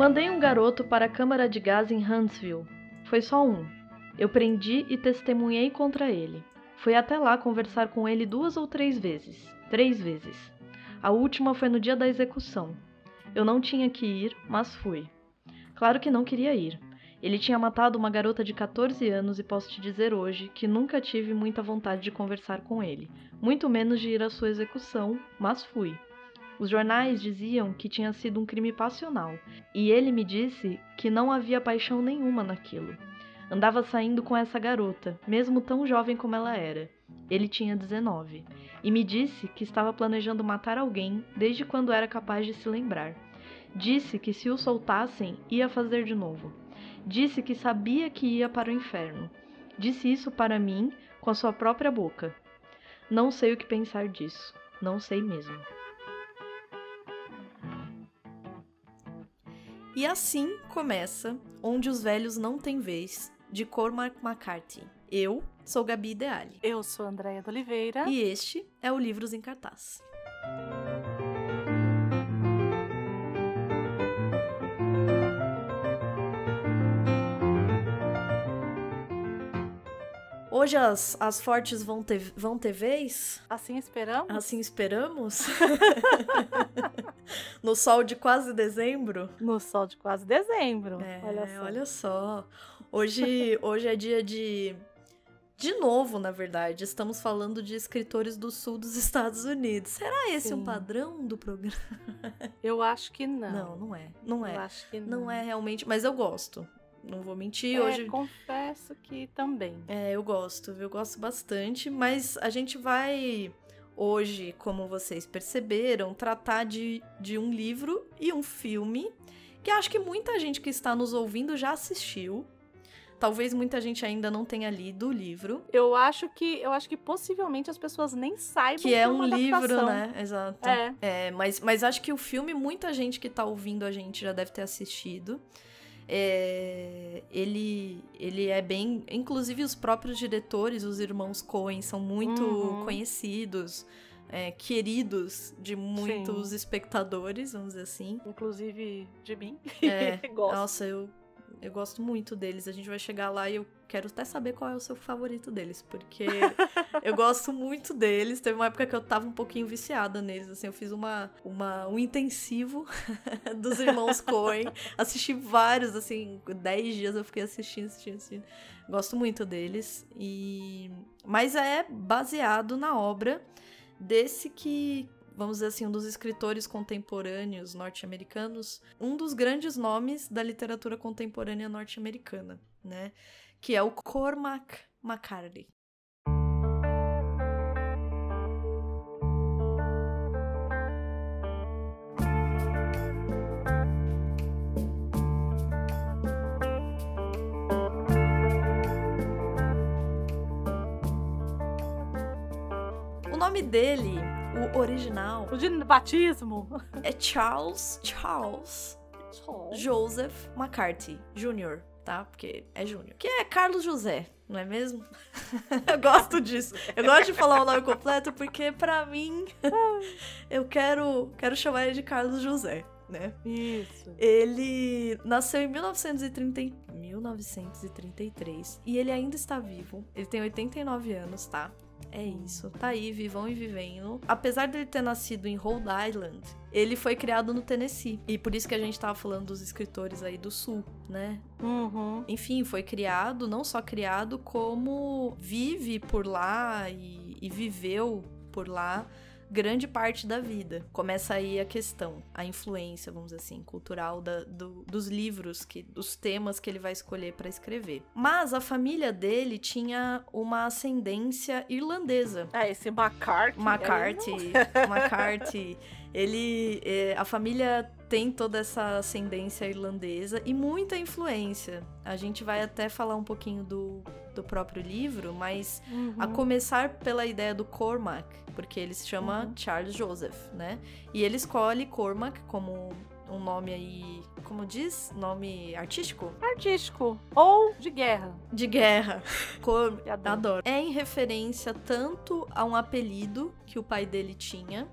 Mandei um garoto para a câmara de gás em Huntsville. Foi só um. Eu prendi e testemunhei contra ele. Fui até lá conversar com ele duas ou três vezes. Três vezes. A última foi no dia da execução. Eu não tinha que ir, mas fui. Claro que não queria ir. Ele tinha matado uma garota de 14 anos e posso te dizer hoje que nunca tive muita vontade de conversar com ele, muito menos de ir à sua execução, mas fui. Os jornais diziam que tinha sido um crime passional, e ele me disse que não havia paixão nenhuma naquilo. Andava saindo com essa garota, mesmo tão jovem como ela era. Ele tinha 19, e me disse que estava planejando matar alguém desde quando era capaz de se lembrar. Disse que se o soltassem, ia fazer de novo. Disse que sabia que ia para o inferno. Disse isso para mim com a sua própria boca. Não sei o que pensar disso. Não sei mesmo. E assim começa Onde os Velhos Não Têm Vez, de Cormac McCarthy. Eu sou Gabi Ideali. Eu sou Andréia de Oliveira. E este é o Livros em Cartaz. Hoje as, as fortes vão ter, vão ter vez? Assim esperamos? Assim esperamos? no sol de quase dezembro? No sol de quase dezembro. É, olha só. Olha só. Hoje, hoje é dia de. De novo, na verdade, estamos falando de escritores do sul dos Estados Unidos. Será esse Sim. um padrão do programa? Eu acho que não. Não, não é. Não é. Eu acho que não. Não é realmente, mas eu gosto. Não vou mentir, é, hoje. Confesso que também. É, eu gosto, eu gosto bastante, mas a gente vai hoje, como vocês perceberam, tratar de, de um livro e um filme que acho que muita gente que está nos ouvindo já assistiu. Talvez muita gente ainda não tenha lido o livro. Eu acho que eu acho que possivelmente as pessoas nem saibam que é, é um adaptação. livro, né? Exato. É. é. mas, mas acho que o filme muita gente que está ouvindo a gente já deve ter assistido. É, ele, ele é bem. Inclusive, os próprios diretores, os irmãos Coen, são muito uhum. conhecidos. É, queridos de muitos Sim. espectadores, vamos dizer assim. Inclusive de mim. É, nossa, eu eu gosto muito deles. A gente vai chegar lá e eu quero até saber qual é o seu favorito deles, porque eu gosto muito deles. Teve uma época que eu tava um pouquinho viciada neles, assim, eu fiz uma, uma um intensivo dos irmãos Coen. Assisti vários, assim, 10 dias eu fiquei assistindo, assistindo, assistindo. Gosto muito deles e mas é baseado na obra desse que vamos dizer assim, um dos escritores contemporâneos norte-americanos, um dos grandes nomes da literatura contemporânea norte-americana, né? Que é o Cormac McCarthy. O nome dele o original. O de batismo. É Charles Charles, Charles. Joseph McCarthy Jr., tá? Porque é Júnior. Que é Carlos José, não é mesmo? eu gosto disso. Eu gosto de falar o nome completo porque, para mim, eu quero, quero chamar ele de Carlos José. Né? Isso. Ele nasceu em 1930, 1933 e ele ainda está vivo. Ele tem 89 anos, tá? É isso, tá aí, vivão e vivendo. Apesar dele ter nascido em Rhode Island, ele foi criado no Tennessee. E por isso que a gente tava falando dos escritores aí do sul, né? Uhum. Enfim, foi criado, não só criado, como vive por lá e, e viveu por lá grande parte da vida. Começa aí a questão, a influência, vamos dizer assim, cultural da, do, dos livros, que, dos temas que ele vai escolher para escrever. Mas a família dele tinha uma ascendência irlandesa. É, esse McCarthy. McCarthy. McCarthy. Ele. É, a família tem toda essa ascendência irlandesa e muita influência. A gente vai até falar um pouquinho do, do próprio livro, mas uhum. a começar pela ideia do Cormac, porque ele se chama uhum. Charles Joseph, né? E ele escolhe Cormac como um nome aí, como diz? Nome artístico? Artístico. Ou de guerra. De guerra. Cor... Adoro. É em referência tanto a um apelido que o pai dele tinha,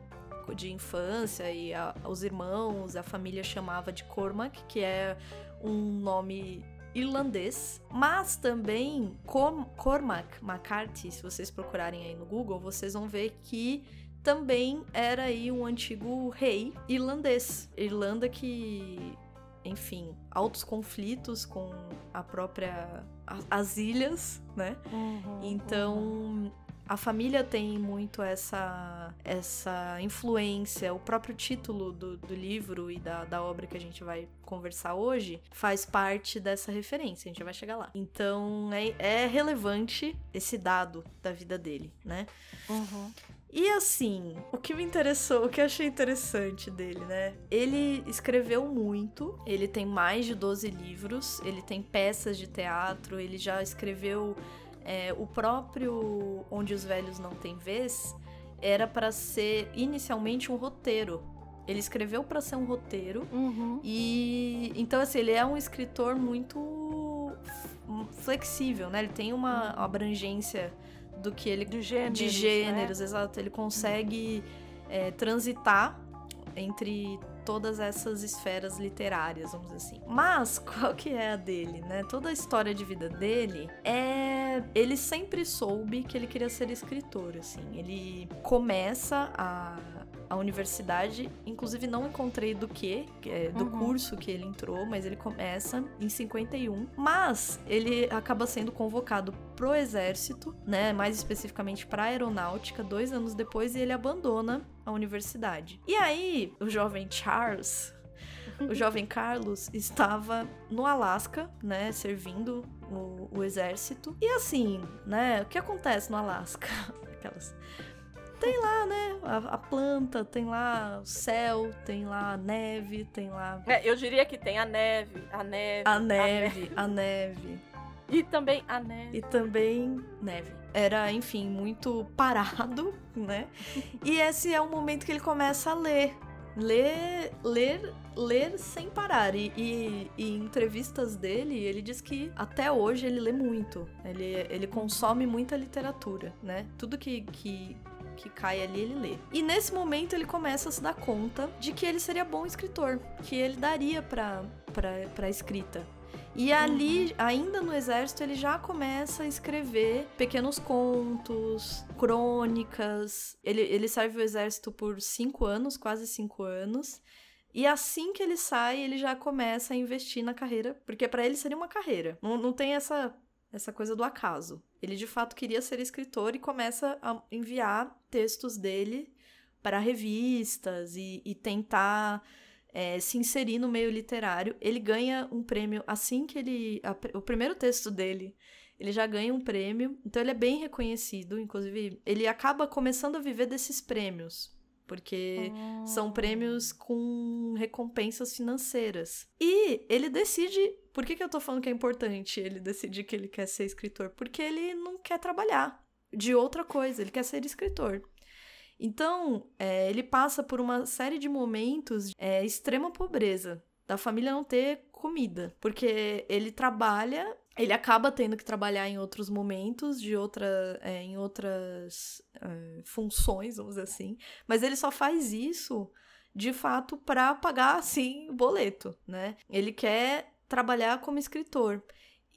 de infância e a, os irmãos, a família chamava de Cormac, que é um nome irlandês, mas também Cormac McCarthy, se vocês procurarem aí no Google, vocês vão ver que também era aí um antigo rei irlandês. Irlanda que, enfim, altos conflitos com a própria as ilhas, né? Uhum, então, uhum a família tem muito essa, essa influência. O próprio título do, do livro e da, da obra que a gente vai conversar hoje faz parte dessa referência. A gente vai chegar lá. Então é, é relevante esse dado da vida dele, né? Uhum. E assim, o que me interessou, o que eu achei interessante dele, né? Ele escreveu muito, ele tem mais de 12 livros, ele tem peças de teatro, ele já escreveu é, o próprio Onde os Velhos Não Têm Vez era para ser inicialmente um roteiro. Ele escreveu para ser um roteiro uhum. e então assim ele é um escritor muito flexível, né? Ele tem uma uhum. abrangência do que ele de gêneros, de gêneros, né? exato. Ele consegue é, transitar entre todas essas esferas literárias, vamos dizer assim. Mas qual que é a dele, né? Toda a história de vida dele é ele sempre soube que ele queria ser escritor, assim. Ele começa a a universidade, inclusive não encontrei do que, é, do uhum. curso que ele entrou, mas ele começa em 51, mas ele acaba sendo convocado pro exército, né, mais especificamente para aeronáutica, dois anos depois e ele abandona a universidade. E aí, o jovem Charles, o jovem Carlos estava no Alasca, né, servindo o, o, exército. E assim, né, o que acontece no Alasca? Aquelas tem lá, né? A, a, planta, tem lá o céu, tem lá a neve, tem lá. É, eu diria que tem a neve, a neve. A neve, a neve. A neve. E também a neve. E também neve. Era, enfim, muito parado, né? e esse é o momento que ele começa a ler. Ler, ler, ler sem parar. E, e, e, em entrevistas dele, ele diz que até hoje ele lê muito. Ele, ele consome muita literatura, né? Tudo que, que que cai ali, ele lê. E nesse momento ele começa a se dar conta de que ele seria bom escritor, que ele daria pra, pra, pra escrita. E ali, ainda no exército, ele já começa a escrever pequenos contos, crônicas. Ele, ele serve o exército por cinco anos, quase cinco anos. E assim que ele sai, ele já começa a investir na carreira, porque para ele seria uma carreira. Não, não tem essa essa coisa do acaso. Ele de fato queria ser escritor e começa a enviar textos dele para revistas e, e tentar é, se inserir no meio literário. Ele ganha um prêmio assim que ele. A, o primeiro texto dele. Ele já ganha um prêmio, então ele é bem reconhecido. Inclusive, ele acaba começando a viver desses prêmios porque são prêmios com recompensas financeiras. E ele decide. Por que, que eu tô falando que é importante ele decidir que ele quer ser escritor? Porque ele não quer trabalhar de outra coisa, ele quer ser escritor. Então, é, ele passa por uma série de momentos de é, extrema pobreza, da família não ter comida, porque ele trabalha ele acaba tendo que trabalhar em outros momentos, de outra, é, em outras é, funções, vamos dizer assim. Mas ele só faz isso, de fato, para pagar, assim, o boleto, né? Ele quer trabalhar como escritor.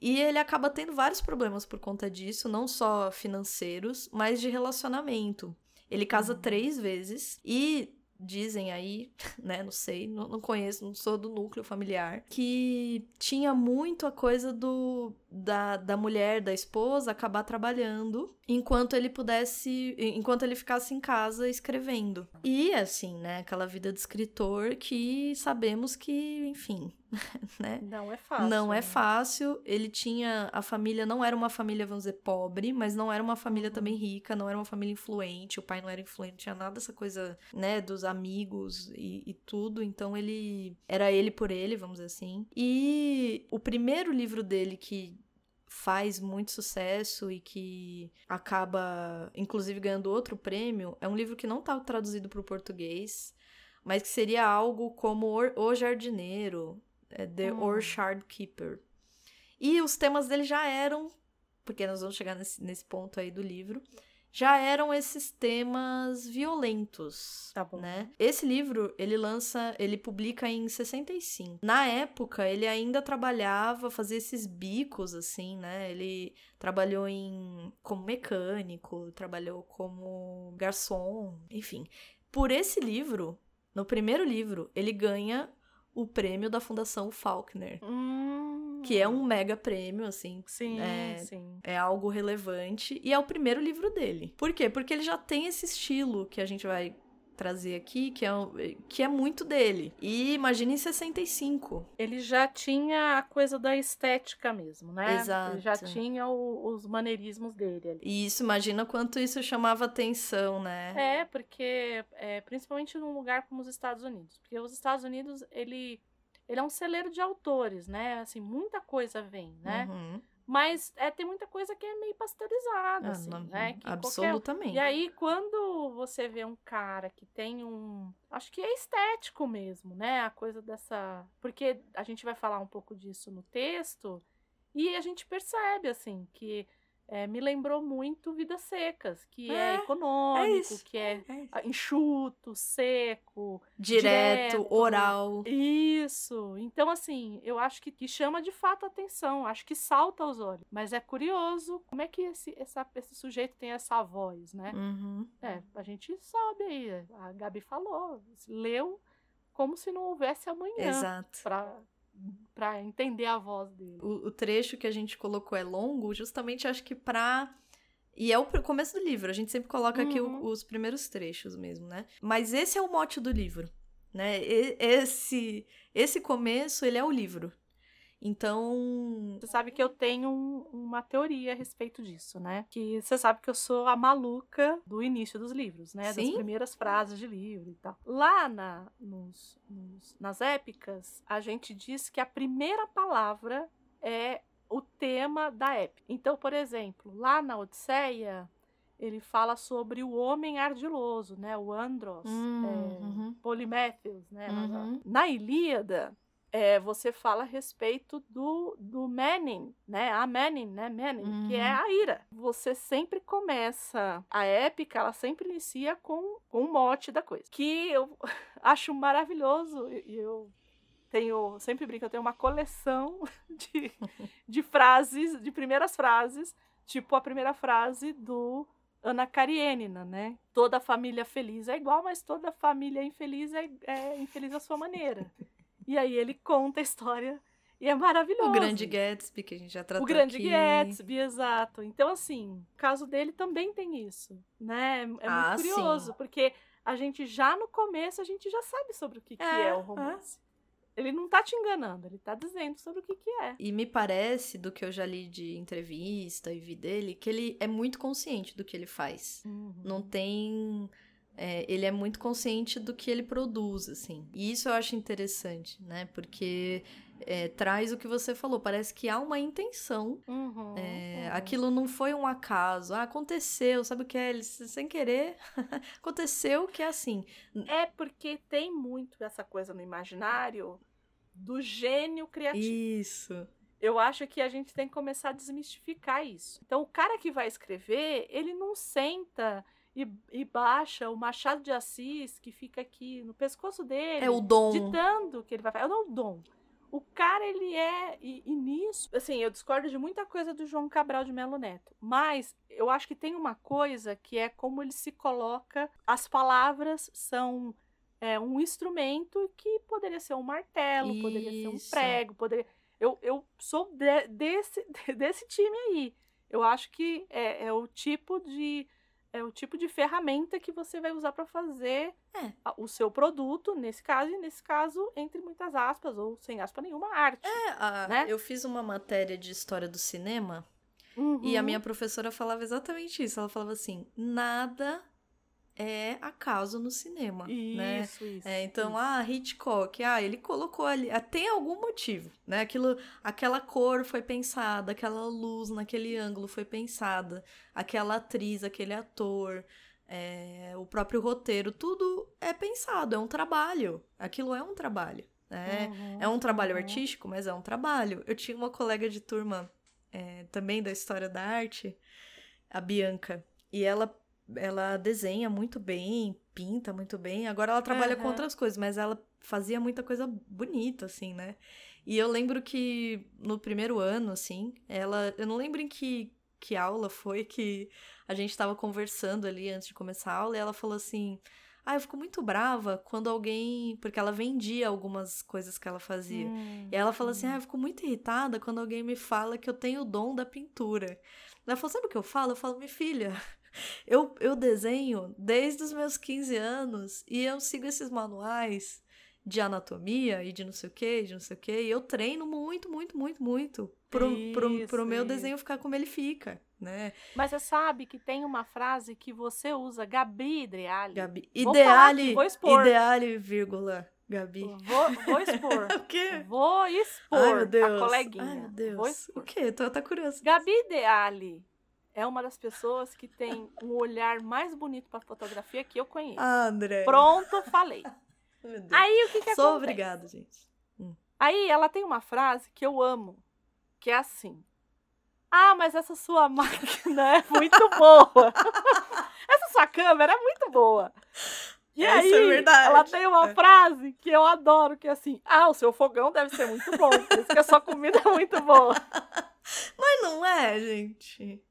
E ele acaba tendo vários problemas por conta disso, não só financeiros, mas de relacionamento. Ele casa uhum. três vezes e dizem aí, né, não sei, não, não, conheço, não sou do núcleo familiar, que tinha muito a coisa do da, da mulher, da esposa, acabar trabalhando enquanto ele pudesse, enquanto ele ficasse em casa escrevendo. E assim, né, aquela vida de escritor que sabemos que, enfim, né? Não é fácil. Não é né? fácil. Ele tinha. A família não era uma família, vamos dizer, pobre, mas não era uma família uhum. também rica, não era uma família influente. O pai não era influente, tinha nada dessa coisa, né, dos amigos e, e tudo. Então ele. Era ele por ele, vamos dizer assim. E o primeiro livro dele que faz muito sucesso e que acaba, inclusive, ganhando outro prêmio, é um livro que não está traduzido para o português, mas que seria algo como O Jardineiro, é The hum. Orchard Keeper. E os temas dele já eram, porque nós vamos chegar nesse, nesse ponto aí do livro, já eram esses temas violentos, Tá bom. né? Esse livro, ele lança, ele publica em 65. Na época, ele ainda trabalhava, fazia esses bicos assim, né? Ele trabalhou em como mecânico, trabalhou como garçom, enfim. Por esse livro, no primeiro livro, ele ganha o prêmio da Fundação Faulkner, Hum, que é um mega prêmio assim, Sim, é, sim. é algo relevante e é o primeiro livro dele. Por quê? Porque ele já tem esse estilo que a gente vai trazer aqui, que é, que é muito dele. E imagina em 65. Ele já tinha a coisa da estética mesmo, né? Exato. Ele já tinha o- os maneirismos dele ali. E isso, imagina quanto isso chamava atenção, né? É, porque é, principalmente num lugar como os Estados Unidos, porque os Estados Unidos ele ele é um celeiro de autores, né? Assim, muita coisa vem, né? Uhum. Mas é, tem muita coisa que é meio pasteurizada, Ah, assim, não- né? Que qualquer- absolutamente. E aí, quando você vê um cara que tem um. Acho que é estético mesmo, né? A coisa dessa. Porque a gente vai falar um pouco disso no texto, e a gente percebe, assim, que é, me lembrou muito Vidas Secas, que é, É, econômico, é que é É ah, enxuto, seco. Direto, direto. oral. Isso. Então, assim, eu acho que, que chama de fato a atenção, acho que salta aos olhos. Mas é curioso como é que esse, essa- esse sujeito tem essa voz, né? Uhum. É, a gente sabe aí, a Gabi falou, leu como se não houvesse amanhã Exato. pra, pra entender a voz dele. O, o trecho que a gente colocou é longo, justamente acho que pra. E é o começo do livro, a gente sempre coloca aqui o- Uhum. os primeiros trechos mesmo, né? Mas esse é o mote do livro, né? E- esse, esse começo, ele é o livro. Então. Você sabe que eu tenho um- uma teoria a respeito disso, né? Que você sabe que eu sou a maluca do início dos livros, né? Das Sim. primeiras frases de livro e tal. Lá na, nos, nos- nas épicas, a gente diz que a primeira palavra é o tema da épica. Então, por exemplo, lá na Odisseia, ele fala sobre o homem ardiloso, né? O Andros. Hum, é, uhum. Polimétheus, né? Uhum. Na Ilíada, é, você fala a respeito do, do Menin, né? A Menin, né? Menin, que é Uhum. a ira. Você sempre começa, a épica, ela sempre inicia com, com o mote da coisa. Que eu acho maravilhoso e e eu tenho, sempre brinco, eu tenho uma coleção de, de frases, de primeiras frases, tipo a primeira frase do Ana Karenina, né? Toda família feliz é igual, mas toda família infeliz é, é infeliz à sua maneira. E aí ele conta a história e é maravilhoso. O Grande Gatsby, que a gente já tratou O Grande aqui. Gatsby, exato. Então, assim, o caso dele também tem isso, né? É Ah, muito curioso, sim. porque a gente já no começo, a gente já sabe sobre o que, que é, É, o romance. Ele não tá te enganando, ele tá dizendo sobre o que, que é. E me parece, do que eu já li de entrevista e vi dele, que ele é muito consciente do que ele faz. Não tem. É, ele é muito consciente do que ele produz, assim. E isso eu acho interessante, né? Porque é, traz o que você falou. Parece que há uma intenção. Uhum, é, uhum. Aquilo não foi um acaso. Ah, aconteceu, sabe o que é? Ele, sem querer, aconteceu que é assim. É porque tem muito essa coisa no imaginário do gênio criativo. Isso. Eu acho que a gente tem que começar a desmistificar isso. Então, o cara que vai escrever, ele não senta e, e baixa o Machado de Assis, que fica aqui no pescoço dele, É o dom. ditando que ele vai fazer. Não, o dom. O cara, ele é. E, e nisso. Assim, eu discordo de muita coisa do João Cabral de Melo Neto. Mas eu acho que tem uma coisa que é como ele se coloca. As palavras são. É um instrumento que poderia ser um martelo, poderia ser um Isso. prego, poderia. Eu, eu sou de- desse, desse time aí. Eu acho que é, é o tipo de é o tipo de ferramenta que você vai usar para fazer É. o seu produto, nesse caso, e nesse caso, entre muitas aspas, ou sem aspa nenhuma, arte. É, a- né? Eu fiz uma matéria de história do cinema Uhum. e a minha professora falava exatamente isso. Ela falava assim: nada é acaso no cinema, né? Isso, isso. É, então, isso. ah, Hitchcock, ah, ele colocou ali, ah, tem algum motivo, né? Aquilo, aquela cor foi pensada, aquela luz naquele ângulo foi pensada, aquela atriz, aquele ator, é, o próprio roteiro, tudo é pensado, é um trabalho. Aquilo é um trabalho, né? Uhum, É um trabalho uhum. artístico, mas é um trabalho. Eu tinha uma colega de turma, é, também da história da arte, a Bianca, e ela ela desenha muito bem, pinta muito bem. Agora ela trabalha uhum. com outras coisas, mas ela fazia muita coisa bonita, assim, né? E eu lembro que no primeiro ano, assim, ela. Eu não lembro em que, que aula foi que a gente estava conversando ali antes de começar a aula e ela falou assim. Ah, eu fico muito brava quando alguém. Porque ela vendia algumas coisas que ela fazia. Hum, e ela falou assim: Ah, eu fico muito irritada quando alguém me fala que eu tenho o dom da pintura. Ela falou: Sabe o que eu falo? Eu falo, minha filha, eu, eu desenho desde os meus 15 anos e eu sigo esses manuais de anatomia e de não sei o que, de não sei o que. E eu treino muito, muito, muito, muito pro, isso, pro, pro meu desenho ficar como ele fica, né? Mas você sabe que tem uma frase que você usa, Gabi Ideale. Gabi. Ideale, vou, vou Ideale, vírgula. Gabi. Vou, vou expor. o quê? Vou expor Ai, a coleguinha. Ai, meu Deus. O quê? Tô, tá curioso. Gabi Ideale é uma das pessoas que tem um olhar mais bonito para fotografia que eu conheço. Ah, André. Pronto, falei. Aí o que que Sou acontece? obrigada, gente. Hum. Aí ela tem uma frase que eu amo, que é assim: Ah, mas essa sua máquina é muito boa. essa sua câmera é muito boa. E Essa aí, é verdade. ela tem uma É. frase que eu adoro, que é assim: Ah, o seu fogão deve ser muito bom, por isso que a sua comida é muito boa. Mas não é, gente.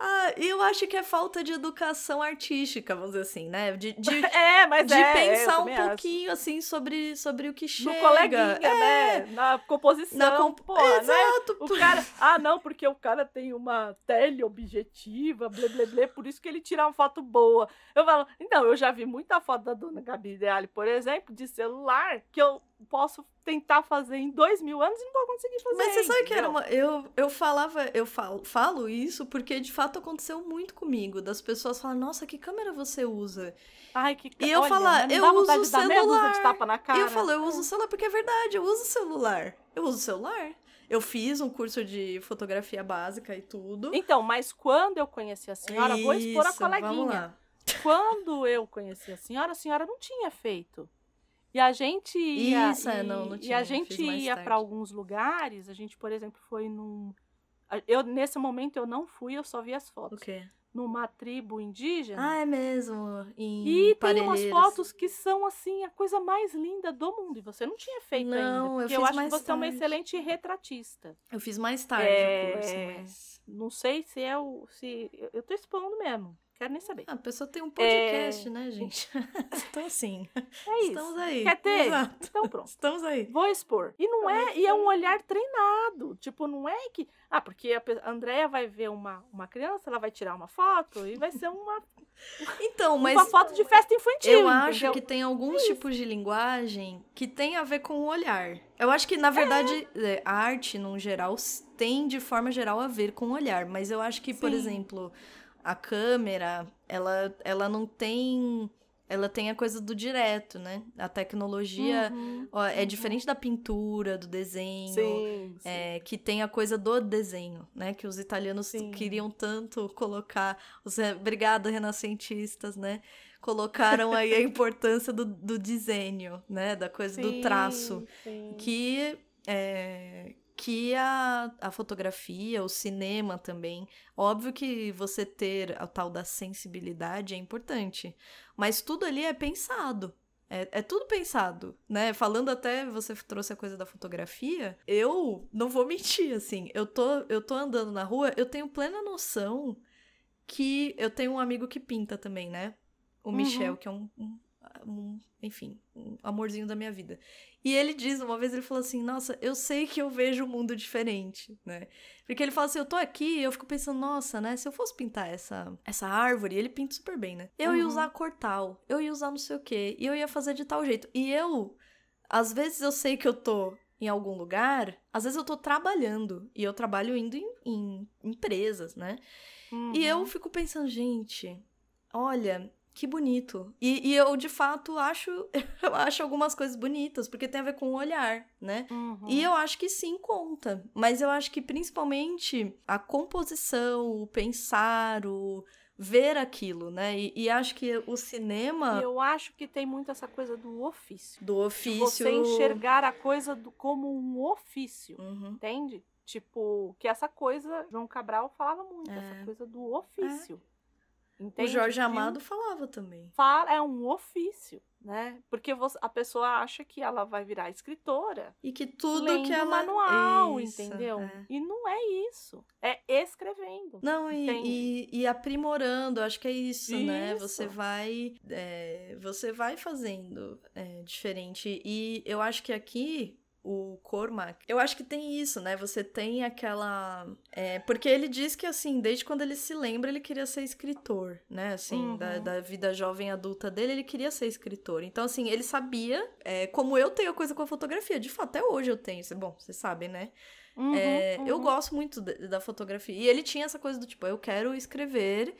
Ah, eu acho que é falta de educação artística, vamos dizer assim, né? De, de, É, mas de é, é, pensar um também acho. pouquinho, assim, sobre, sobre o que chega. No coleguinha, É, né? Na composição. Na comp... Porra, né? Exato. O cara, ah, não, porque o cara tem uma teleobjetiva, blé, blé, blé, por isso que ele tira uma foto boa. Eu falo, então, eu já vi muita foto da dona Gabi Ideale, por exemplo, de celular, que eu posso tentar fazer em dois mil anos e não vou conseguir fazer. Mas você sabe que era uma. Eu, eu falava, eu falo, falo isso porque de fato aconteceu muito comigo. Das pessoas falarem, nossa, que câmera você usa? Ai, que E eu falar, não eu uso dúzia celular. de tapa na cara. E eu falo, eu uso o celular porque é verdade, eu uso o celular. Eu uso o celular. Eu fiz um curso de fotografia básica e tudo. Então, mas quando eu conheci a senhora, vou expor a Isso, coleguinha. Quando eu conheci a senhora, a senhora não tinha feito. E a gente ia. Isso, é, e, não, não e tinha, a fiz gente ia tarde. para alguns lugares. A gente, por exemplo, foi num. a- Eu, nesse momento eu não fui, eu só vi as fotos. quê? Numa tribo indígena. Ah, é mesmo. Em e tem umas fotos que são, assim, a coisa mais linda do mundo. E você não tinha feito ainda. Não, eu Porque fiz eu acho mais que você é uma tarde. excelente retratista. Eu fiz mais tarde É, o curso, mas. Não sei se é o. Se, eu- eu tô expondo mesmo. Quero nem saber. Ah, a pessoa tem um podcast, né, gente? então, assim. É isso. Estamos aí. Quer ter? Exato. Então pronto. Estamos aí. Vou expor. E não é, e é um olhar treinado. Tipo, não é que. Ah, porque a Andrea vai ver uma, uma criança, ela vai tirar uma foto e vai ser uma, Então, mas. uma foto de festa infantil. Eu acho entendeu? que tem alguns tipos de linguagem que tem a ver com o olhar. Eu acho que, na verdade, é, a arte, no geral, tem, de forma geral, a ver com o olhar. Mas eu acho que, por Sim. exemplo, a câmera, ela, ela não tem. Ela tem a coisa do direto, né? A tecnologia Uhum, ó, é uhum. diferente da pintura, do desenho. Sim, sim. É, que tem a coisa do desenho, né? Que os italianos Sim. queriam tanto colocar. Os, obrigada, renascentistas, né? Colocaram aí a importância do, do desenho, né? Da coisa do traço. Sim, sim. Que, é, que a, a fotografia, o cinema também. Óbvio que você ter a tal da sensibilidade é importante. Mas tudo ali é pensado. É, é tudo pensado, né? Falando até, você trouxe a coisa da fotografia. Eu não vou mentir, assim. Eu tô, eu tô andando na rua, eu tenho plena noção que eu tenho um amigo que pinta também, né? O Uhum. Michel, que é um, um, um- enfim, um amorzinho da minha vida. E ele diz, uma vez ele falou assim: Nossa, eu sei que eu vejo um mundo diferente, né? Porque ele fala assim: Eu tô aqui e eu fico pensando, nossa, né? Se eu fosse pintar essa, essa árvore, ele pinta super bem, né? Eu ia Uhum. usar cor tal, eu ia usar não sei o quê, e eu ia fazer de tal jeito. E eu, às vezes eu sei que eu tô em algum lugar, às vezes eu tô trabalhando, e eu trabalho indo em, em empresas, né? E eu Uhum. fico pensando, gente, olha, que bonito. E, e eu, de fato, acho, eu acho algumas coisas bonitas, porque tem a ver com o olhar, né? Uhum. E eu acho que sim, conta. Mas eu acho que principalmente a composição, o pensar, o ver aquilo, né? E, e acho que o cinema Eu acho que tem muito essa coisa do ofício. do ofício. Você enxergar a coisa do- como um ofício. Uhum. Entende? Tipo, que essa coisa, João Cabral falava muito, É. essa coisa do ofício. Entende? O Jorge Amado falava também. fala- é um ofício, né? Porque você- a pessoa acha que ela vai virar escritora E que tudo que ela. manual, Isso, entendeu? é. E não é isso. É escrevendo. Não, e, e, e aprimorando, acho que é isso, né? Isso. Você vai. é, você vai fazendo é, diferente. E eu acho que aqui. O Cormac, eu acho que tem isso, né? Você tem aquela. é, porque ele diz que, assim, desde quando ele se lembra, ele queria ser escritor, né? Assim, da, Uhum. da vida jovem adulta dele, ele queria ser escritor. Então, assim, ele sabia, é, como eu tenho a coisa com a fotografia, de fato, até hoje eu tenho. Bom, vocês sabem, né? Uhum, É, Eu uhum. gosto muito da, da fotografia. E ele tinha essa coisa do tipo, eu quero escrever.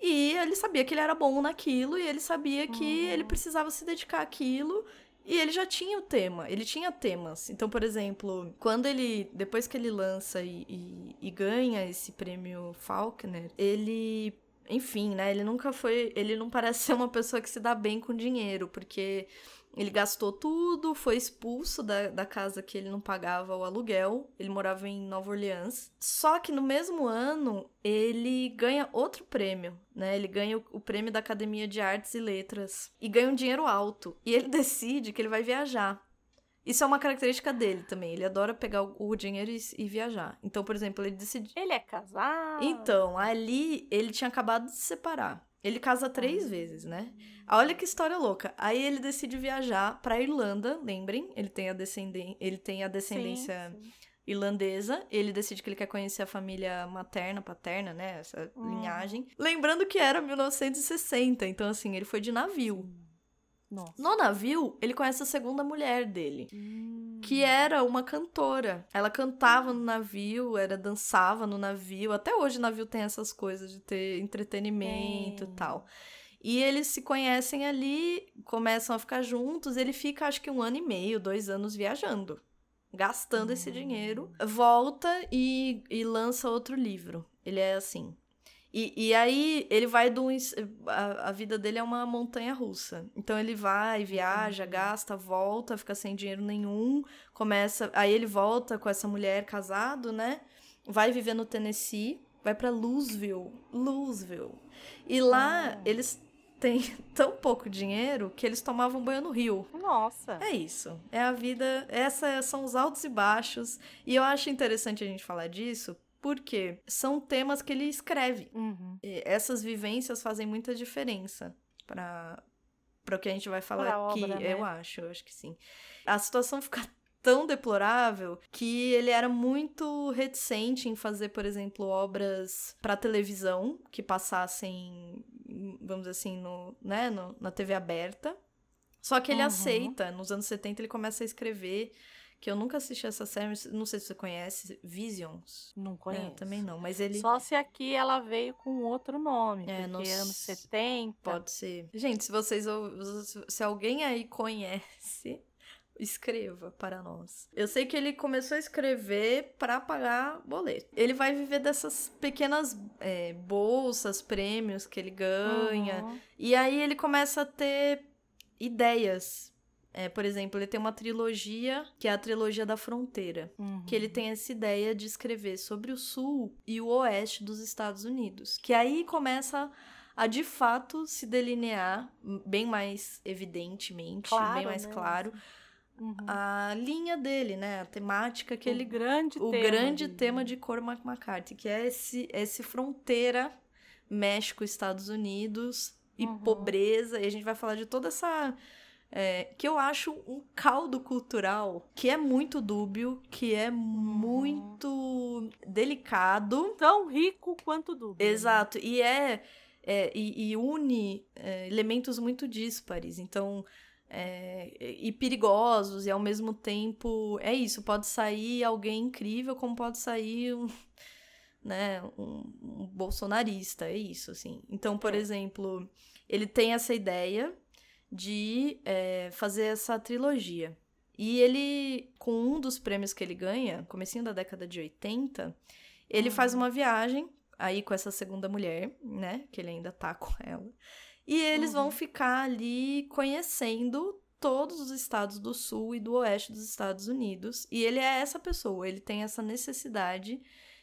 E ele sabia que ele era bom naquilo, e ele sabia que Uhum. ele precisava se dedicar àquilo. E ele já tinha o tema, ele tinha temas. Então, por exemplo, quando ele. Depois que ele lança e, e- e ganha esse prêmio Faulkner, ele. Enfim, né? Ele nunca foi. Ele não parece ser uma pessoa que se dá bem com dinheiro, porque ele gastou tudo, foi expulso da, da casa que ele não pagava o aluguel. Ele morava em Nova Orleans. Só que no mesmo ano, ele ganha outro prêmio, né? Ele ganha o, o prêmio da Academia de Artes e Letras. E ganha um dinheiro alto. E ele decide que ele vai viajar. Isso é uma característica dele também. Ele adora pegar o, dinheiro e, e viajar. Então, por exemplo, ele decide. Ele é casado. Então, ali ele tinha acabado de se separar. Ele casa três vezes, né? Olha que história louca. Aí ele decide viajar pra Irlanda, lembrem? Ele tem a, descenden ele tem a Sim, descendência sim. irlandesa. Ele decide que ele quer conhecer a família materna, paterna, né? Essa Uhum. linhagem. Lembrando que era 1960, então assim, ele foi de navio. Nossa. No navio, ele conhece a segunda mulher dele. Hum. Que era uma cantora. Ela cantava no navio, era dançava no navio. Até hoje o navio tem essas coisas de ter entretenimento e tal. E eles se conhecem ali, começam a ficar juntos. Ele fica, acho que um ano e meio, dois anos viajando, gastando esse Hum. dinheiro. Volta e, e lança outro livro. Ele é assim. E, e aí ele vai es- A, a vida dele é uma montanha russa. Então ele vai, viaja, Entendi. gasta, volta, fica sem dinheiro nenhum. Começa. Aí ele volta com essa mulher casado, né? Vai viver no Tennessee, vai pra Louisville. Louisville. E lá Ah. eles têm tão pouco dinheiro que eles tomavam banho no rio. Nossa. É isso. É a vida. Essa são os altos e baixos. E eu acho interessante a gente falar disso porque são temas que ele escreve. Uhum. E essas vivências fazem muita diferença para para o que a gente vai falar Pra aqui. obra, né? Eu acho, eu acho que sim. A situação fica tão deplorável que ele era muito reticente em fazer, por exemplo, obras para televisão que passassem, vamos dizer assim, no, né, no, na TV aberta. Só que ele Uhum. aceita. Nos anos 70 ele começa a escrever, que eu nunca assisti essa série, não sei se você conhece, Visions. Não É, conheço. também não, mas ele Só se aqui ela veio com outro nome. É, porque não anos s- 70. Pode ser. Gente, se vocês se alguém aí conhece, escreva para nós. Eu sei que ele começou a escrever para pagar boleto. Ele vai viver dessas pequenas é, bolsas, prêmios que ele ganha. Uhum. E aí ele começa a ter ideias. É, por exemplo, ele tem uma trilogia, que é a trilogia da fronteira Uhum. que ele tem essa ideia de escrever sobre o sul e o oeste dos Estados Unidos. Que aí começa a de fato se delinear bem mais evidentemente, Claro, bem mais né? claro Uhum. a linha dele, né, a temática que o ele grande o tema grande dele. tema de Cormac McCarthy, que é esse esse fronteira México Estados Unidos e Uhum. pobreza, e a gente vai falar de toda essa é, que eu acho um caldo cultural que é muito dúbio, que é Uhum. muito delicado. tão rico quanto dúvida. né? Exato, e é, é, e, e une é, elementos muito díspares, então é, e perigosos, e ao mesmo tempo é isso, pode sair alguém incrível, como pode sair um, né, um, um bolsonarista, é isso, assim. Então, por exemplo, ele tem essa ideia de é, fazer essa trilogia. E ele, com um dos prêmios que ele ganha, comecinho da década de 80, ele Uhum. faz uma viagem aí com essa segunda mulher, né? Que ele ainda tá com ela. E eles vão Uhum. ficar ali conhecendo todos os estados do sul e do oeste dos Estados Unidos. E ele é essa pessoa, ele tem essa necessidade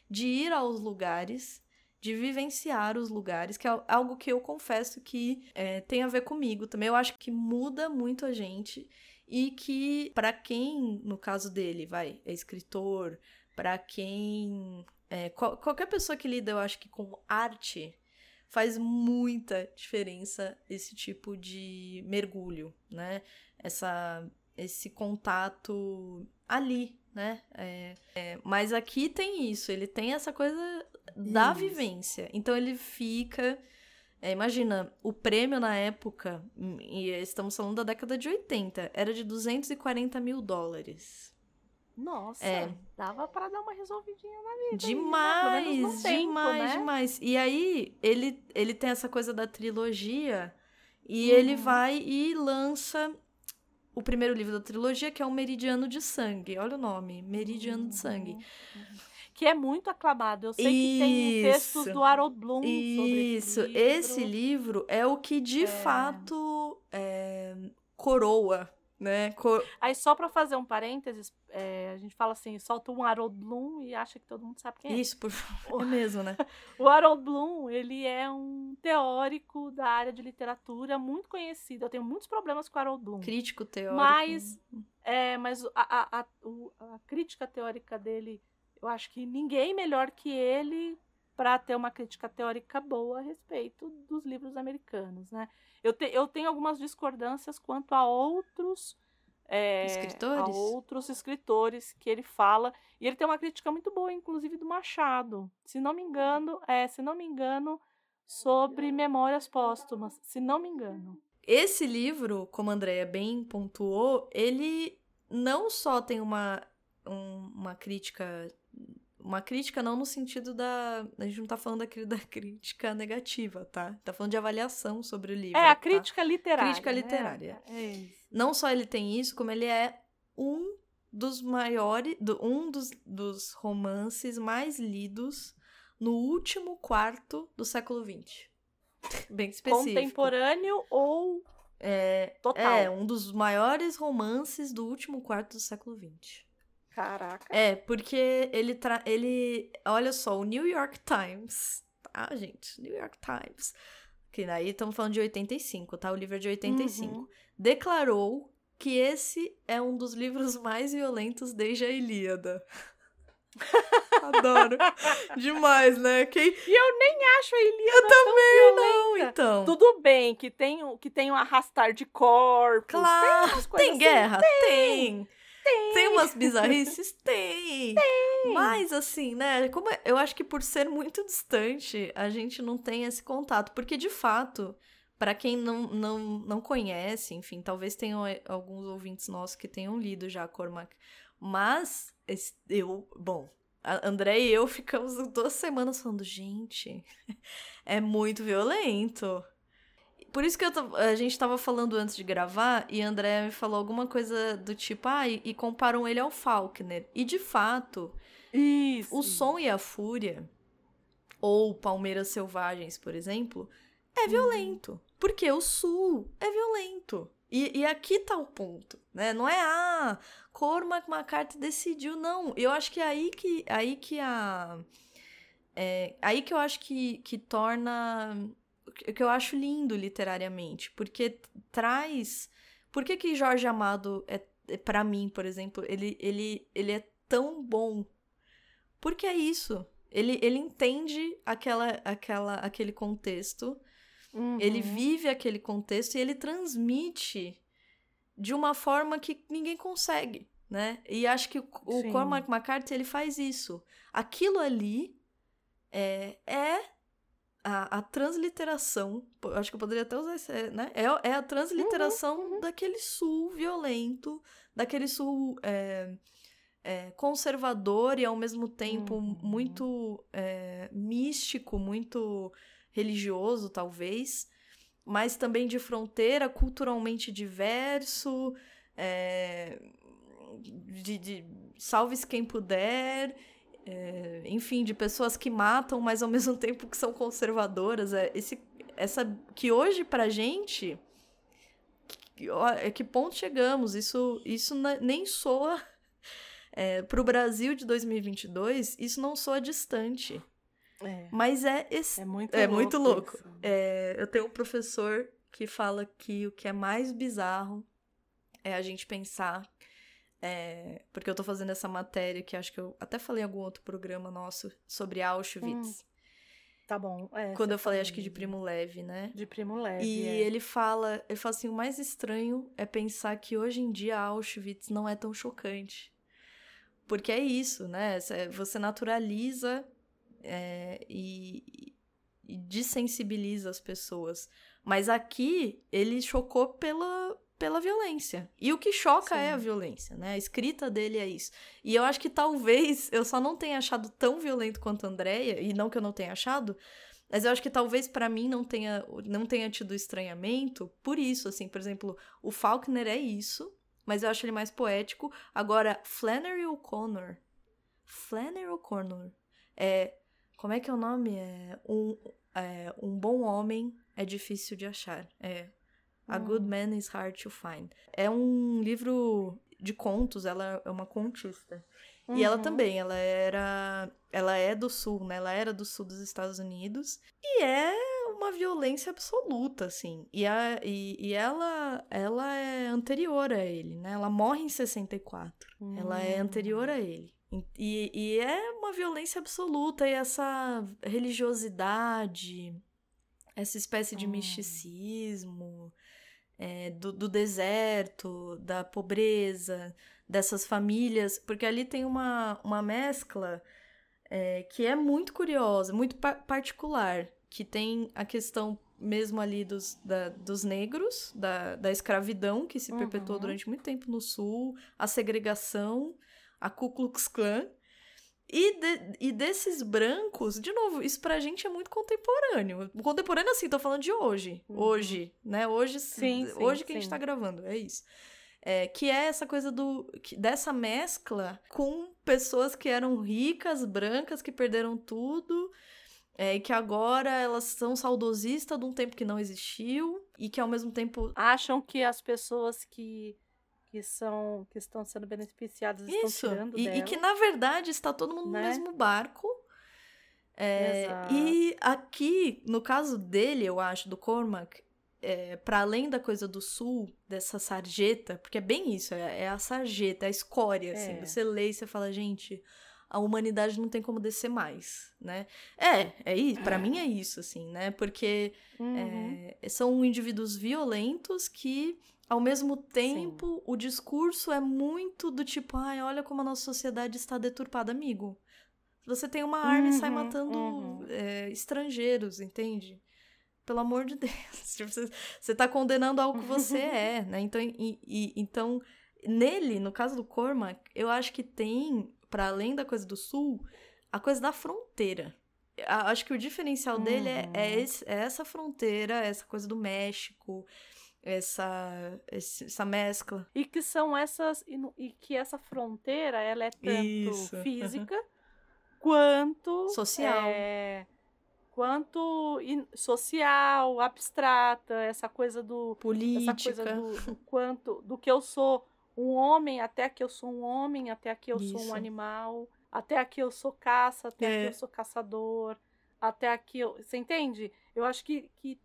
de ir aos lugares, de vivenciar os lugares, que é algo que eu confesso que é, tem a ver comigo também. Eu acho que muda muito a gente e que para quem, no caso dele, vai, é escritor, para quem é, qual, qualquer pessoa que lida, eu acho que com arte faz muita diferença esse tipo de mergulho, né? Essa, esse contato ali, né? É, é, mas aqui tem isso, ele tem essa coisa da isso. vivência. Então ele fica. É, imagina, o prêmio na época, e estamos falando da década de 80, era de 240 mil dólares. Nossa, é. dava para dar uma resolvidinha na vida. Demais, né? tempo, demais, né? demais. E aí, ele, ele tem essa coisa da trilogia, e uhum. ele vai e lança o primeiro livro da trilogia, que é o Meridiano de Sangue. Olha o nome, Meridiano uhum. de Sangue. Uhum. Que é muito aclamado. Eu sei Isso. que tem textos do Harold Bloom Isso. sobre esse livro. Esse livro é o que de é. fato é, coroa né? Co Aí só para fazer um parênteses, é, a gente fala assim, solta um Harold Bloom e acha que todo mundo sabe quem é. Isso, por favor. É mesmo, né? o Harold Bloom, ele é um teórico da área de literatura muito conhecido. Eu tenho muitos problemas com o Harold Bloom. Crítico teórico. Mas, é, mas a, a, a, a crítica teórica dele, eu acho que ninguém melhor que ele para ter uma crítica teórica boa a respeito dos livros americanos, né? Eu, te, eu tenho algumas discordâncias quanto a outros é, escritores? a outros escritores que ele fala e ele tem uma crítica muito boa, inclusive do Machado, se não me engano, é, se não me engano, sobre Memórias Póstumas, se não me engano. Esse livro, como a Andrea bem pontuou, ele não só tem uma, um, uma crítica uma crítica não no sentido da. A gente não tá falando aqui da crítica negativa, tá? Tá falando de avaliação sobre o livro. É, a tá? crítica literária. Crítica né? literária. É não só ele tem isso, como ele é um dos maiores. Do, um dos, dos romances mais lidos no último quarto do século XX. Bem específico. Contemporâneo ou. É, Total. É, um dos maiores romances do último quarto do século XX. Caraca. É, porque ele tra... ele, olha só, o New York Times, tá, gente? New York Times. Que daí estamos falando de 85, tá? O livro é de 85. Uhum. Declarou que esse é um dos livros mais violentos desde a Ilíada. Adoro. Demais, né? Quem... E eu nem acho a Ilíada Eu também não, então. Tudo bem que tem, que tem um arrastar de corpos. Claro. Tem, tem assim. guerra? Tem. tem. Tem. Tem umas bizarrices? Tem. Tem. Mas, assim, né? Como é, eu acho que por ser muito distante, a gente não tem esse contato. Porque, de fato, para quem não, não, não conhece, enfim, talvez tenham eh, alguns ouvintes nossos que tenham lido já Cormac. Mas, eu, bom, a André e eu ficamos duas semanas falando, gente, é muito violento. Por isso que eu, a gente tava falando antes de gravar e a André me falou alguma coisa do tipo, ah, e, e comparam ele ao Faulkner. E de fato, isso. o Som e a Fúria, ou Palmeiras Selvagens, por exemplo, é uhum. violento. Porque o Sul é violento. E, e, aqui tá o ponto, né? Não é, ah, Cormac McCarthy decidiu, não. Eu acho que é aí que, aí que a... É, aí que eu acho que, que torna que eu acho lindo literariamente, porque traz. Por que, que Jorge Amado é, é para mim, por exemplo, ele, ele, ele é tão bom? Porque é isso. Ele, ele entende aquela, aquela, aquele contexto, uhum. ele vive aquele contexto e ele transmite de uma forma que ninguém consegue, né? E acho que o, o Cormac McCarthy ele faz isso. Aquilo ali é, é a, a transliteração, acho que eu poderia até usar esse, é, né? É, é a transliteração uhum, uhum. daquele sul violento, daquele sul é, é, conservador e ao mesmo tempo uhum. muito é, místico, muito religioso, talvez, mas também de fronteira, culturalmente diverso, é, de, de salve-se quem puder é, enfim, de pessoas que matam, mas ao mesmo tempo que são conservadoras. É, esse, essa que hoje pra gente que, é que ponto chegamos? Isso, isso nem soa é, pro Brasil de 2022, isso não soa distante. É, Mas é, é muito é louco. muito louco. É, eu tenho um professor que fala que o que é mais bizarro é a gente pensar. É, porque eu tô fazendo essa matéria que acho que eu até falei em algum outro programa nosso sobre Auschwitz. Tá bom. é, quando eu falei, falou acho que de Primo Leve, né? De primo leve. E é. ele fala, ele fala assim, o mais estranho é pensar que hoje em dia Auschwitz não é tão chocante. Porque é isso, né? Cê- Você naturaliza é, e, e desensibiliza as pessoas. Mas aqui ele chocou pela, pela violência. E o que choca Sim. é a violência, né? A escrita dele é isso. E eu acho que talvez eu só não tenha achado tão violento quanto a Andrea, e não que eu não tenha achado, mas eu acho que talvez pra mim não tenha, não tenha tido estranhamento por isso, assim, por exemplo, o Faulkner é isso, mas eu acho ele mais poético. Agora, Flannery O'Connor. Flannery O'Connor. É, como é que é o nome? É um, é, um bom homem é difícil de achar. É A Hum. Good Man is Hard to Find. É um livro de contos, ela é uma contista. E ela Uhum. também, ela era. Ela é do sul, né? Ela era do sul dos Estados Unidos. E é uma violência absoluta, assim. E, a, e, e ela, ela é anterior a ele, né? Ela morre em 64. Ela é Hum. anterior a ele. E, e é uma violência absoluta. E essa religiosidade, essa espécie de Hum. misticismo é, do, do deserto, da pobreza, dessas famílias, porque ali tem uma, uma mescla é, que é muito curiosa, muito pa- particular, que tem a questão mesmo ali dos, da- dos negros, da, da escravidão que se perpetuou Uhum. durante muito tempo no sul, a segregação, a Ku Klux Klan. E, de- e desses brancos, de novo, isso pra gente é muito contemporâneo. Contemporâneo, assim, tô falando de hoje. Uhum. Hoje, né? Hoje, Sim, sim, hoje que a gente sim. tá gravando, é isso. É, que é essa coisa do que- dessa mescla com pessoas que eram ricas, brancas, que perderam tudo, é, e que agora elas são saudosistas de um tempo que não existiu, e que ao mesmo tempo. Acham que as pessoas que, que são que estão sendo beneficiadas Isso! estão tirando E, dela. e que na verdade está todo mundo né? no mesmo barco. É, e aqui, no caso dele, eu acho, do Cormac, é, para além da coisa do sul, dessa sarjeta, porque é bem isso, é, é a sarjeta, é a escória, assim. É. Você lê e você fala, gente, a humanidade não tem como descer mais, né? É, é isso, para mim é isso, assim, né? Porque Uhum. é, são indivíduos violentos que, ao mesmo tempo, o discurso é muito do tipo, ai, olha como a nossa sociedade está deturpada, amigo. Você tem uma arma e sai Uhum, matando uhum. é, estrangeiros, entende? Pelo amor de Deus. Tipo, você, você tá condenando algo que você é, né? Então, e- e- então, nele, no caso do Cormac, eu acho que tem, para além da coisa do sul, a coisa da fronteira. A- Acho que o diferencial dele é, é esse- é essa fronteira, essa coisa do México, essa, essa mescla. E que são essas. E, que essa fronteira ela é tanto Isso, física quanto. Social. é, quanto social, abstrata, essa coisa do. Essa Política. coisa do, do quanto. Do que eu sou um homem, até que eu sou um homem, até que eu sou Isso. um animal, até aqui eu sou caça, até É. aqui eu sou caçador, até aqui eu. Você entende? Eu acho que, que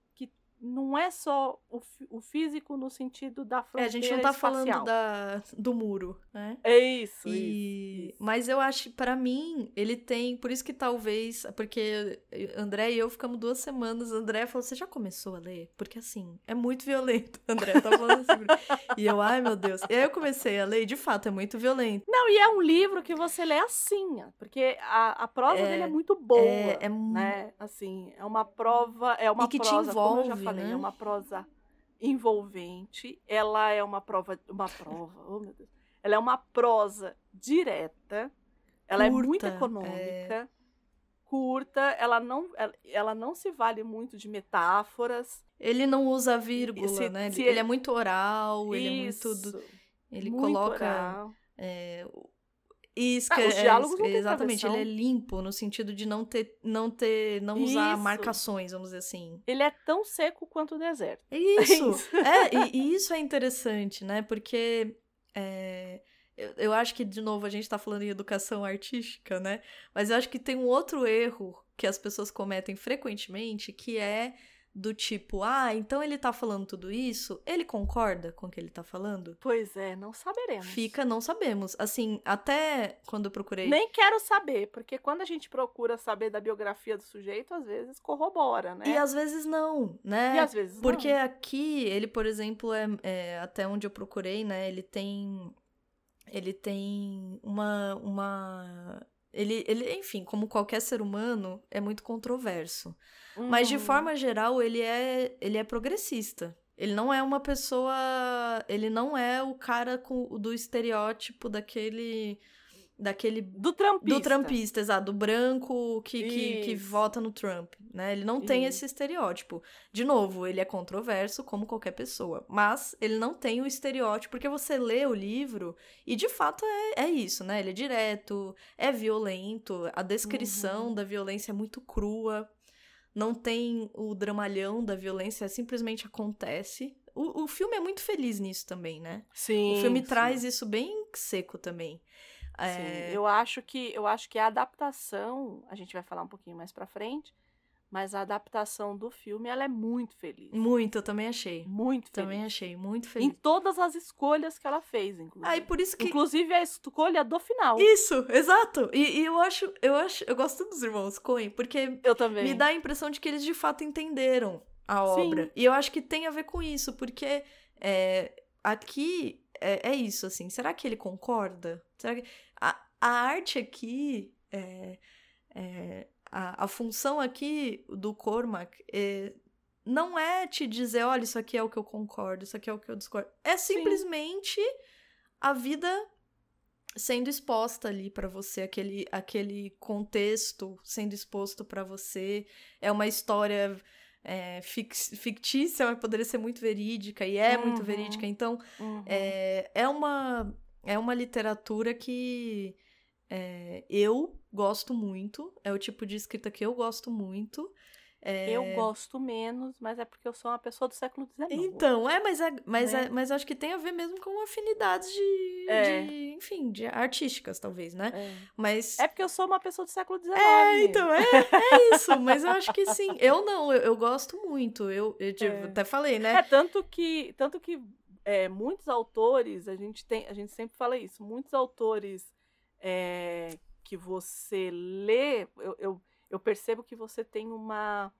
não é só o, o físico no sentido da É, fronteira a gente não tá espacial. falando da, do muro, né? É isso, E... isso. Mas eu acho, pra mim, ele tem. Por isso que talvez. Porque André e eu ficamos duas semanas. André falou: Você já começou a ler? Porque assim, é muito violento. André tá falando assim. e eu, ai meu Deus. E aí eu comecei a ler, e de fato, é muito violento. Não, e é um livro que você lê assim, porque a, a prosa É, dele é muito boa. É, é né? Assim, é uma prova, é uma E que te prosa, já envolve, falei, né? é uma prosa envolvente. Ela é uma prova, uma prova, oh meu Deus. Ela é uma prosa direta. Ela é muito Curta, econômica. Curta, ela não, ela, ela não se vale muito de metáforas. Ele não usa vírgula, se- né? se ele, ele- é muito oral, ele é muito. Isso, Ele muito coloca. É, isca, Ah, os é, diálogos têm exatamente, ele é limpo no sentido de não ter, não ter, não usar Isso. marcações, vamos dizer assim. Ele é tão seco quanto o deserto. É isso. isso. é, e, e isso é interessante, né? Porque é, eu, eu acho que, de novo, a gente tá falando em educação artística, né? Mas eu acho que tem um outro erro que as pessoas cometem frequentemente, que é do tipo, ah, então ele tá falando tudo isso, ele concorda com o que ele tá falando? Pois é, não saberemos. Fica, não sabemos. Assim, até quando eu procurei. Nem quero saber, porque quando a gente procura saber da biografia do sujeito, às vezes corrobora, né? E às vezes não, né? E às vezes Porque não. aqui, ele, por exemplo, é, é, até onde eu procurei, né? Ele tem. Ele tem uma. uma ele, ele, enfim, como qualquer ser humano, é muito controverso. Uhum. Mas de forma geral, ele é, ele é progressista. Ele não é uma pessoa. Ele não é o cara com, do estereótipo daquele. Daquele. Do trampista. Do trampista, exato. Do branco que, que, que vota no Trump. Né? Ele não tem Isso. esse estereótipo. De novo, ele é controverso, como qualquer pessoa. Mas ele não tem o estereótipo, porque você lê o livro e de fato é, é isso, né? Ele é direto, é violento, a descrição Uhum. da violência é muito crua não tem o dramalhão da violência, simplesmente acontece. O, o filme é muito feliz nisso também, né? Sim. o filme sim. traz isso bem seco também. É, Sim, eu acho que eu acho que a adaptação, a gente vai falar um pouquinho mais pra frente, mas a adaptação do filme ela é muito feliz. Muito, eu também achei. Muito feliz. Também achei, muito Em feliz. todas as escolhas que ela fez, inclusive. Ah, e por isso que. Inclusive a escolha do final. Isso, exato. E, e eu acho, eu acho, eu gosto dos irmãos Coen, porque Eu também. me dá a impressão de que eles de fato entenderam a Sim. obra. E eu acho que tem a ver com isso, porque é, aqui é, é isso, assim. Será que ele concorda? Será que. A, a arte aqui. é, é, a, a função aqui do Cormac é, não é te dizer, olha, isso aqui é o que eu concordo, isso aqui é o que eu discordo. É simplesmente a vida sendo exposta ali pra você, aquele, aquele contexto sendo exposto pra você. É uma história é, fictícia, mas poderia ser muito verídica, e é muito Uhum. verídica. Então, Uhum. é, é, uma, é uma literatura que é, eu gosto muito, é o tipo de escrita que eu gosto muito. É, Eu gosto menos, mas é porque eu sou uma pessoa do século XIX. Então, é, mas, é, mas, Né? é, mas acho que tem a ver mesmo com afinidades de, É. de, enfim, de artísticas, talvez, né? É. Mas. É porque eu sou uma pessoa do século XIX. É, então, é, é isso, mas eu acho que sim. Eu não, eu, eu gosto muito. Eu, eu tipo, É. até falei, né? É tanto que, tanto que é, muitos autores, a gente tem, a gente sempre fala isso, muitos autores é, que você lê, eu, eu, eu percebo que você tem uma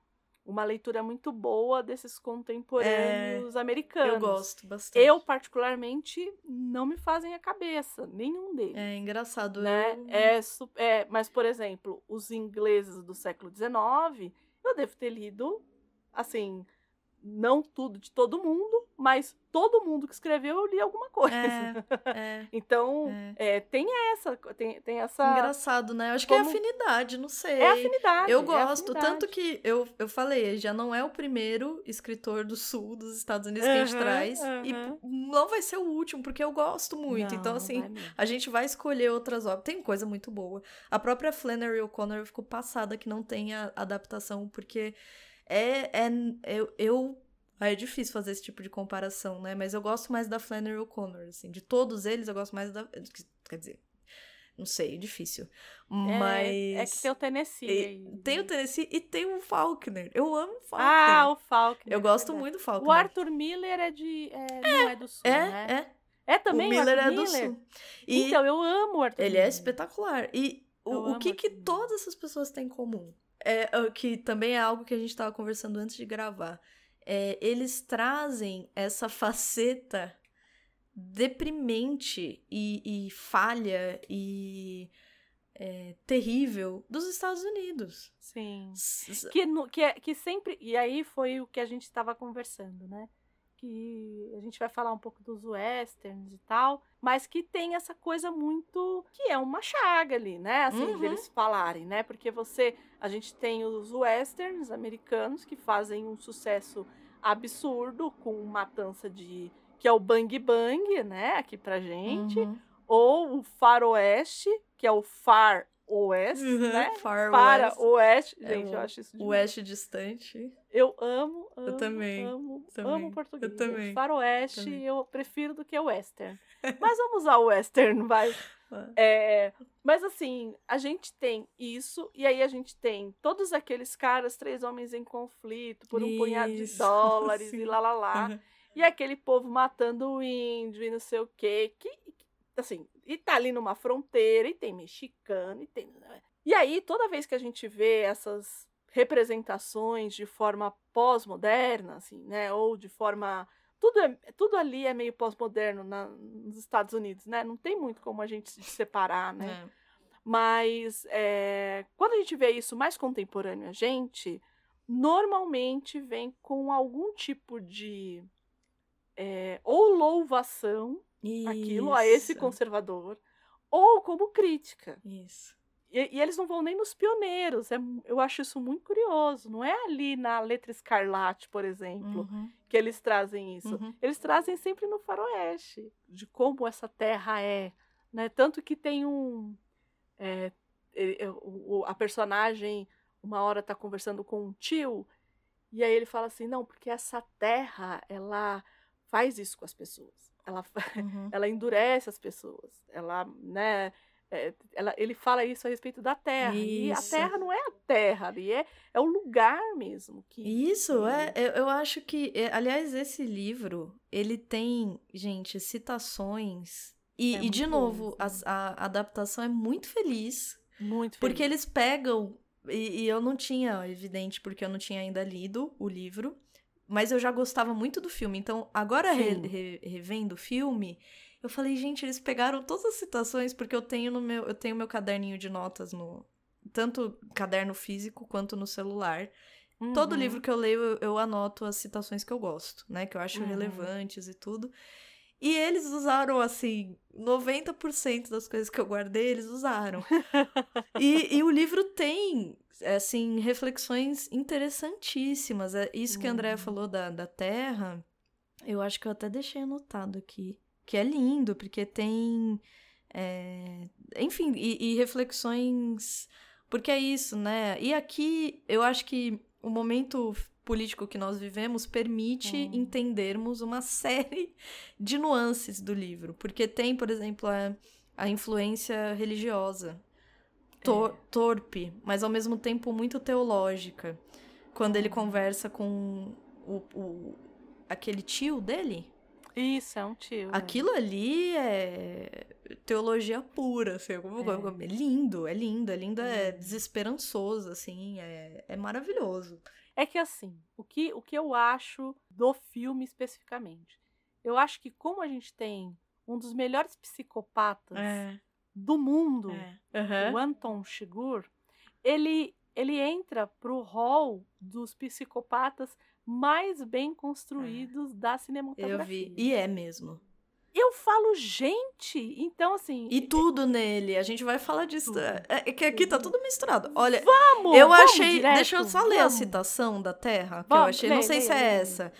uma leitura muito boa desses contemporâneos americanos. É, eu gosto bastante. Eu, particularmente, não me fazem a cabeça, nenhum deles. É engraçado. né? eu- É, é, mas, por exemplo, os ingleses do século XIX, eu devo ter lido, assim, não tudo de todo mundo, mas todo mundo que escreveu eu li alguma coisa. É, Então, é. é, tem essa, tem, tem essa. Engraçado, né? Eu acho que é como- afinidade, não sei. É afinidade. Eu é gosto, afinidade. tanto que eu, eu falei, já não é o primeiro escritor do sul dos Estados Unidos que a gente traz. E aham. não vai ser o último, porque eu gosto muito. Não, então, assim, a gente vai escolher outras obras. Tem coisa muito boa. A própria Flannery O'Connor eu fico passada que não tenha adaptação, porque é. é eu, eu. ah, É difícil fazer esse tipo de comparação, né? Mas eu gosto mais da Flannery O'Connor, assim. De todos eles, eu gosto mais da. Quer dizer, não sei, difícil. É, Mas. é que tem o Tennessee. e- aí. tem o Tennessee e tem o Faulkner. Eu amo o Faulkner. Ah, o Faulkner. eu gosto é verdade. muito do Faulkner. O Arthur Miller é de. é, não é do sul, É, né? é. É também o Miller Arthur é do Miller? sul. E Então, eu amo o Arthur ele Miller. é espetacular. E o, o que, que todas essas pessoas têm em comum? É, é, que também é algo que a gente estava conversando antes de gravar. É, eles trazem essa faceta deprimente e, e falha e é, terrível dos Estados Unidos. Sim. Que, no- que, é- que sempre. E aí foi o que a gente estava conversando, né? Que a gente vai falar um pouco dos westerns e tal, mas que tem essa coisa muito. que é uma chaga ali, né? Assim, Uhum. deles falarem, né? Porque você. A gente tem os westerns americanos que fazem um sucesso absurdo com matança de. que é o Bang Bang, né? Aqui pra gente. Uhum. ou o faroeste, que é o far oeste, Uhum, né? Far Para West. oeste. É, Gente, eu o- acho isso O oeste distante. Eu amo, amo, Eu também, amo, também. amo português. Eu também, Faroeste também. eu prefiro do que o western. Mas vamos usar o western, vai. É, mas assim, a gente tem isso, e aí a gente tem todos aqueles caras, três homens em conflito, por um punhado de Isso, dólares sim. e lá lá lá. Uhum. E aquele povo matando o índio e não sei o quê. Que- assim, e tá ali numa fronteira, e tem mexicano, e tem. né? E aí, toda vez que a gente vê essas representações de forma pós-moderna, assim, né? Ou de forma. Tudo, é, tudo ali é meio pós-moderno nos Estados Unidos, né? Não tem muito como a gente se separar, né? É. Mas é, quando a gente vê isso mais contemporâneo a gente, normalmente vem com algum tipo de é, ou louvação aquilo a esse Isso, conservador, ou como crítica. Isso. E, e eles não vão nem nos pioneiros. É, eu acho isso muito curioso. Não é ali na letra escarlate, por exemplo, Uhum, que eles trazem isso. uhum. Eles trazem sempre no faroeste, de como essa terra é. Né? Tanto que tem um. é, a personagem, uma hora tá conversando com um tio, e aí ele fala assim: não, porque essa terra, ela faz isso com as pessoas. Ela, Uhum. ela endurece as pessoas. Ela, né? é, ela, ele fala isso a respeito da terra. E a Isso. terra não é a terra ali, é, é o lugar mesmo. Que, Isso, é, eu, eu acho que, é, aliás, esse livro, ele tem, gente, citações, e, É e de novo, isso, as- a, adaptação é muito feliz, Muito porque feliz. eles pegam, e, e eu não tinha, evidente, porque eu não tinha ainda lido o livro, mas eu já gostava muito do filme, então agora re- re- revendo o filme, eu falei, gente, eles pegaram todas as citações, porque eu tenho no meu, eu tenho meu caderninho de notas no, tanto caderno físico quanto no celular, Todo Uhum. livro que eu leio, eu, eu anoto as citações que eu gosto, né? Que eu acho Uhum. relevantes e tudo. E eles usaram, assim, 90% das coisas que eu guardei, eles usaram. e, e o livro tem, assim, reflexões interessantíssimas. É isso que a Andrea Uhum. falou da, da Terra, eu acho que eu até deixei anotado aqui. Que é lindo, porque tem. é, enfim, e, e reflexões. Porque é isso, né? E aqui, eu acho que o momento político que nós vivemos permite Hum. entendermos uma série de nuances do livro. Porque tem, por exemplo, a, a influência religiosa. tor- Torpe, mas ao mesmo tempo muito teológica. Quando ele Hum. conversa com o, o- aquele tio dele. Isso, é um tio. né? Aquilo ali é teologia pura, assim, como- É. é lindo, é lindo, é lindo, é Hum. desesperançoso, assim, é, é maravilhoso. É que assim, o que, o que eu acho do filme especificamente? Eu acho que como a gente tem um dos melhores psicopatas do mundo, o Anton Chigurh, ele, ele entra pro hall dos psicopatas mais bem construídos da cinematografia. Eu vi, e é mesmo. Eu falo, gente, então assim... E tudo nele, a gente vai falar disso. Tudo. É, é que aqui tá tudo misturado. Olha, Vamos, eu vamos achei. direto, deixa eu só ler a vamos. citação da Terra, que Vamos, eu achei. não leia, sei se leia, é leia. essa.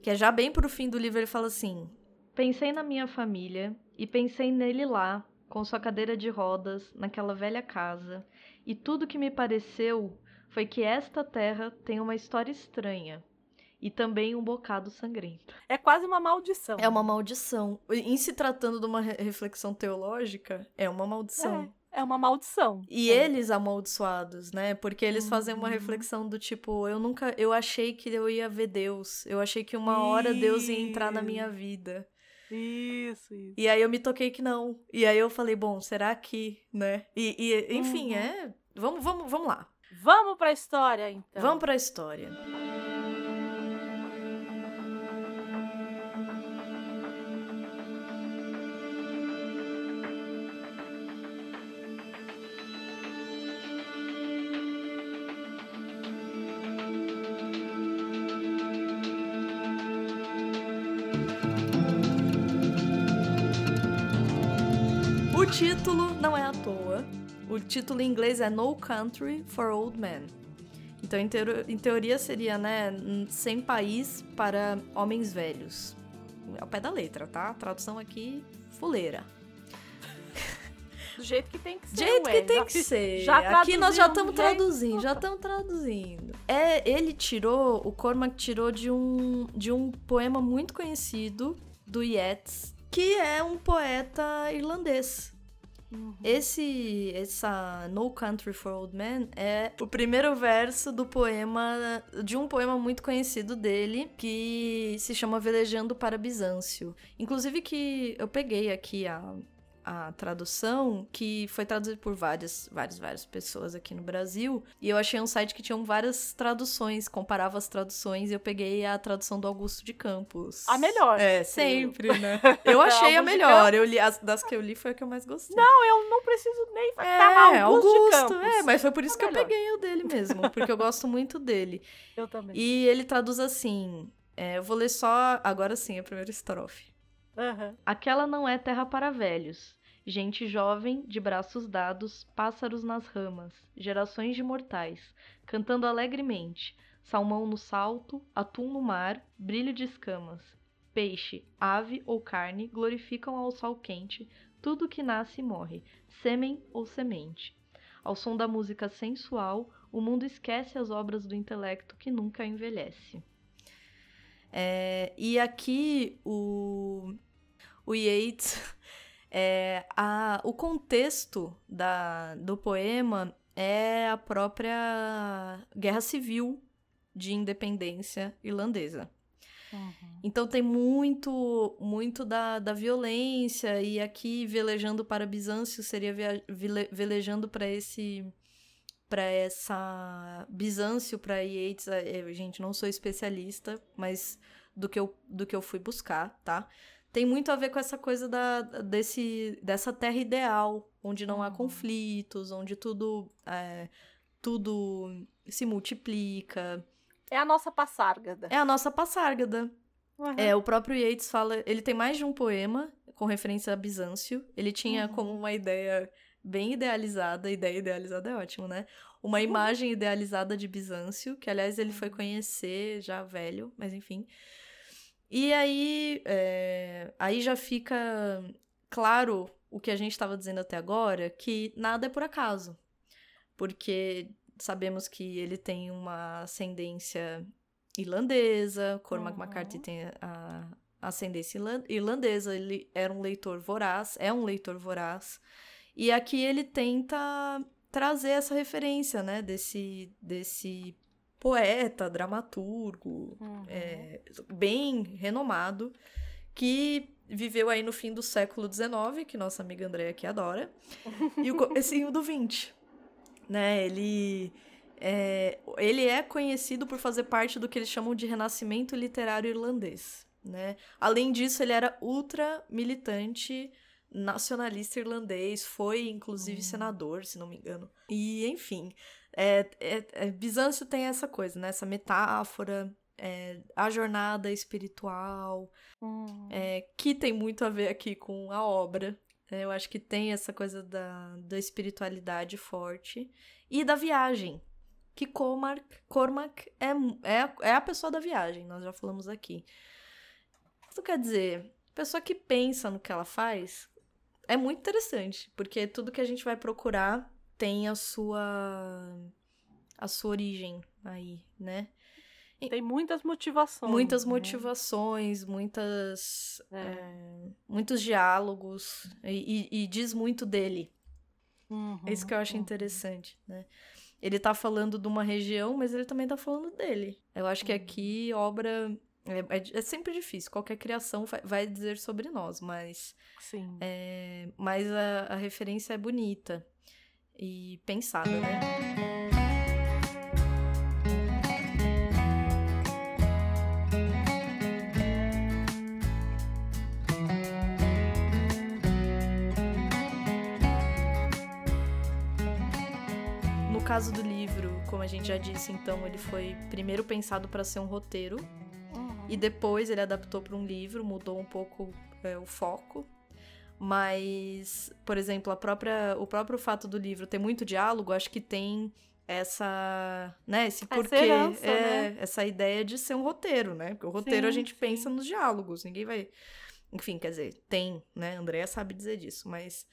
Que é já bem pro fim do livro, ele fala assim: Pensei na minha família e pensei nele lá, com sua cadeira de rodas, naquela velha casa, e tudo que me pareceu foi que esta terra tem uma história estranha e também um bocado sangrento. É quase uma maldição. É uma maldição. Em se tratando de uma re- reflexão teológica, é uma maldição. É uma maldição. E É. eles amaldiçoados, né? Porque eles fazem uma Uhum. reflexão do tipo, eu nunca, eu achei que eu ia ver Deus. Eu achei que uma hora Deus ia entrar na minha vida. Isso, isso. E aí eu me toquei que não. E aí eu falei, bom, será que, né? E, e, enfim, Uhum. é, vamos, vamos, vamos lá. Vamos pra história, então. Vamos pra história. O título em inglês é No Country for Old Men. Então, em, teo- em teoria, seria, né, Sem País para Homens Velhos. Ao pé da letra, tá? Tradução aqui, fuleira. Do jeito que tem que ser. Do jeito ué. que tem Já que ser. já Aqui nós já estamos traduzindo, já estamos traduzindo. É, ele tirou, o Cormac tirou de um, de um poema muito conhecido do Yeats, que é um poeta irlandês. Uhum. Esse, essa No Country for Old Men é o primeiro verso do poema, de um poema muito conhecido dele, que se chama Velejando para Bizâncio. Inclusive que eu peguei aqui a, a tradução, que foi traduzida por várias, várias, várias pessoas aqui no Brasil, e eu achei um site que tinha várias traduções, comparava as traduções, e eu peguei a tradução do Augusto de Campos. A melhor. É, sempre, né? Eu achei a melhor. Eu li, as, das que eu li foi a que eu mais gostei. Não, eu não preciso nem tá É, lá, Augusto, Augusto, de Campos. é, mas foi por isso É que eu melhor. peguei o dele mesmo, porque eu gosto muito dele. Eu também. E ele traduz assim, é, eu vou ler só, agora sim, a primeira estrofe. Aham. Aquela não é terra para velhos. Gente jovem, de braços dados, pássaros nas ramas, gerações de mortais, cantando alegremente, salmão no salto, atum no mar, brilho de escamas. Peixe, ave ou carne glorificam ao sol quente tudo que nasce e morre, sêmen ou semente. Ao som da música sensual, o mundo esquece as obras do intelecto que nunca envelhece. É, e aqui o, o Yeats, é, a, o contexto da, do poema é a própria guerra civil de independência irlandesa. Uhum. Então tem muito, muito da, da violência, e aqui velejando para Bizâncio seria via- vile- velejando para esse para essa Bizâncio para Yeats, é, eu, gente, não sou especialista, mas do que eu do que eu fui buscar, tá? Tem muito a ver com essa coisa da desse dessa terra ideal, onde não há Uhum. conflitos, onde tudo é, tudo se multiplica. É a nossa passárgada. É a nossa passárgada. Uhum. É, o próprio Yeats fala. Ele tem mais de um poema com referência a Bizâncio. Ele tinha Uhum. como uma ideia bem idealizada. Ideia idealizada é ótimo, né? Uma imagem idealizada de Bizâncio, que aliás ele foi conhecer já velho, mas enfim. E aí, é, aí já fica claro o que a gente estava dizendo até agora, que nada é por acaso. Porque sabemos que ele tem uma ascendência irlandesa, Cormac Uhum. McCarthy tem a ascendência irlan- irlandesa, ele era um leitor voraz, é um leitor voraz. E aqui ele tenta trazer essa referência, né, desse, desse poeta, dramaturgo, Uhum. é, bem renomado, que viveu aí no fim do século XIX, que nossa amiga Andréa aqui adora, e o comecinho do XX, né, ele... É, ele é conhecido por fazer parte do que eles chamam de renascimento literário irlandês, né? Além disso, ele era ultra militante nacionalista irlandês, foi inclusive Hum. senador, se não me engano. E, enfim, é, é- é- Bizâncio tem essa coisa, né? Essa metáfora, é, a jornada espiritual, é, que tem muito a ver aqui com a obra. né? eu acho que tem essa coisa da, da espiritualidade forte e da viagem. Que Cormac, Cormac é, é, a- é a pessoa da viagem, nós já falamos aqui. Isso quer dizer, pessoa que pensa no que ela faz é muito interessante, porque tudo que a gente vai procurar tem a sua a sua origem aí, né? Tem muitas motivações. Muitas né? motivações, muitas. É. é, muitos diálogos. E, e- e diz muito dele. Uhum, É isso que eu acho uhum. interessante, né? Ele tá falando de uma região, mas ele também tá falando dele. Eu acho que Uhum. aqui obra. É, é- é sempre difícil, qualquer criação vai, vai dizer sobre nós, mas, Sim. é, mas a, a referência é bonita e pensada, né? No caso do livro, como a gente já disse, então ele foi primeiro pensado para ser um roteiro Uhum. e depois ele adaptou para um livro, mudou um pouco é, o foco. Mas, por exemplo, a própria, o próprio fato do livro ter muito diálogo, acho que tem essa, né, esse porquê, herança, é, né? essa ideia de ser um roteiro, né? Porque o roteiro a Sim, gente sim. pensa nos diálogos, ninguém vai Enfim, quer dizer, tem, né? Andréa sabe dizer disso, mas.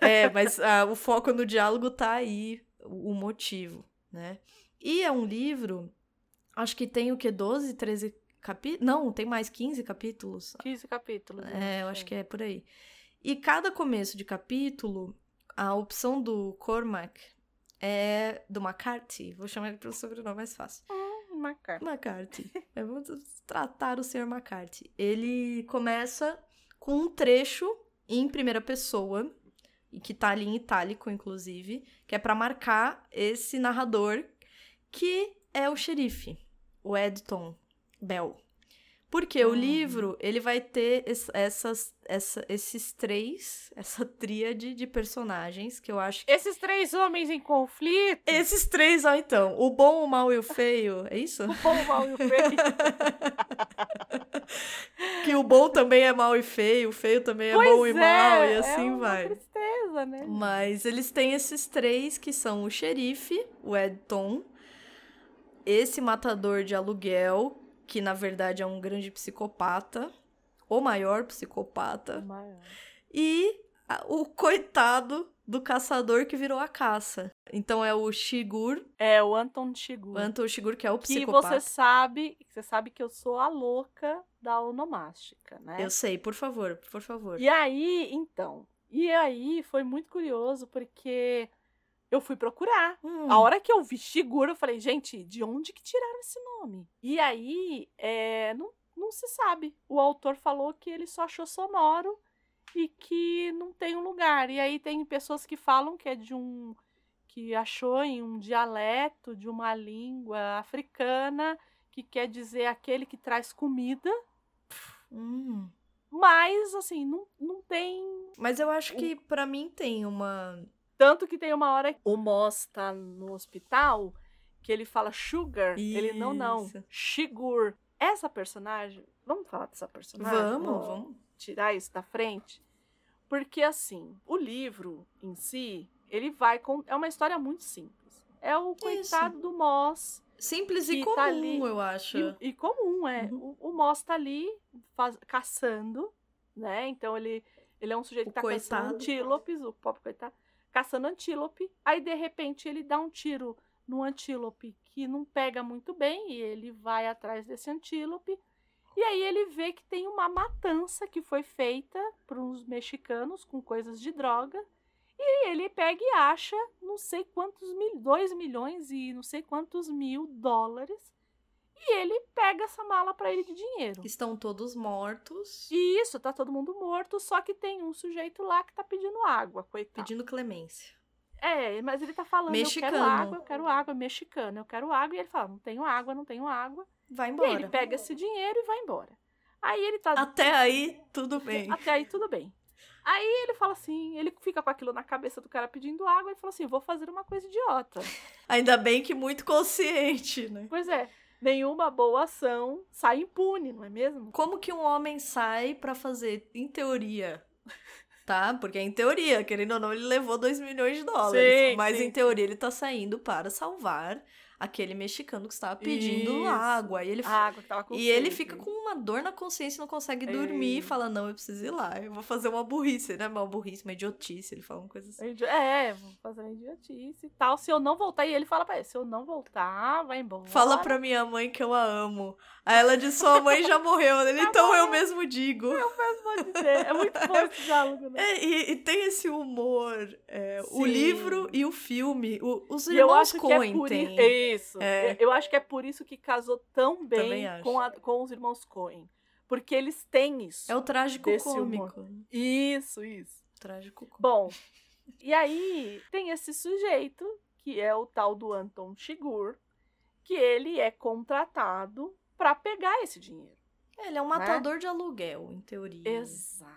é, mas ah, o foco no diálogo tá aí, o, o motivo, né? E é um livro, acho que tem o que? 12, 13 capítulos? Não, tem mais 15 capítulos. 15 capítulos. É, eu acho que é por aí. E cada começo de capítulo, a opção do Cormac é do McCarthy. Vou chamar ele pelo sobrenome mais fácil. Hum, McCarthy. McCarthy. Vamos tratar o Sr. McCarthy. Ele começa com um trecho em primeira pessoa, que tá ali em itálico, inclusive, que é para marcar esse narrador, que é o xerife, o Edton Bell. Porque o Uhum. livro, ele vai ter es- essas, essa, esses três, essa tríade de personagens, que eu acho que Esses três homens em conflito. esses três, ó, então. O bom, o mal e o feio. É isso? O bom, o mal e o feio. que o bom também é mal e feio, o feio também é Pois bom e mal, e é assim uma vai. tristeza, né? Mas eles têm esses três que são o xerife, o Edton, esse matador de aluguel, que na verdade é um grande psicopata, o maior psicopata, Maior. e o coitado do caçador que virou a caça. Então é o Shigur, É, o Anton Shigur. o Anton Shigur, que é o que psicopata. você sabe, você sabe que eu sou a louca da onomástica, né? Eu sei, por favor, por favor. E aí, então, e aí foi muito curioso porque eu fui procurar. Hum, A hora que eu vi Shigur, eu falei, gente, de onde que tiraram esse nome? E aí, é, não, não se sabe. O autor falou que ele só achou sonoro e que não tem um lugar. E aí tem pessoas que falam que é de um. que achou em um dialeto de uma língua africana, que quer dizer aquele que traz comida. hum. Mas, assim, não, não tem Mas eu acho que pra mim tem uma. Tanto que tem uma hora que o Moss tá no hospital que ele fala sugar, ele não, não, Isso. Shigur. Essa personagem, vamos falar dessa personagem? Vamos, vamos. tirar isso da frente? Porque assim, o livro em si, ele vai com é uma história muito simples. É o coitado do Moss Simples e Que comum, tá ali. eu acho. e, e comum, é. Uhum. O, o Moss tá ali faz- caçando, né? Então ele, ele é um sujeito O que tá caçando coitado. antílopes, o pobre coitado, caçando antílope. Aí, de repente, ele dá um tiro no antílope que não pega muito bem e ele vai atrás desse antílope. E aí ele vê que tem uma matança que foi feita por uns mexicanos com coisas de droga. E ele pega e acha não sei quantos mil, 2 milhões e não sei quantos mil dólares. E ele pega essa mala pra ele de dinheiro. Estão todos mortos, E isso, tá todo mundo morto, só que tem um sujeito lá que tá pedindo água, coitado. pedindo clemência. É, mas ele tá falando, eu Mexicano. quero água, eu quero água, mexicano, eu quero água. E ele fala, não tenho água, não tenho água. Vai E embora. aí ele pega esse dinheiro e vai embora. Aí ele tá... Até aí, tudo bem. Até aí tudo bem. Aí ele fala assim, ele fica com aquilo na cabeça do cara pedindo água e fala assim, vou fazer uma coisa idiota. Ainda bem que muito consciente, né? Pois é, nenhuma boa ação sai impune, não é mesmo? Como que um homem sai pra fazer, em teoria, tá? Porque em teoria, querendo ou não, ele levou 2 milhões de dólares. Sim, mas sim, em teoria ele tá saindo para salvar aquele mexicano que estava pedindo Isso. água. E ele, água que tava com e ele fica com uma dor na consciência, não consegue dormir É. e fala: Não, eu preciso ir lá, eu vou fazer uma burrice, né? Uma burrice, uma idiotice. Ele fala uma coisa assim. É, vou fazer uma idiotice e tal. Se eu não voltar, e ele fala pra ele, se eu não voltar, vai embora. Fala pra minha mãe que eu a amo. Aí ela diz: Sua mãe já morreu. Ele, então eu mesmo digo. Pode dizer. É muito bom esse diálogo, né? É, e, e tem esse humor. é, o livro e o filme. o- os eu irmãos é Coen por têm. Isso. É. Eu acho que é por isso que casou tão bem com, a- com os irmãos Coen. Porque eles têm isso. É o trágico cômico. Isso, isso. Trágico cômico. Bom, e aí tem esse sujeito, que é o tal do Anton Shigur, que ele é contratado pra pegar esse dinheiro. Ele é um matador de aluguel, em teoria. Exato.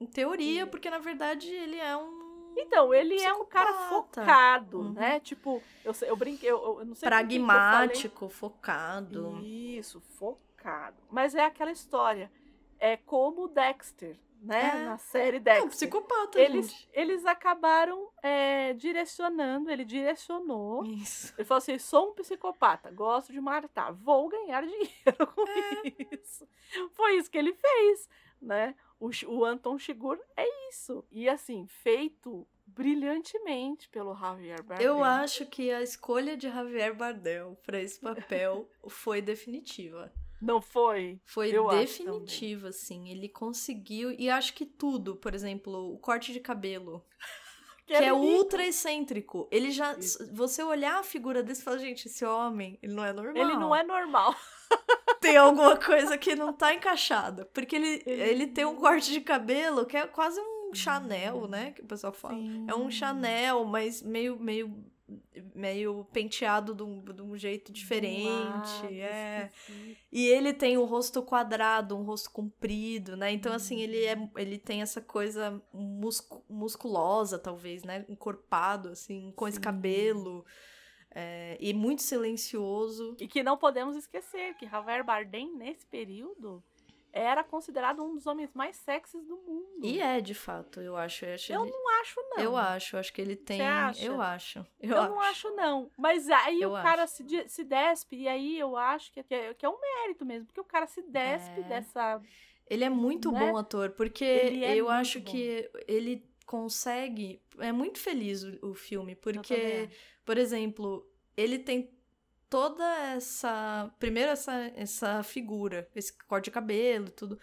Em teoria, porque na verdade ele é um. Então, ele é um cara Psicopata. focado, Uhum. né? Tipo, eu, sei- eu brinquei, eu, eu não sei pragmático, focado. Isso, focado. Mas é aquela história. É como o Dexter, né? É. Na série É um Dexter. psicopata, eles, gente. eles acabaram é, direcionando, ele direcionou. Isso. Ele falou assim: sou um psicopata, gosto de matar, vou ganhar dinheiro com É. isso. Foi isso que ele fez. Né? O, o Anton Chigurh é isso. E assim, feito brilhantemente pelo Javier Bardem. Eu acho que a escolha de Javier Bardem para esse papel foi definitiva. Não foi? Foi Eu definitiva, assim. Ele conseguiu. E acho que tudo, por exemplo, o corte de cabelo. Que, que é lindo. ultra excêntrico. Ele já. Isso. Você olhar a figura desse e falar, gente, esse homem, ele não é normal. Ele não é normal. tem alguma coisa que não tá encaixada. Porque ele, ele tem um corte de cabelo que é quase um Chanel, né? Que o pessoal fala. Sim. É um Chanel, mas meio, meio meio penteado de um, de um jeito diferente. é. E ele tem o um rosto quadrado, um rosto comprido, né? Então, assim, ele, é, uhum. ele tem essa coisa muscu musculosa, talvez, né? Encorpado, assim, com Sim. esse cabelo. É, e muito silencioso. E que não podemos esquecer que Javier Bardem, nesse período, era considerado um dos homens mais sexys do mundo. E é, de fato, eu acho. Eu, eu ele... não acho, não. Eu acho, acho que ele tem. Eu acho. Eu, eu acho. não acho, não. Mas aí eu o cara se, se despe, e aí eu acho que é, que é um mérito mesmo, porque o cara se despe é. dessa. Ele é muito né? bom ator, porque é eu acho bom. que ele consegue. É muito feliz o, o filme, porque, por exemplo, ele tem toda essa. Primeiro, essa, essa figura, esse corte de cabelo e tudo.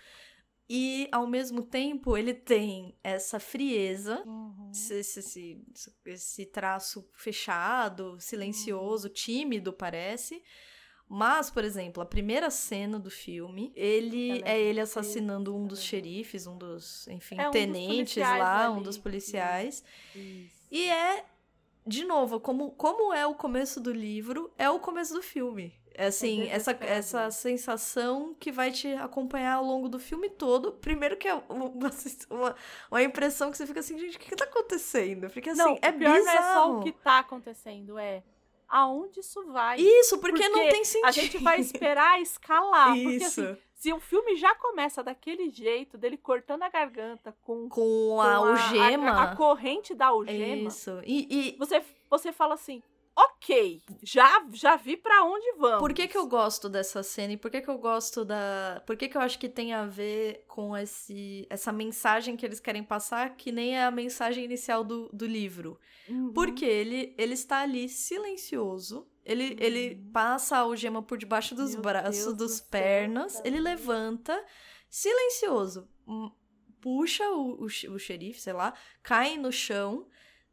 E, ao mesmo tempo, ele tem essa frieza, uhum. esse, esse, esse, traço fechado, silencioso, uhum. tímido, parece. Mas, por exemplo, a primeira cena do filme, ele é, é ele assassinando um dos xerifes, um dos, enfim, é um tenentes dos lá, ali. um dos policiais. Isso. E é de novo, como, como é o começo do livro, é o começo do filme. É assim, é essa, essa sensação que vai te acompanhar ao longo do filme todo. Primeiro que é uma, uma, uma impressão que você fica assim, gente, o que, que tá acontecendo? Fica assim, não, é pior bizarro. não é só o que tá acontecendo, é aonde isso vai. Isso, porque, porque não tem sentido. A gente vai esperar escalar. Isso. Porque, assim, se o filme já começa daquele jeito, dele cortando a garganta com, com, a algema, a, a, corrente da algema. Isso. E, e, você, você fala assim: ok, já, já vi para onde vamos. Por que, que eu gosto dessa cena e por que, que eu gosto da. Por que, que eu acho que tem a ver com esse, essa mensagem que eles querem passar, que nem é a mensagem inicial do, do livro? Uhum. Porque ele, ele está ali silencioso ele, ele passa a algema por debaixo dos Meu braços, dos do pernas, céu, ele levanta, silencioso, hum, puxa o, o, o xerife, sei lá, cai no chão.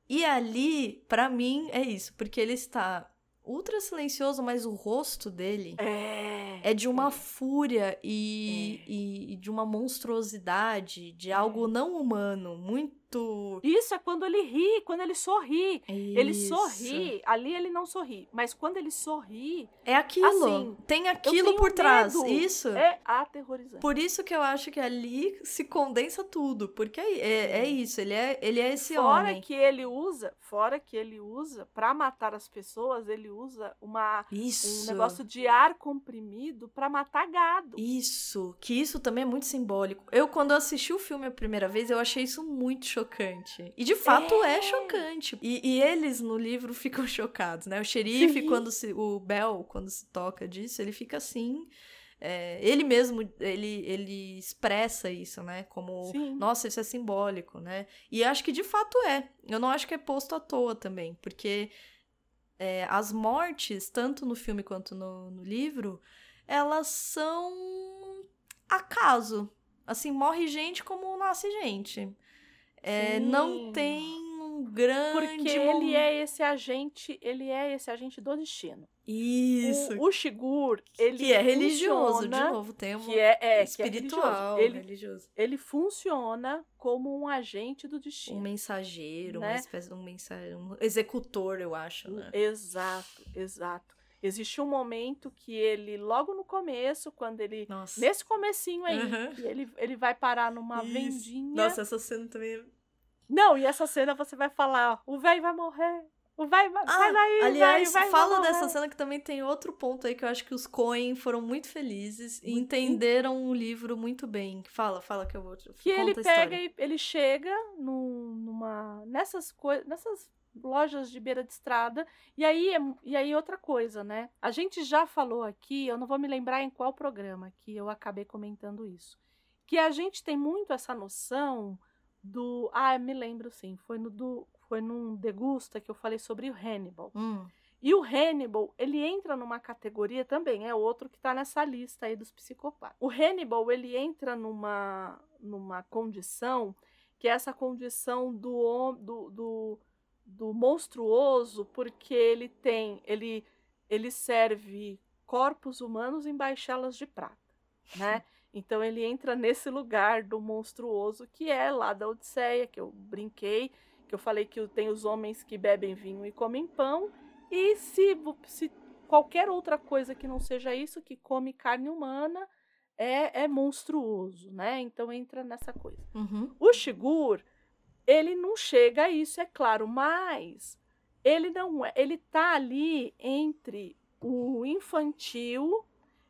E ali, para mim, é isso, porque ele está ultra silencioso, mas o rosto dele é, é de uma é. fúria e, é. e, e, de uma monstruosidade, de algo é. não humano, muito Isso é quando ele ri, quando ele sorri. Isso. Ele sorri, ali ele não sorri, mas quando ele sorri. É aquilo. Assim, tem aquilo por trás. Medo. Isso. É aterrorizante. Por isso que eu acho que ali se condensa tudo. Porque é, é, é isso, ele é, ele é esse fora homem. Fora que ele usa, fora que ele usa, para matar as pessoas, ele usa uma, isso. um negócio de ar comprimido para matar gado. Isso. Que isso também é muito simbólico. Eu, quando assisti o filme a primeira vez, eu achei isso muito chocante chocante. E de fato é, é chocante. E, e, eles no livro ficam chocados, né? O xerife, Sim. quando se. O Bel, quando se toca disso, ele fica assim. É, ele mesmo, ele, ele expressa isso, né? Como, Sim. nossa, isso é simbólico, né? E acho que de fato é. Eu não acho que é posto à toa também, porque é, as mortes, tanto no filme quanto no, no livro, elas são acaso. Assim, morre gente como nasce gente. É, não tem um grande. Porque ele é esse agente, ele é esse agente do destino. Isso. O, o Shigur, ele que é religioso, de novo, tem um que é, é, espiritual, que é religioso. Ele, religioso. ele funciona como um agente do destino. Um mensageiro, né? uma espécie de um mensageiro, um executor, eu acho, né? Exato, exato. Existe um momento que ele, logo no começo, quando ele. Nossa. Nesse comecinho aí, uhum. ele, ele vai parar numa Isso. vendinha. Nossa, essa cena também. É Não, e essa cena você vai falar: o velho vai morrer. O vai, ah, sai daí, aliás, véio, fala dessa cena que também tem outro ponto aí que eu acho que os Coen foram muito felizes e entenderam o livro muito bem. Fala, fala que eu vou te Que ele pega e ele chega no, numa nessas coisas, nessas lojas de beira de estrada. E aí, e aí outra coisa, né? A gente já falou aqui, eu não vou me lembrar em qual programa que eu acabei comentando isso. que a gente tem muito essa noção do. Ah, me lembro sim. Foi no do. Foi num degusta que eu falei sobre o Hannibal. Hum. E o Hannibal, ele entra numa categoria também, é outro que está nessa lista aí dos psicopatas. O Hannibal, ele entra numa, numa condição que é essa condição do, do, do, do monstruoso, porque ele tem, ele, ele serve corpos humanos em baixelas de prata, né? Então ele entra nesse lugar do monstruoso que é lá da Odisseia, que eu brinquei, que eu falei que tem os homens que bebem vinho e comem pão, e se, se qualquer outra coisa que não seja isso, que come carne humana, é, é monstruoso, né? Então entra nessa coisa. Uhum. O Shigur, ele não chega a isso, é claro, mas ele não é, ele tá ali entre o infantil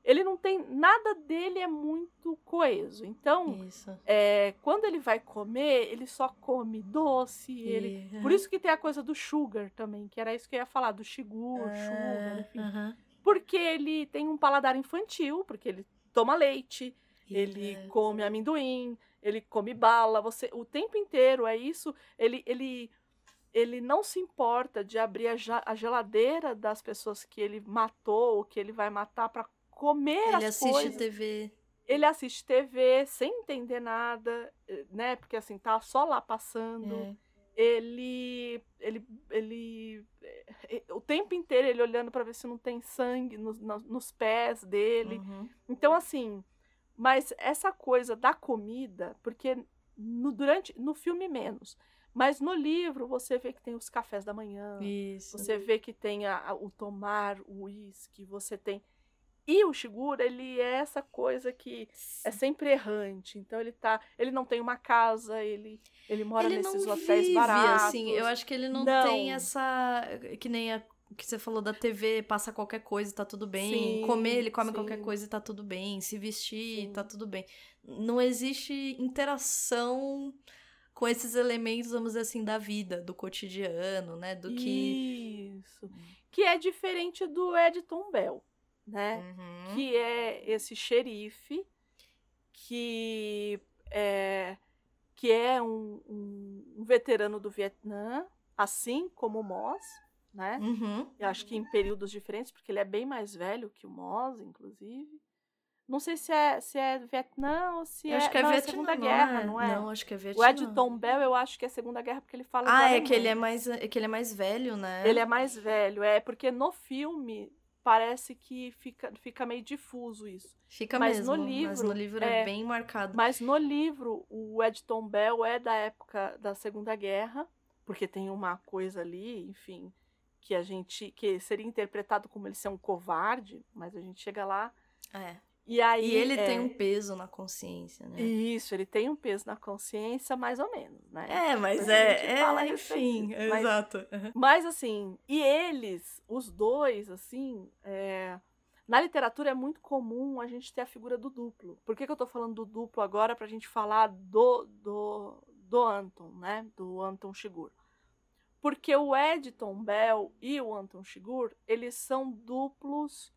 ele não tem nada dele é muito coeso. Então, é, quando ele vai comer, ele só come doce. Ele... E- Por isso que tem a coisa do sugar também, que era isso que eu ia falar, do sugar, Ah, enfim. aham. Porque ele tem um paladar infantil, porque ele toma leite, E ele é- come amendoim, ele come bala, você o tempo inteiro é isso. Ele ele ele não se importa de abrir a geladeira das pessoas que ele matou ou que ele vai matar para comer Ele as assiste coisas. TV. Ele assiste TV sem entender nada, eh, né? Porque assim tá só lá passando É. ele ele ele eh, o tempo inteiro ele olhando para ver se não tem sangue nos, nos, nos pés dele Uhum. então assim mas essa coisa da comida porque no durante no filme menos mas no livro você vê que tem os cafés da manhã Isso. você vê que tem a, a- o tomar o uísque você tem e o Shigura, ele é essa coisa que é sempre errante. Então ele tá, ele não tem uma casa, ele ele mora ele nesses hotéis vive, baratos. assim. Eu acho que ele não, Não. tem essa. Que nem a que você falou da TV, passa qualquer coisa e tá tudo bem. Sim, Comer, ele come sim. qualquer coisa e tá tudo bem. Se vestir, Sim. tá tudo bem. Não existe interação com esses elementos, vamos dizer assim, da vida, do cotidiano, né? Do que. Isso. Que é diferente do Edton Bell, né? Uhum. Que é esse xerife que é, que é um, um- um veterano do Vietnã, assim como o Moss, né? Uhum. Eu acho que em períodos diferentes, porque ele é bem mais velho que o Moss, inclusive. Não sei se é, se é Vietnã ou se Eu é, acho que é não, Vietnã. Segunda não Guerra, é? não é? Não, acho que é o Vietnã. Edton Bell, eu acho que é Segunda Guerra porque ele fala Ah, é que ele é mais, é que ele é mais velho, né? Ele é mais velho, é porque no filme parece que fica, fica meio difuso isso. Fica mas mesmo. no mas livro, no livro é, é, bem marcado. Mas no livro, o Edton Bell é da época da Segunda Guerra, porque tem uma coisa ali, enfim, que a gente que seria interpretado como ele ser um covarde, mas a gente chega lá É. e aí E ele é, tem um peso na consciência, né? isso, ele tem um peso na consciência mais ou menos, né? É, mas é, é enfim, disso, mas- exato. Uhum. Mas assim, e eles, os dois, assim, é, na literatura é muito comum a gente ter a figura do duplo. Por que, que eu tô falando do duplo agora pra gente falar do, do, do Anton, né? Do Anton Shigur. Porque o Edton Bell e o Anton Shigur, eles são duplos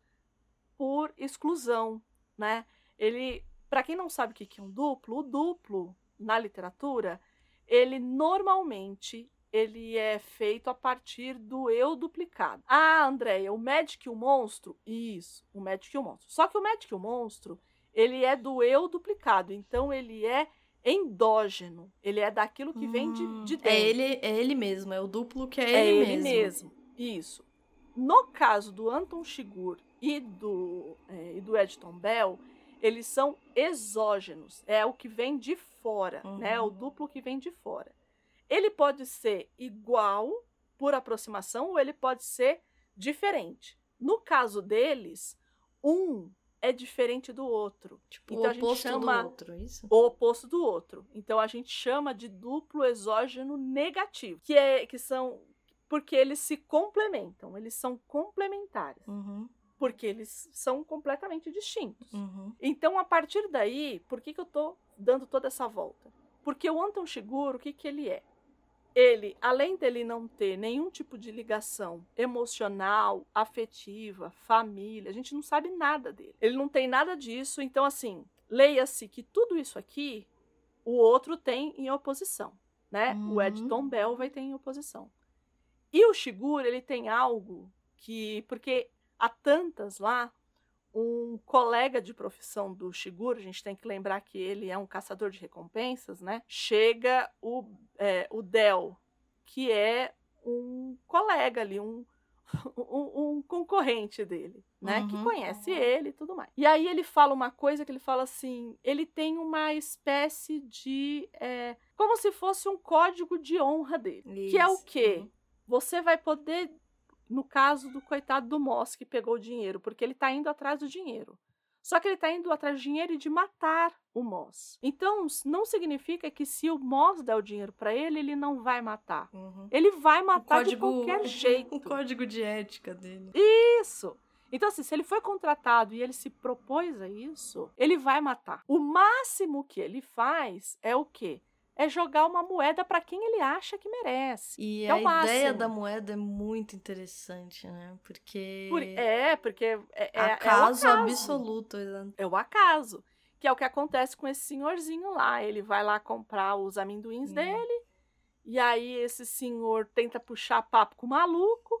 por exclusão, né? Ele, para quem não sabe o que é um duplo, o duplo na literatura, ele normalmente ele é feito a partir do eu duplicado. Ah, Andréia, o Magic e o Monstro? Isso, o Magic e o Monstro. Só que o Magic e o Monstro, ele é do eu duplicado, então ele é endógeno. Ele é daquilo que vem de, Hum, de dentro. É ele, é ele mesmo, é o duplo que é É ele, ele mesmo. mesmo. Isso. No caso do Anton Shigur e do, é, e do Edton Bell, eles são exógenos. É o que vem de fora, Uhum. né? É o duplo que vem de fora. Ele pode ser igual por aproximação ou ele pode ser diferente. No caso deles, um é diferente do outro. Tipo, Então a o gente oposto chama- do outro, isso? o oposto do outro. Então a gente chama de duplo exógeno negativo, que é que são porque eles se complementam, eles são complementares, Uhum, porque eles são completamente distintos. uhum. Então a partir daí, por que, que eu tô dando toda essa volta? Porque o Anton Shigur, o que que ele é? Ele, além dele não ter nenhum tipo de ligação emocional, afetiva, família, a gente não sabe nada dele. Ele não tem nada disso, então assim, Leia-se que tudo isso aqui o outro tem em oposição, né? Uhum. O Ed Tom Bell vai ter em oposição. E o Shigur, ele tem algo que. Porque há tantas lá, um colega de profissão do Shigur, a gente tem que lembrar que ele é um caçador de recompensas, né? Chega o, é, o Del, que é um colega ali, um, um, um concorrente dele, né? Uhum. Que conhece ele e tudo mais. E aí ele fala uma coisa que ele fala assim: ele tem uma espécie de. É, como se fosse um código de honra dele. Isso. Que é o quê? Uhum. Você vai poder no caso do coitado do Moss que pegou o dinheiro, porque ele está indo atrás do dinheiro. Só que ele está indo atrás do dinheiro e de matar o Moss. Então, não significa que se o Moss der o dinheiro para ele, ele não vai matar. Uhum. Ele vai matar código, de qualquer jeito. O código de ética dele. Isso! Então, assim, se ele foi contratado e ele se propôs a isso, ele vai matar. O máximo que ele faz é o quê? É jogar uma moeda para quem ele acha que merece. E é a ideia da moeda é muito interessante, né? Porque. Por, é, porque. É, é, acaso, é o acaso absoluto. É o acaso. Que é o que acontece com esse senhorzinho lá. Ele vai lá comprar os amendoins dele. E aí esse senhor tenta puxar papo com o maluco.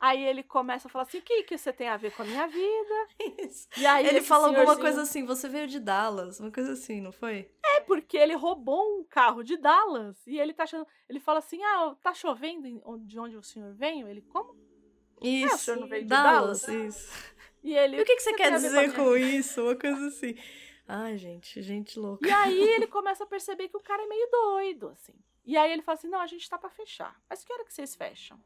Aí ele começa a falar assim: o que, que você tem a ver com a minha vida? Isso. E aí ele fala alguma coisa assim: você veio de Dallas, uma coisa assim, não foi? É, porque ele roubou um carro de Dallas e ele tá achando. Ele fala assim: ah, tá chovendo de onde o senhor veio? Ele, como? Isso. Ah, o senhor não veio de Dallas? Dallas? Isso. E ele. E o que, que você, quer dizer com, com isso? Uma coisa assim. Ai, gente, gente louca. E aí ele começa a perceber que o cara é meio doido, assim. E aí ele fala assim: não, a gente tá pra fechar. Mas que hora que vocês fecham?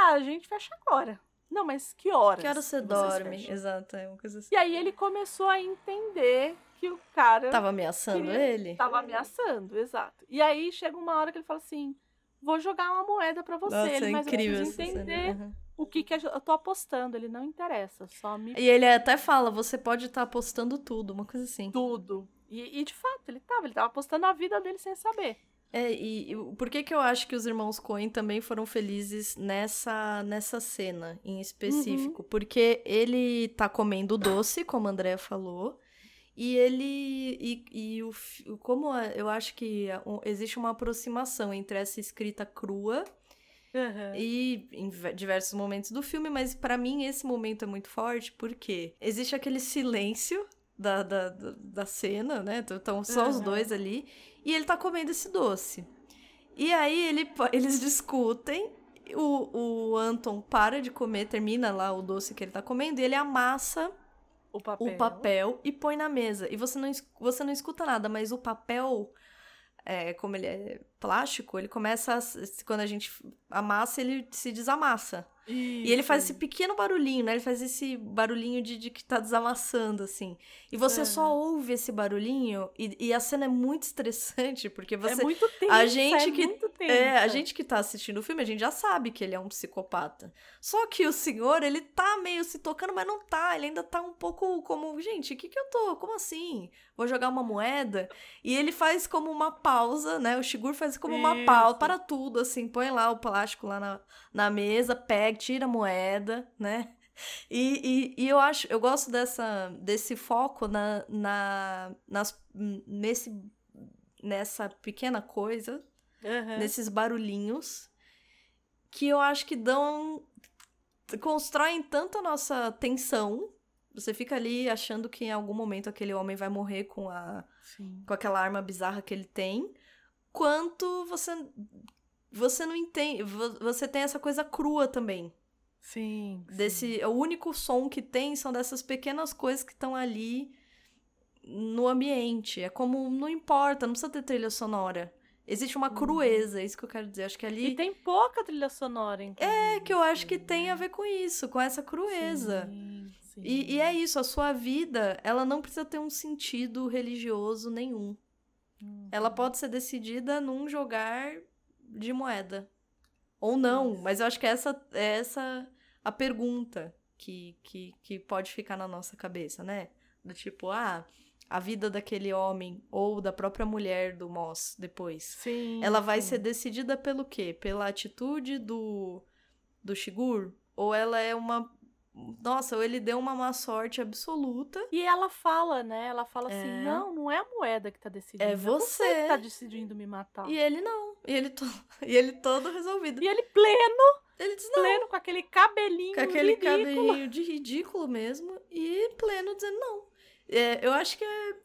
Ah, a gente fecha agora. Não, mas que horas? Que hora você dorme? Fecham? Exato, é uma coisa assim. E aí ele começou a entender que o cara. Tava ameaçando queria... ele? Tava ameaçando, exato. E aí chega uma hora que ele fala assim: vou jogar uma moeda para você, Nossa, ele, é mas incrível eu preciso entender. Uhum. O que, que eu tô apostando, ele não interessa, só me. E ele até fala: você pode estar tá apostando tudo, uma coisa assim. Tudo. E, e, de fato, ele tava, ele tava apostando a vida dele sem saber. É, e, e por que que eu acho que os irmãos Coen também foram felizes nessa, nessa cena em específico? Uhum. Porque ele tá comendo doce, como a Andrea falou, e ele. E, e o, como eu acho que existe uma aproximação entre essa escrita crua Uhum. E em diversos momentos do filme, mas para mim esse momento é muito forte porque existe aquele silêncio da, da, da cena, né? Estão só uhum. os dois ali e ele tá comendo esse doce. E aí ele, eles discutem, o, o Anton para de comer, termina lá o doce que ele tá comendo, e ele amassa o papel. o papel e põe na mesa. E você não, você não escuta nada, mas o papel, é, como ele é plástico, ele começa a, Quando a gente amassa, ele se desamassa. Isso. E ele faz esse pequeno barulhinho, né? Ele faz esse barulhinho de, de que tá desamassando, assim. E você é. só ouve esse barulhinho e, e, a cena é muito estressante, porque você... É muito tensa, a gente é que, muito tensa. É, a gente que tá assistindo o filme, a gente já sabe que ele é um psicopata. Só que o senhor, ele tá meio se tocando, mas não tá. Ele ainda tá um pouco como, gente, o que que eu tô? Como assim? Vou jogar uma moeda? E ele faz como uma pausa, né? O Shigur faz como Isso. uma pausa para tudo, assim. Põe lá o plástico lá na, na mesa, pega tira a moeda, né? E, e, e, eu acho, eu gosto dessa, desse foco na, na, nas, nesse, nessa pequena coisa, uhum. nesses barulhinhos, que eu acho que dão. constroem tanto a nossa tensão. Você fica ali achando que em algum momento aquele homem vai morrer com, a, com aquela arma bizarra que ele tem, quanto você você não entende. Você tem essa coisa crua também. Sim. Desse, sim. O único som que tem são dessas pequenas coisas que estão ali no ambiente. É como. Não importa, não precisa ter trilha sonora. Existe uma uhum. crueza, é isso que eu quero dizer. Acho que ali. E tem pouca trilha sonora, então. É, que eu acho que tem a ver com isso, com essa crueza. Sim, sim. E, e é isso, a sua vida, ela não precisa ter um sentido religioso nenhum. Uhum. Ela pode ser decidida num jogar de moeda. Ou não, mas eu acho que essa é essa a pergunta que, que, que pode ficar na nossa cabeça, né? Do tipo, ah, a vida daquele homem ou da própria mulher do Moss depois. Sim. Ela vai sim. ser decidida pelo quê? Pela atitude do, do Shigur? Ou ela é uma nossa, ou ele deu uma má sorte absoluta. E ela fala, né? Ela fala assim, é. assim: não, não é a moeda que tá decidindo. É você. É você que tá decidindo me matar. E ele não. E ele, to... e ele todo resolvido. E ele pleno. Ele diz não. Pleno, com aquele cabelinho. Com aquele ridículo. cabelinho de ridículo mesmo. E pleno dizendo não. É, eu acho que é,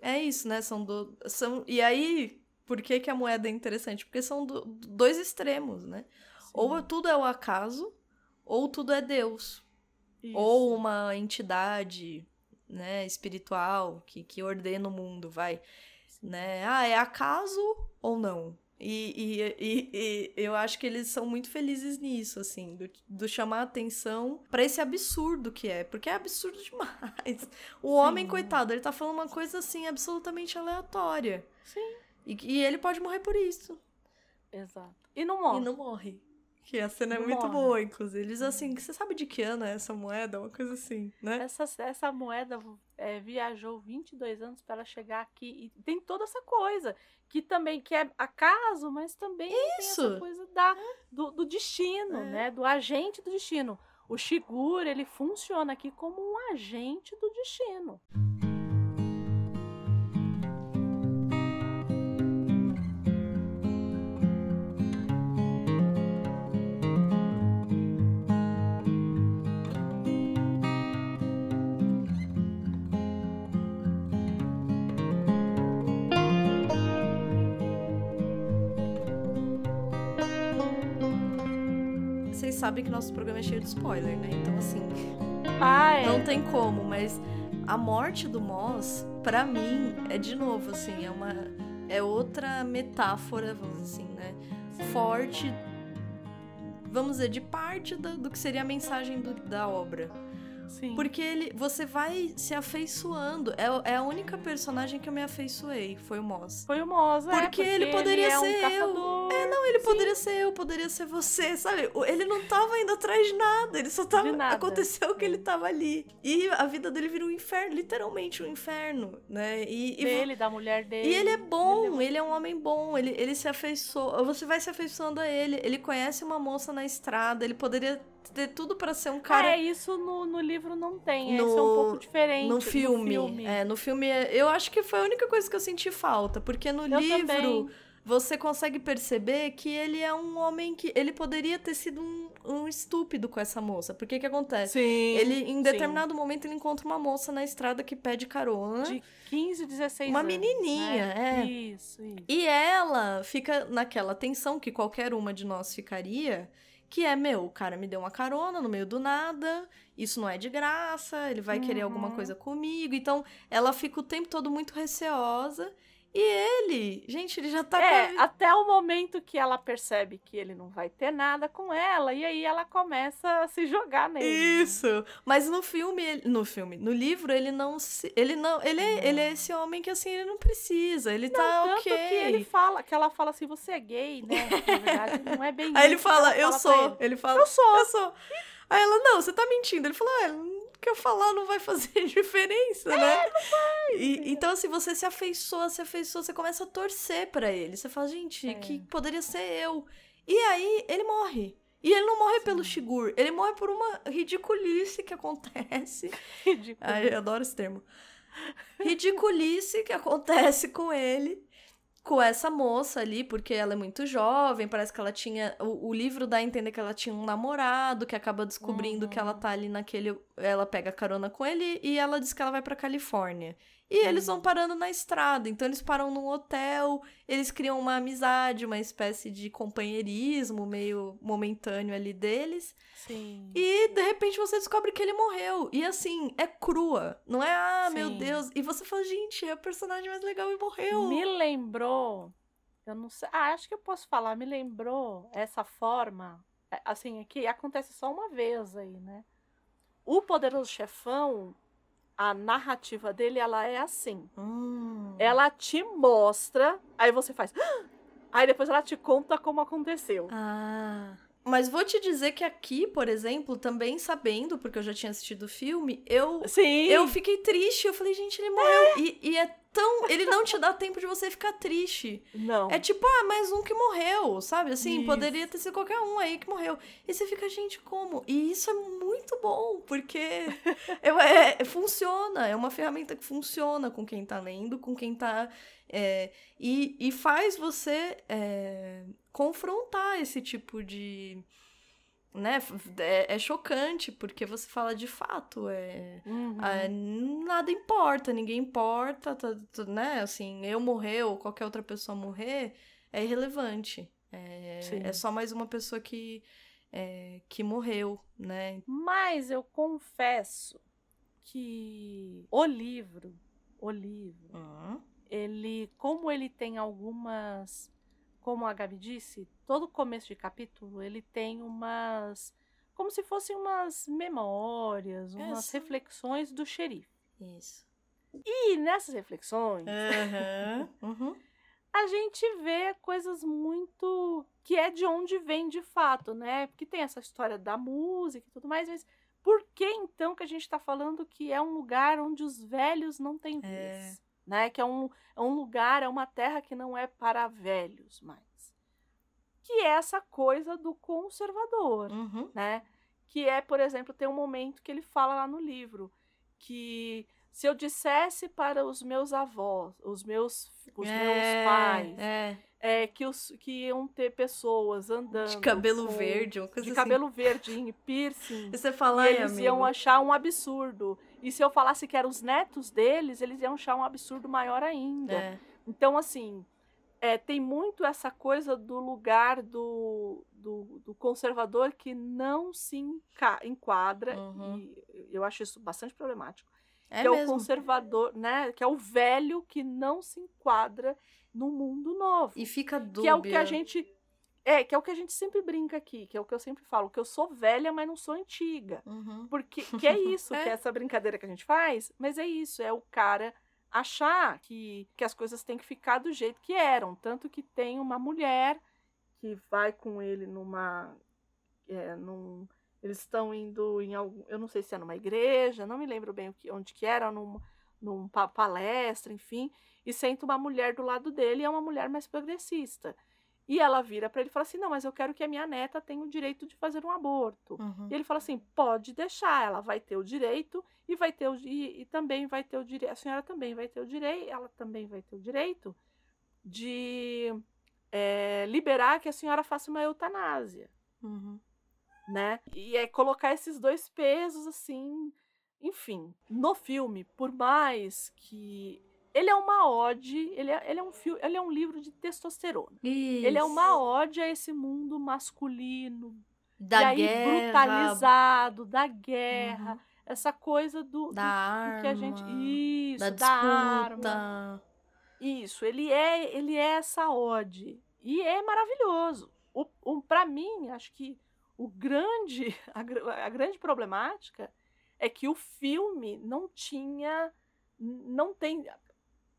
é isso, né? São, do, são. E aí, por que, que a moeda é interessante? Porque são do, dois extremos, né? Sim. Ou tudo é o acaso, ou tudo é Deus. Isso. Ou uma entidade, né, espiritual que, que ordena o mundo, vai. Né? Ah, é acaso ou não? E, e, e, e, eu acho que eles são muito felizes nisso, assim, do, do chamar atenção para esse absurdo que é, porque é absurdo demais. O Sim. homem, coitado, ele tá falando uma coisa assim absolutamente aleatória. Sim. E, e ele pode morrer por isso. Exato. E não morre. E não morre. Que a cena é muito boa, inclusive. Eles assim, você sabe de que ano é essa moeda? Uma coisa assim, né? Essa, essa moeda é, viajou 22 anos para chegar aqui. E tem toda essa coisa. Que também que é acaso, mas também Isso. tem essa coisa da, do, do destino, é. né? Do agente do destino. O Shigur, ele funciona aqui como um agente do destino. Sabe que nosso programa é cheio de spoiler, né? Então, assim. Ah, é. Não tem como, mas a morte do Moss, para mim, é de novo, assim, é uma. É outra metáfora, vamos dizer assim, né? Forte, vamos dizer, de parte do, do que seria a mensagem do, da obra. Sim. Porque ele, você vai se afeiçoando. É, é a única personagem que eu me afeiçoei, foi o Moss. Foi o Moss, é. Porque, ele poderia ele ser é um eu. É, não, ele Sim. poderia ser eu, poderia ser você, sabe? Ele não tava indo atrás de nada, ele só tava. Aconteceu que ele tava ali. E a vida dele vira um inferno, literalmente um inferno, né? E, e dele, da mulher dele. E ele é bom, ele é, ele é um homem bom, ele, ele se afeiçoa. Você vai se afeiçoando a ele. Ele conhece uma moça na estrada, ele poderia ter tudo para ser um cara. É, isso no, no livro não tem. No, Esse é um pouco diferente. No filme. filme. É, no filme, eu acho que foi a única coisa que eu senti falta. Porque no eu livro. Também você consegue perceber que ele é um homem que. Ele poderia ter sido um, um estúpido com essa moça. Porque que acontece? Sim. Ele, em determinado sim. momento, ele encontra uma moça na estrada que pede carona. De 15, 16 uma anos. Uma menininha, né? é. Isso, isso. E ela fica naquela tensão que qualquer uma de nós ficaria. Que é, meu, o cara me deu uma carona no meio do nada, isso não é de graça, ele vai uhum. querer alguma uhum. coisa comigo. Então, ela fica o tempo todo muito receosa. E ele, gente, ele já tá. É, até o momento que ela percebe que ele não vai ter nada com ela, e aí ela começa a se jogar nele. Isso! Mas no filme, no filme, no livro, ele não se. Ele não. Ele, é, ele é esse homem que assim, ele não precisa. Ele não, tá tanto ok. que ele fala, que ela fala assim, você é gay, né? Na verdade, não é bem Aí ele fala, eu fala sou. Ele. ele. fala, eu sou. Eu sou. Aí ela, não, você tá mentindo. Ele falou, ah, que eu falar não vai fazer diferença, é, né? Não vai. E, então, assim, você se afeiçoa, se afeiçoa, você começa a torcer para ele. Você fala, gente, é. que poderia ser eu. E aí, ele morre. E ele não morre Sim. pelo Shigur, ele morre por uma ridiculice que acontece. Ridículo. Ai, eu adoro esse termo. Ridiculice que acontece com ele com essa moça ali, porque ela é muito jovem, parece que ela tinha. O, o livro dá a entender que ela tinha um namorado, que acaba descobrindo uhum. que ela uhum. tá ali naquele. Ela pega carona com ele e ela diz que ela vai pra Califórnia. E eles vão parando na estrada. Então eles param num hotel, eles criam uma amizade, uma espécie de companheirismo meio momentâneo ali deles. Sim. E de repente você descobre que ele morreu. E assim, é crua. Não é, ah, Sim. meu Deus. E você fala, gente, é o personagem mais legal e morreu. Me lembrou. Eu não sei. Ah, acho que eu posso falar. Me lembrou essa forma. É, assim, aqui acontece só uma vez aí, né? O Poderoso Chefão a narrativa dele, ela é assim. Hum. Ela te mostra, aí você faz. Aí depois ela te conta como aconteceu. Ah. Mas vou te dizer que aqui, por exemplo, também sabendo, porque eu já tinha assistido o filme, eu Sim. eu fiquei triste. Eu falei, gente, ele morreu. É. E, e, é tão. Ele não te dá tempo de você ficar triste. Não. É tipo, ah, mais um que morreu, sabe? Assim, Isso. poderia ter sido qualquer um aí que morreu. E você fica, gente, como? E isso é muito bom, porque eu, é, funciona. É uma ferramenta que funciona com quem tá lendo, com quem tá. é, e, e faz você é, confrontar esse tipo de. Né? É, é chocante, porque você fala de fato. É, Uhum. ah, nada importa, ninguém importa, tá- tá- né? Assim, eu morrer ou qualquer outra pessoa morrer é irrelevante. É, é só mais uma pessoa que, é, que morreu, né? Mas eu confesso que o livro, o livro, ele, como ele tem algumas, como a Gabi disse, todo começo de capítulo ele tem umas, como se fossem umas memórias, É, umas sim. reflexões do xerife. Isso. E nessas reflexões, Aham, uhum. a gente vê coisas muito que é de onde vem de fato, né? Porque tem essa história da música e tudo mais, mas por que então que a gente está falando que é um lugar onde os velhos não têm vez? Né? Que é um, é um lugar, é uma terra que não é para velhos mais. Que é essa coisa do conservador Uhum. né? Que é, por exemplo, tem um momento que ele fala lá no livro que se eu dissesse para os meus avós, os meus, os É, meus pais, É, é, que, os, que iam ter pessoas andando de cabelo com- verde, uma coisa de assim. cabelo verde, e piercing. E você fala, E eles iam amigo. achar um absurdo. E se eu falasse que eram os netos deles, eles iam achar um absurdo maior ainda. É. Então, assim, é, tem muito essa coisa do lugar do, do, do conservador que não se enquadra, Uhum. e eu acho isso bastante problemático. É que é o mesmo. conservador, né? Que é o velho que não se enquadra no mundo novo. E fica dúbia. que é o que a gente. É, que é o que a gente sempre brinca aqui, que é o que eu sempre falo, que eu sou velha, mas não sou antiga. Uhum. Porque que é isso, É. que é essa brincadeira que a gente faz, mas é isso, é o cara achar que, que as coisas têm que ficar do jeito que eram. Tanto que tem uma mulher que vai com ele numa. é, num, eles estão indo em algum. Eu não sei se é numa igreja, não me lembro bem que, onde que era, num, num pa- palestra, enfim. E senta uma mulher do lado dele e é uma mulher mais progressista. E ela vira para ele e fala assim: Não, mas eu quero que a minha neta tenha o direito de fazer um aborto. Uhum. E ele fala assim: pode deixar, ela vai ter o direito e vai ter o, e, e também vai ter o direito, a senhora também vai ter o direito, ela também vai ter o direito de é, liberar que a senhora faça uma eutanásia, Uhum. né? E é colocar esses dois pesos assim, enfim. No filme, por mais que ele é uma ode, ele é, ele é um filme, ele é um livro de testosterona. Ele é uma Isso. ode a esse mundo masculino, da aí guerra, brutalizado, da guerra, Uhum. essa coisa do, da do- arma, do que a gente isso, da da, arma. Isso, ele é ele é essa ode e é maravilhoso. O, para mim, acho que o grande a, a grande problemática é que o filme não tinha não tem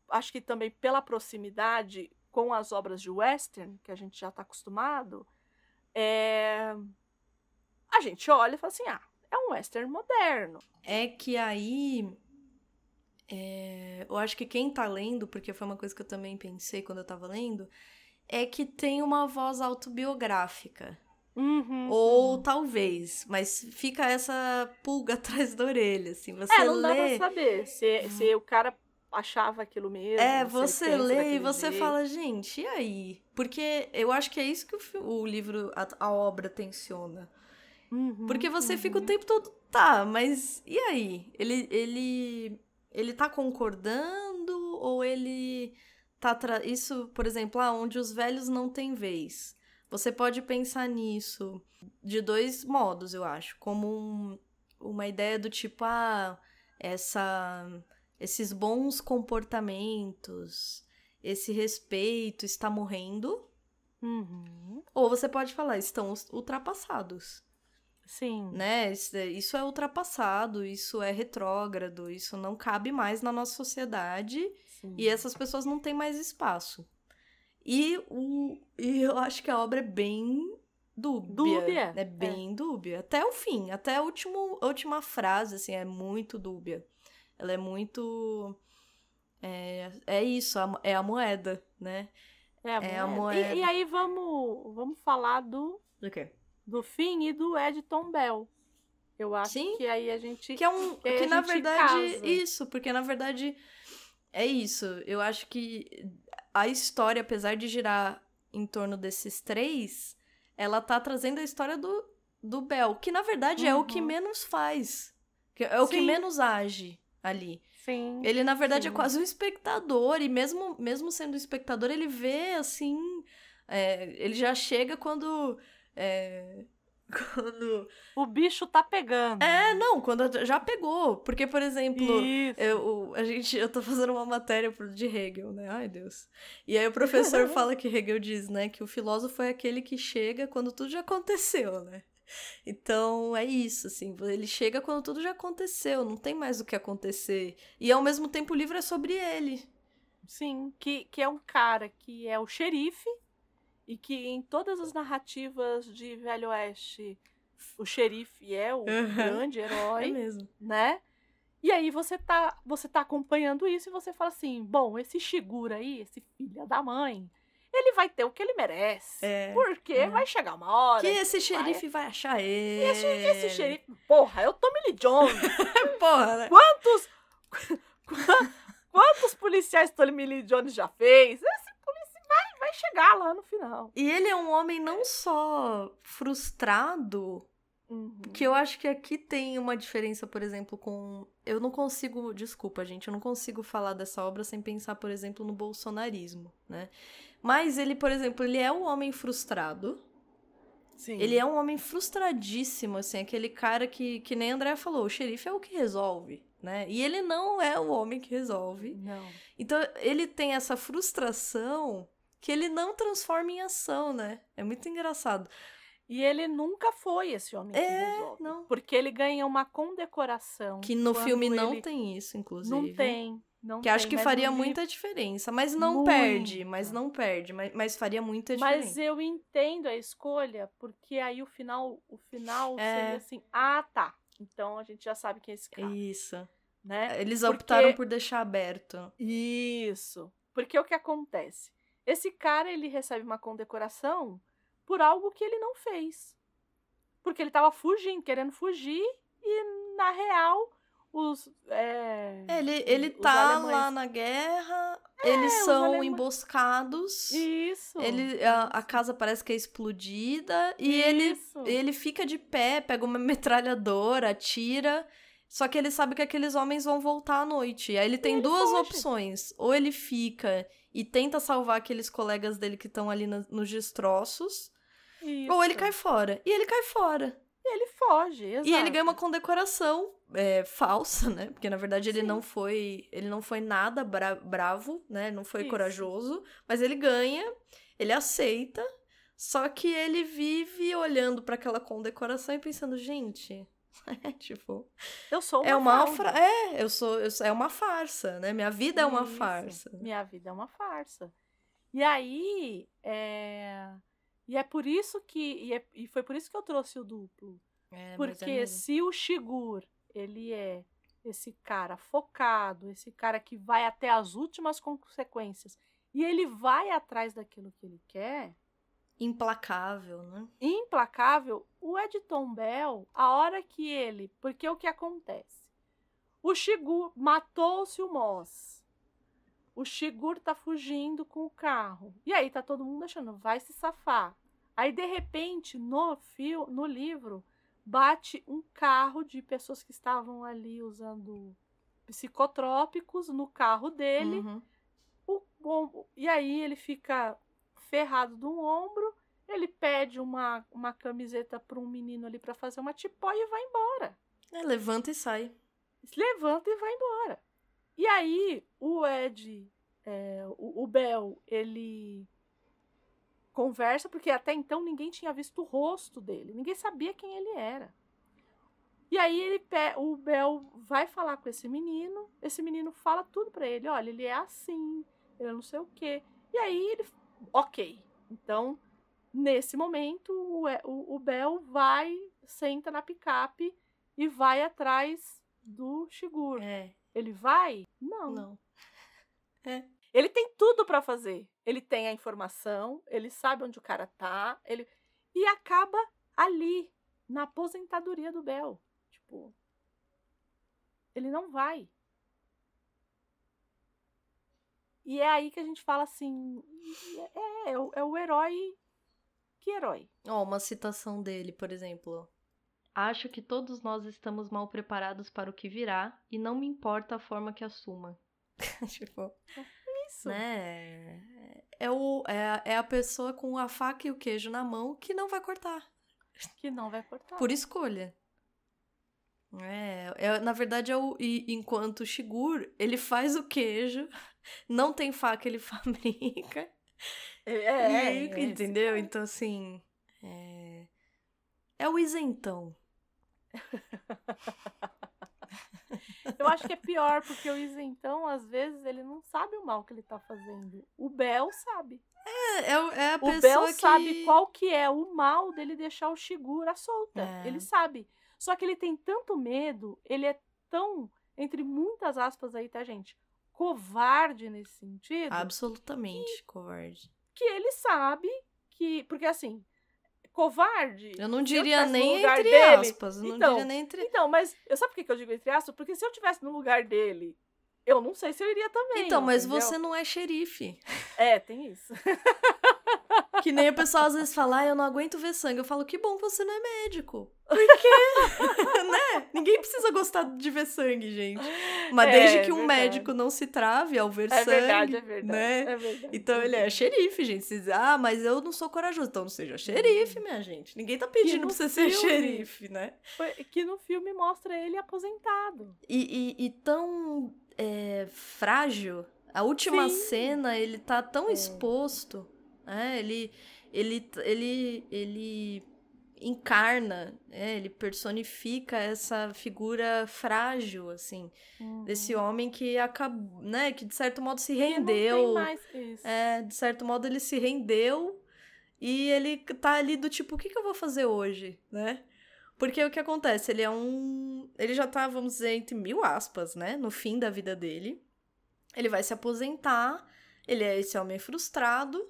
acho que também pela proximidade com as obras de western que a gente já está acostumado é, a gente olha e fala assim ah é um western moderno É que aí. é, eu acho que quem tá lendo, porque foi uma coisa que eu também pensei quando eu tava lendo, é que tem uma voz autobiográfica. Uhum, Ou uhum. talvez, mas fica essa pulga atrás da orelha, assim. Você É, não dá pra lê. saber se, se o cara achava aquilo mesmo. É, você lê e você jeito. fala, gente, e aí? Porque eu acho que é isso que o, o livro, a, a obra tensiona. Uhum, Porque você fica o uhum. tempo todo, tá, mas e aí? Ele, ele, ele tá concordando ou ele tá. Tra... Isso, por exemplo, ah, onde os velhos não têm vez. Você pode pensar nisso de dois modos, eu acho. Como um- uma ideia do tipo, ah, essa, esses bons comportamentos, esse respeito está morrendo. Uhum. Ou você pode falar, estão ultrapassados Sim. né? Isso é- Isso é ultrapassado, isso é retrógrado, isso não cabe mais na nossa sociedade sim. e essas pessoas não têm mais espaço. E, o, e eu acho que a obra é bem dúbia. Dúbia, É bem dúbia. Até o fim, até a, último, a última frase, assim, é muito dúbia. Ela é muito. É, é isso, é a moeda, né? É a moeda. É a moeda. E, e, aí vamos, vamos falar do. Do quê? Do fim e do Edton Bell. Eu acho Sim, que aí a gente. Que é um. Que, que na verdade. Casa. Isso, porque na verdade. É isso. Eu acho que a história, apesar de girar em torno desses três, ela tá trazendo a história do, do Bel, que na verdade uhum. é o que uhum. menos faz. É o Sim. que menos age ali. Sim. Ele, na verdade, é sim. é quase um espectador, e mesmo, mesmo sendo espectador, ele vê assim. É, ele já chega quando. É, quando. O bicho tá pegando. É, não, quando já pegou. Porque, por exemplo, eu, a gente, eu tô fazendo uma matéria de Hegel, né? Ai, Deus. E aí o professor fala que Hegel diz, né, que o filósofo é aquele que chega quando tudo já aconteceu, né? Então é isso, assim, ele chega quando tudo já aconteceu, não tem mais o que acontecer. E ao mesmo tempo o livro é sobre ele. Sim, que, que é um cara que é o xerife e que em todas as narrativas de Velho Oeste o xerife é o uhum. grande herói, é mesmo. né? E aí você tá, você tá acompanhando isso e você fala assim, bom, esse Shigura aí, esse filho da mãe, ele vai ter o que ele merece. É, porque é. vai chegar uma hora. Que esse xerife vai, vai achar ele. Esse, esse xerife. Porra, é o Tommy Lee Jones. Porra, né? Quantos. Quantos policiais Tommy Lee Jones já fez? Esse vai chegar lá no final. E ele é um homem não só frustrado, uhum. que eu acho que aqui tem uma diferença, por exemplo, com. Eu não consigo. Desculpa, gente, eu não consigo falar dessa obra sem pensar, por exemplo, no bolsonarismo, né? Mas ele, por exemplo, ele é um homem frustrado. Sim. Ele é um homem frustradíssimo, assim, aquele cara que, que nem André falou, o xerife é o que resolve, né? E ele não é o homem que resolve. Não. Então, ele tem essa frustração que ele não transforma em ação, né? É muito engraçado. E ele nunca foi esse homem é, que resolve. Não. Porque ele ganha uma condecoração. Que no filme não ele... tem isso, inclusive. Não tem. Não que tem, acho que faria muita diferença. Mas não perde, mas não perde. Mas, mas faria muita diferença. Mas eu entendo a escolha, porque aí o final, o final é. seria assim, ah, tá. Então a gente já sabe quem é esse cara. Isso. Né? Eles optaram porque... por deixar aberto. Isso. Porque o que acontece? Esse cara, ele recebe uma condecoração por algo que ele não fez. Porque ele estava fugindo, querendo fugir, e na real, os. É, ele, ele os tá alemães... lá na guerra, é, eles são alemães... emboscados. Isso. Ele, a, a, casa parece que é explodida, e ele, ele fica de pé, pega uma metralhadora, atira. Só que ele sabe que aqueles homens vão voltar à noite. Aí ele tem ele duas foge. opções. Ou ele fica e tenta salvar aqueles colegas dele que estão ali no, nos destroços. Isso. Ou ele cai fora. E ele cai fora. E ele foge, exato. E ele ganha uma condecoração é, falsa, né? Porque na verdade ele Sim. não foi. Ele não foi nada bra bravo, né? Não foi Isso. corajoso. Mas ele ganha, ele aceita. Só que ele vive olhando para aquela condecoração e pensando, gente, É, tipo. Eu sou uma é uma fra... É, eu sou, eu sou. É uma farsa, né? Minha vida é uma Isso. farsa. Minha vida é uma farsa. E aí. É... E é por isso que. E, é... e foi por isso que eu trouxe o duplo. É, Porque é se o Shigur, ele é esse cara focado, esse cara que vai até as últimas consequências, e ele vai atrás daquilo que ele quer, implacável, né? Implacável. O Edton Bell, a hora que ele, porque o que acontece? O Shigur matou-se o Moss. O Shigur tá fugindo com o carro. E aí tá todo mundo achando, vai se safar. Aí de repente, no fio, no livro, bate um carro de pessoas que estavam ali usando psicotrópicos no carro dele. Uhum. O, o, e aí ele fica ferrado do ombro, ele pede uma, uma camiseta para um menino ali para fazer uma tipó e vai embora. É, levanta e sai. Levanta e vai embora. E aí o Ed, é, o, o Bel, ele conversa, porque até então ninguém tinha visto o rosto dele, ninguém sabia quem ele era. E aí ele o Bel vai falar com esse menino, esse menino fala tudo para ele, olha, ele é assim, ele não sei o quê. E aí ele ok. Então, nesse momento, o, o, o Bel vai, senta na picape e vai atrás do Shigur. É. Ele vai? Não. Não. É. Ele tem tudo para fazer. Ele tem a informação, ele sabe onde o cara tá, ele e acaba ali na aposentadoria do Bel. Tipo, ele não vai. E é aí que a gente fala assim, é, é, o, é o herói. Que herói? Ó, oh, uma citação dele, por exemplo. Acho que todos nós estamos mal preparados para o que virá e não me importa a forma que assuma. tipo, isso. Né? É, o, é, é a pessoa com a faca e o queijo na mão que não vai cortar. Que não vai cortar. Por escolha. É, é, na verdade, é o, e, enquanto o Shigur, ele faz o queijo, não tem faca, ele fabrica. É, é, e, é entendeu? Então, assim. É, é o isentão. Eu acho que é pior, porque o isentão, às vezes, ele não sabe o mal que ele tá fazendo. O Bel sabe. É, é, é a o pessoa Bel que... sabe qual que é o mal dele deixar o Shigura solta. É. Ele sabe. Só que ele tem tanto medo, ele é tão, entre muitas aspas aí, tá, gente? Covarde nesse sentido. Absolutamente que, covarde. Que ele sabe que. Porque assim, covarde. Eu não diria eu nem entre dele, aspas. Eu então, não diria nem entre. Então, mas eu sabe por que eu digo entre aspas? Porque se eu tivesse no lugar dele, eu não sei se eu iria também. Então, mas entendeu? você não é xerife. É, tem isso. Que nem o pessoal às vezes fala, ah, eu não aguento ver sangue. Eu falo, que bom, você não é médico. Por quê? né? Ninguém precisa gostar de ver sangue, gente. Mas é, desde que um médico não se trave ao ver é sangue. Verdade, é verdade, né? É verdade. Então ele é xerife, gente. Você diz, ah, mas eu não sou corajoso. Então não seja xerife, minha gente. Ninguém tá pedindo pra você filme, ser xerife, né? Que no filme mostra ele aposentado. E, e, e tão é, frágil. A última Sim. cena, ele tá tão é. exposto é, ele, ele, ele, ele encarna, é, ele personifica essa figura frágil, assim, uhum. desse homem que acabou, né, que de certo modo se rendeu. É, de certo modo ele se rendeu e ele tá ali do tipo, o que, que eu vou fazer hoje, né? Porque o que acontece? Ele é um. Ele já tá, vamos dizer, entre mil aspas, né? No fim da vida dele. Ele vai se aposentar. Ele é esse homem frustrado.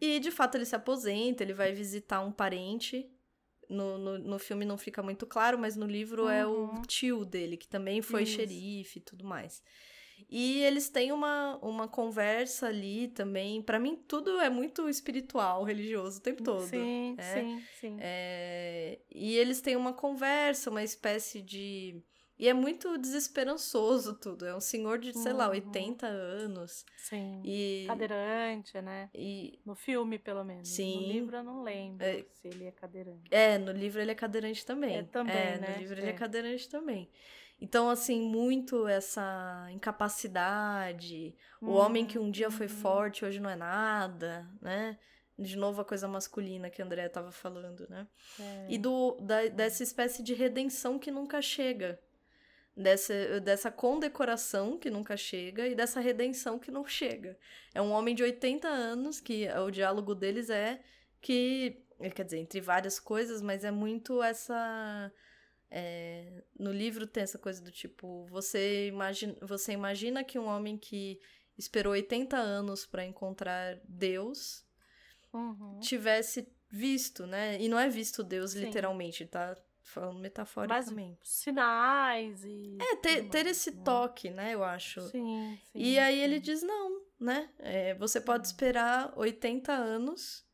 E de fato ele se aposenta, ele vai visitar um parente. No, no, no filme não fica muito claro, mas no livro uhum. é o uhum. tio dele, que também foi Isso. xerife e tudo mais. E eles têm uma, uma conversa ali também. para mim, tudo é muito espiritual, religioso o tempo todo. Sim, é, sim, sim. É, e eles têm uma conversa, uma espécie de e é muito desesperançoso tudo. É um senhor de, sei uhum. lá, 80 anos. Sim. E... Cadeirante, né? E... No filme, pelo menos. Sim. No livro eu não lembro é... se ele é cadeirante. É, no livro ele é cadeirante também. É também, é, né? No livro é. ele é cadeirante também. Então, assim, muito essa incapacidade. O homem que um dia foi uhum. forte, hoje não é nada, né? De novo a coisa masculina que a André estava falando, né? É. E do, da, dessa espécie de redenção que nunca chega dessa, dessa condecoração que nunca chega e dessa redenção que não chega. É um homem de 80 anos que o diálogo deles é que, quer dizer, entre várias coisas, mas é muito essa. É, no livro tem essa coisa do tipo: você imagina, você imagina que um homem que esperou 80 anos para encontrar Deus uhum. tivesse visto, né? E não é visto Deus Sim. literalmente, tá? Falando metaforicamente. Mas sinais e. É, ter, ter esse né? toque, né, eu acho. Sim, sim. E aí sim. ele diz: não, né? É, você pode esperar 80 anos.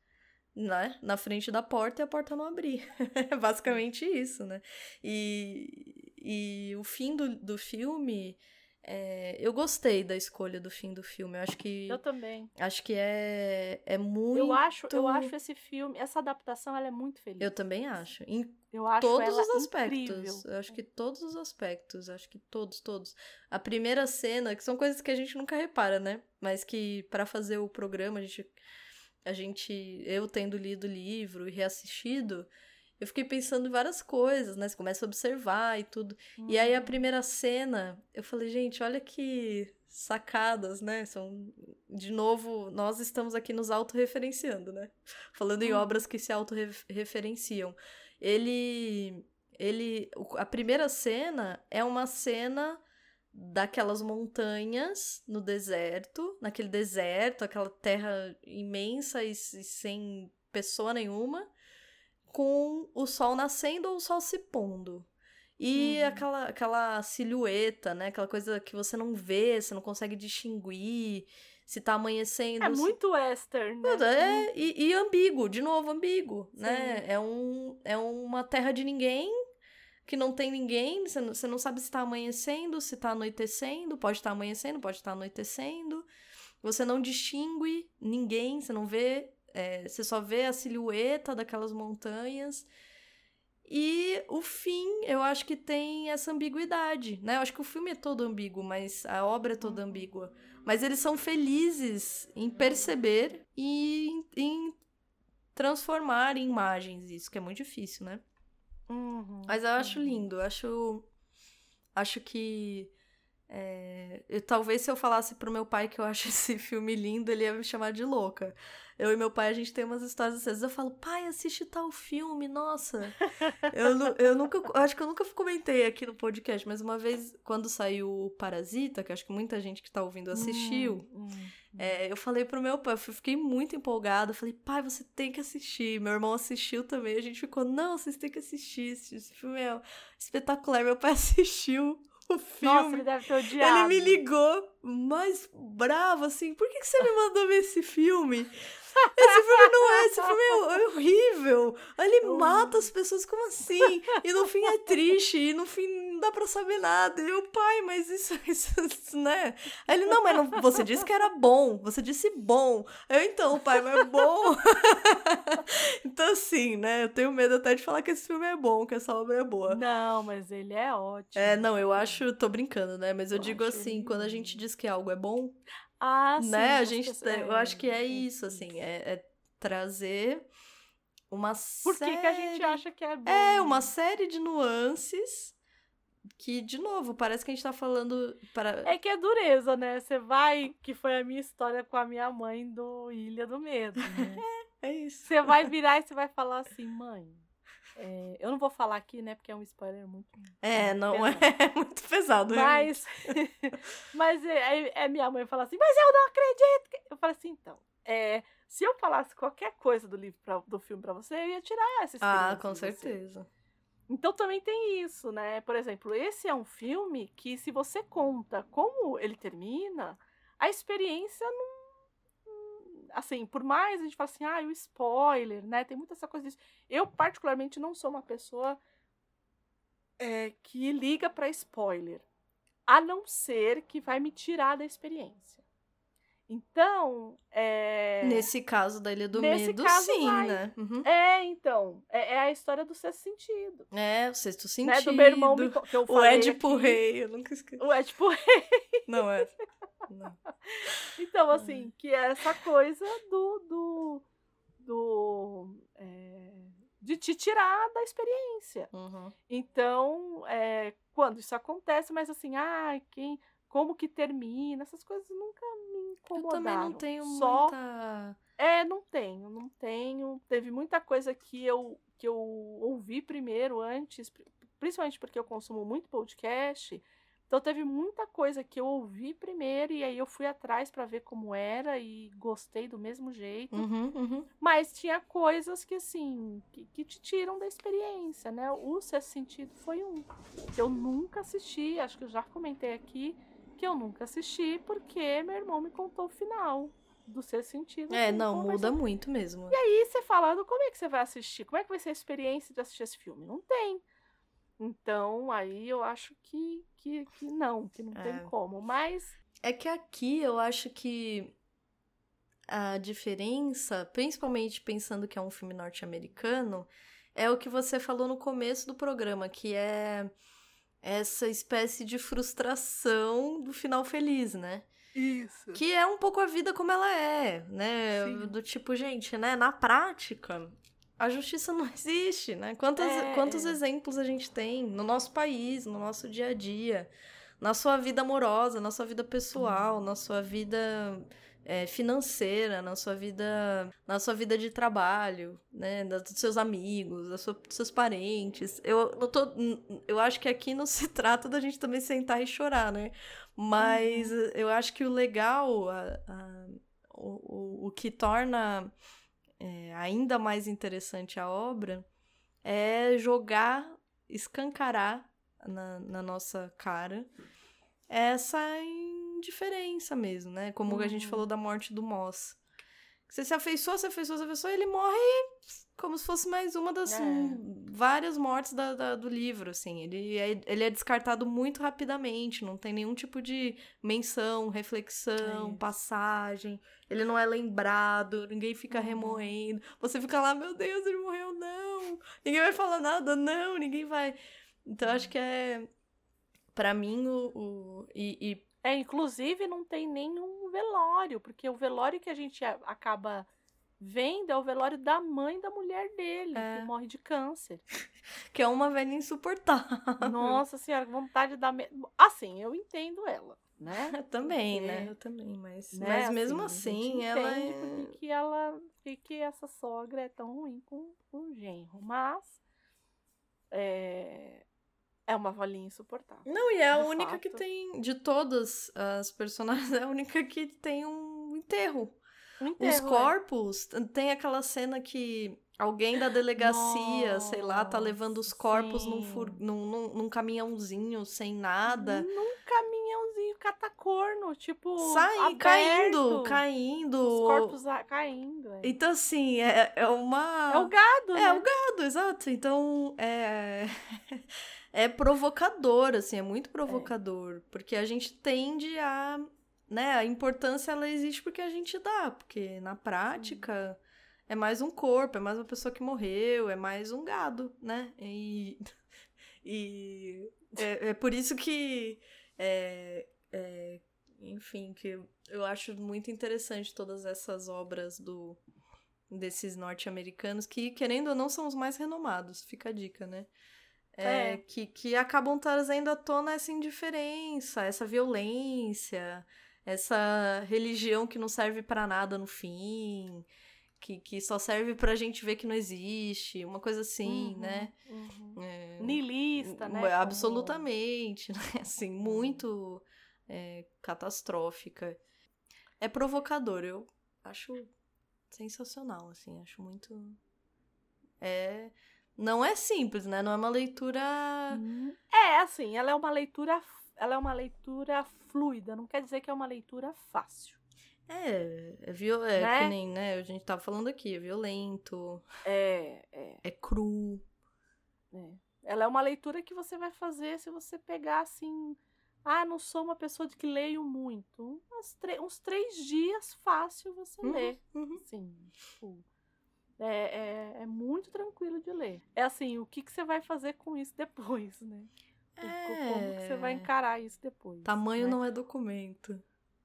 Né? Na frente da porta e a porta não abrir. é basicamente isso, né? E, e o fim do, do filme é, eu gostei da escolha do fim do filme. Eu acho que. Eu também. Acho que é, é muito. Eu acho, eu acho esse filme, essa adaptação, ela é muito feliz. Eu também acho. Em eu acho todos os aspectos. Incrível. Eu acho que todos os aspectos. Acho que todos, todos. A primeira cena, que são coisas que a gente nunca repara, né? Mas que para fazer o programa, a gente. A gente. Eu tendo lido o livro e reassistido eu fiquei pensando em várias coisas, né? Você começa a observar e tudo. Uhum. E aí a uhum. primeira cena, eu falei, gente, olha que sacadas, né? São de novo, nós estamos aqui nos autorreferenciando, né? Falando em uhum. obras que se autorreferenciam. Ele ele a primeira cena é uma cena daquelas montanhas no deserto, naquele deserto, aquela terra imensa e, e sem pessoa nenhuma, com o sol nascendo ou o sol se pondo. E uhum. aquela, aquela silhueta, né? Aquela coisa que você não vê, você não consegue distinguir se tá amanhecendo. É se... muito western, né? É, e, e ambíguo, de novo, ambíguo, né? Sim. né? É, um, é uma terra de ninguém, que não tem ninguém, você não, você não sabe se tá amanhecendo, se tá anoitecendo, pode estar tá amanhecendo, pode estar tá anoitecendo. Você não distingue ninguém, você não vê, é, você só vê a silhueta daquelas montanhas. E o fim, eu acho que tem essa ambiguidade, né? Eu acho que o filme é todo ambíguo, mas a obra é toda uhum. ambígua. Mas eles são felizes em perceber e em, em transformar em imagens isso, que é muito difícil, né? Uhum, mas eu acho uhum. lindo, eu acho. Acho que. É, eu, talvez se eu falasse pro meu pai que eu acho esse filme lindo, ele ia me chamar de louca. Eu e meu pai, a gente tem umas histórias às vezes. Eu falo, pai, assiste tal filme, nossa. eu, eu nunca. Acho que eu nunca comentei aqui no podcast, mas uma vez, quando saiu o Parasita, que acho que muita gente que tá ouvindo assistiu, hum, hum, é, eu falei pro meu pai, eu fiquei muito empolgada. Falei, pai, você tem que assistir. Meu irmão assistiu também. A gente ficou, não, vocês têm que assistir. Esse filme é espetacular. Meu pai assistiu o filme. Nossa, ele deve ter odiado. Ele me ligou mais bravo, assim, por que, que você me mandou ver esse filme? Esse filme não é, esse filme é horrível. Ele mata as pessoas, como assim? E no fim é triste, e no fim não dá pra saber nada. E o pai, mas isso, isso, isso né? Aí ele, não, mas não, você disse que era bom, você disse bom. Eu, então, pai, mas é bom. então, assim, né? Eu tenho medo até de falar que esse filme é bom, que essa obra é boa. Não, mas ele é ótimo. É, não, eu acho, tô brincando, né? Mas eu, eu digo assim, quando a gente diz que algo é bom, ah, sim. Né? A gente, eu acho que é isso, assim, é, é trazer uma Por série... que, que a gente acha que é bom? É, uma série de nuances que, de novo, parece que a gente tá falando para... É que é dureza, né? Você vai, que foi a minha história com a minha mãe do Ilha do Medo, né? é, é isso. Você vai virar e você vai falar assim, mãe, é, eu não vou falar aqui, né? Porque é um spoiler muito. É, não pesado. é muito pesado. Mas, mas é, é, minha mãe fala assim: Mas eu não acredito. Eu falo assim: então, é, se eu falasse qualquer coisa do livro pra, do filme para você, eu ia tirar essa experiência. Ah, com certeza. Então também tem isso, né? Por exemplo, esse é um filme que, se você conta como ele termina, a experiência não assim, por mais a gente fala assim, ah, o spoiler, né? Tem muita essa coisa disso. Eu, particularmente, não sou uma pessoa é, que liga para spoiler. A não ser que vai me tirar da experiência. Então, é... Nesse caso da Ilha do Medo, sim, vai. né? Uhum. É, então. É, é, a história do sexto sentido. É, o sexto sentido. Né? Do meu irmão, que eu o Edipo Rei, eu nunca esqueci. O Edipo Rei. Não é. Então, assim, que é essa coisa do. do, do é, de te tirar da experiência. Uhum. Então, é, quando isso acontece, mas assim, ah, quem. Como que termina? Essas coisas nunca me incomodaram. Eu também não tenho Só... muita. É, não tenho, não tenho. Teve muita coisa que eu, que eu ouvi primeiro, antes, principalmente porque eu consumo muito podcast. Então teve muita coisa que eu ouvi primeiro e aí eu fui atrás para ver como era e gostei do mesmo jeito. Uhum, uhum. Mas tinha coisas que assim, que, que, te tiram da experiência, né? O Sexto Sentido foi um que eu nunca assisti, acho que eu já comentei aqui que eu nunca assisti porque meu irmão me contou o final do Sexto Sentido. É, assim, não, muda muito mesmo. E aí você falando, como é que você vai assistir? Como é que vai ser a experiência de assistir esse filme? Não tem. Então, aí eu acho que, que, que não, que não é. tem como. Mas. É que aqui eu acho que a diferença, principalmente pensando que é um filme norte-americano, é o que você falou no começo do programa, que é essa espécie de frustração do final feliz, né? Isso. Que é um pouco a vida como ela é, né? Sim. Do tipo, gente, né? Na prática, a justiça não existe, né? Quantos, é... quantos exemplos a gente tem no nosso país, no nosso dia a dia, na sua vida amorosa, na sua vida pessoal, uhum. na sua vida é, financeira, na sua vida, na sua vida de trabalho, né, dos seus amigos, da sua, dos seus parentes. Eu, eu, tô, eu acho que aqui não se trata da gente também sentar e chorar, né? Mas uhum. eu acho que o legal, a, a, o, o, o que torna é, ainda mais interessante a obra é jogar, escancarar na, na nossa cara essa indiferença mesmo, né? Como uhum. a gente falou uhum. da morte do Moss. Você se afeiçoa, se afeiçoa, se afeiçoa, ele morre como se fosse mais uma das é. várias mortes da, da, do livro, assim. Ele é, ele é descartado muito rapidamente, não tem nenhum tipo de menção, reflexão, é passagem. Ele não é lembrado, ninguém fica uhum. remoendo. Você fica lá, meu Deus, ele morreu, não. Ninguém vai falar nada, não, ninguém vai. Então, acho que é. para mim, o. o e, e é, inclusive não tem nenhum velório, porque o velório que a gente acaba vendo é o velório da mãe da mulher dele, é. que morre de câncer. que é uma velha insuportável. Nossa senhora, vontade da. Me... Assim, eu entendo ela, né? Eu também, porque, né? Eu também, mas, né? mas mesmo assim, assim ela é. Por que ela. Por que essa sogra é tão ruim com, com o genro? Mas. É, é uma volinha insuportável. Não, e é a única fato. que tem, de todas as personagens, é a única que tem um enterro. Um enterro Os é. corpos, é. tem aquela cena que alguém da delegacia, Nossa, sei lá, tá levando os corpos num, fur, num, num, num, caminhãozinho sem nada. Num caminhãozinho catacorno, tipo. Sai, caindo, caindo. Os corpos caindo. É. Então, assim, é, é uma. É o gado, É né? o gado, exato. Então, é. é provocador, assim, é muito provocador. É. Porque a gente tende a. Né, a importância ela existe porque a gente dá, porque na prática hum. é mais um corpo, é mais uma pessoa que morreu, é mais um gado, né? E, e é, é por isso que, é, é, enfim, que eu, eu acho muito interessante todas essas obras do desses norte-americanos que, querendo ou não, são os mais renomados, fica a dica, né? É, é. Que, que acabam trazendo à tona essa indiferença, essa violência, essa religião que não serve para nada no fim, que, que só serve pra gente ver que não existe, uma coisa assim, uhum, né? Uhum. É, Nilista, né? Absolutamente, Como... né? Assim, muito é, catastrófica. É provocador, eu acho sensacional, assim, acho muito... É não é simples, né? Não é uma leitura. Hum. É, assim, ela é uma leitura. Ela é uma leitura fluida, não quer dizer que é uma leitura fácil. É, é, viol... é né? que nem, né? A gente tava falando aqui, é violento. É, é. É cru. É. Ela é uma leitura que você vai fazer se você pegar assim. Ah, não sou uma pessoa de que leio muito. Uns, uns três dias fácil você uhum, lê. Uhum. Sim, tipo, é, é, é, muito tranquilo de ler. É assim, o que, que você vai fazer com isso depois, né? É... Como que você vai encarar isso depois? Tamanho né? não é documento.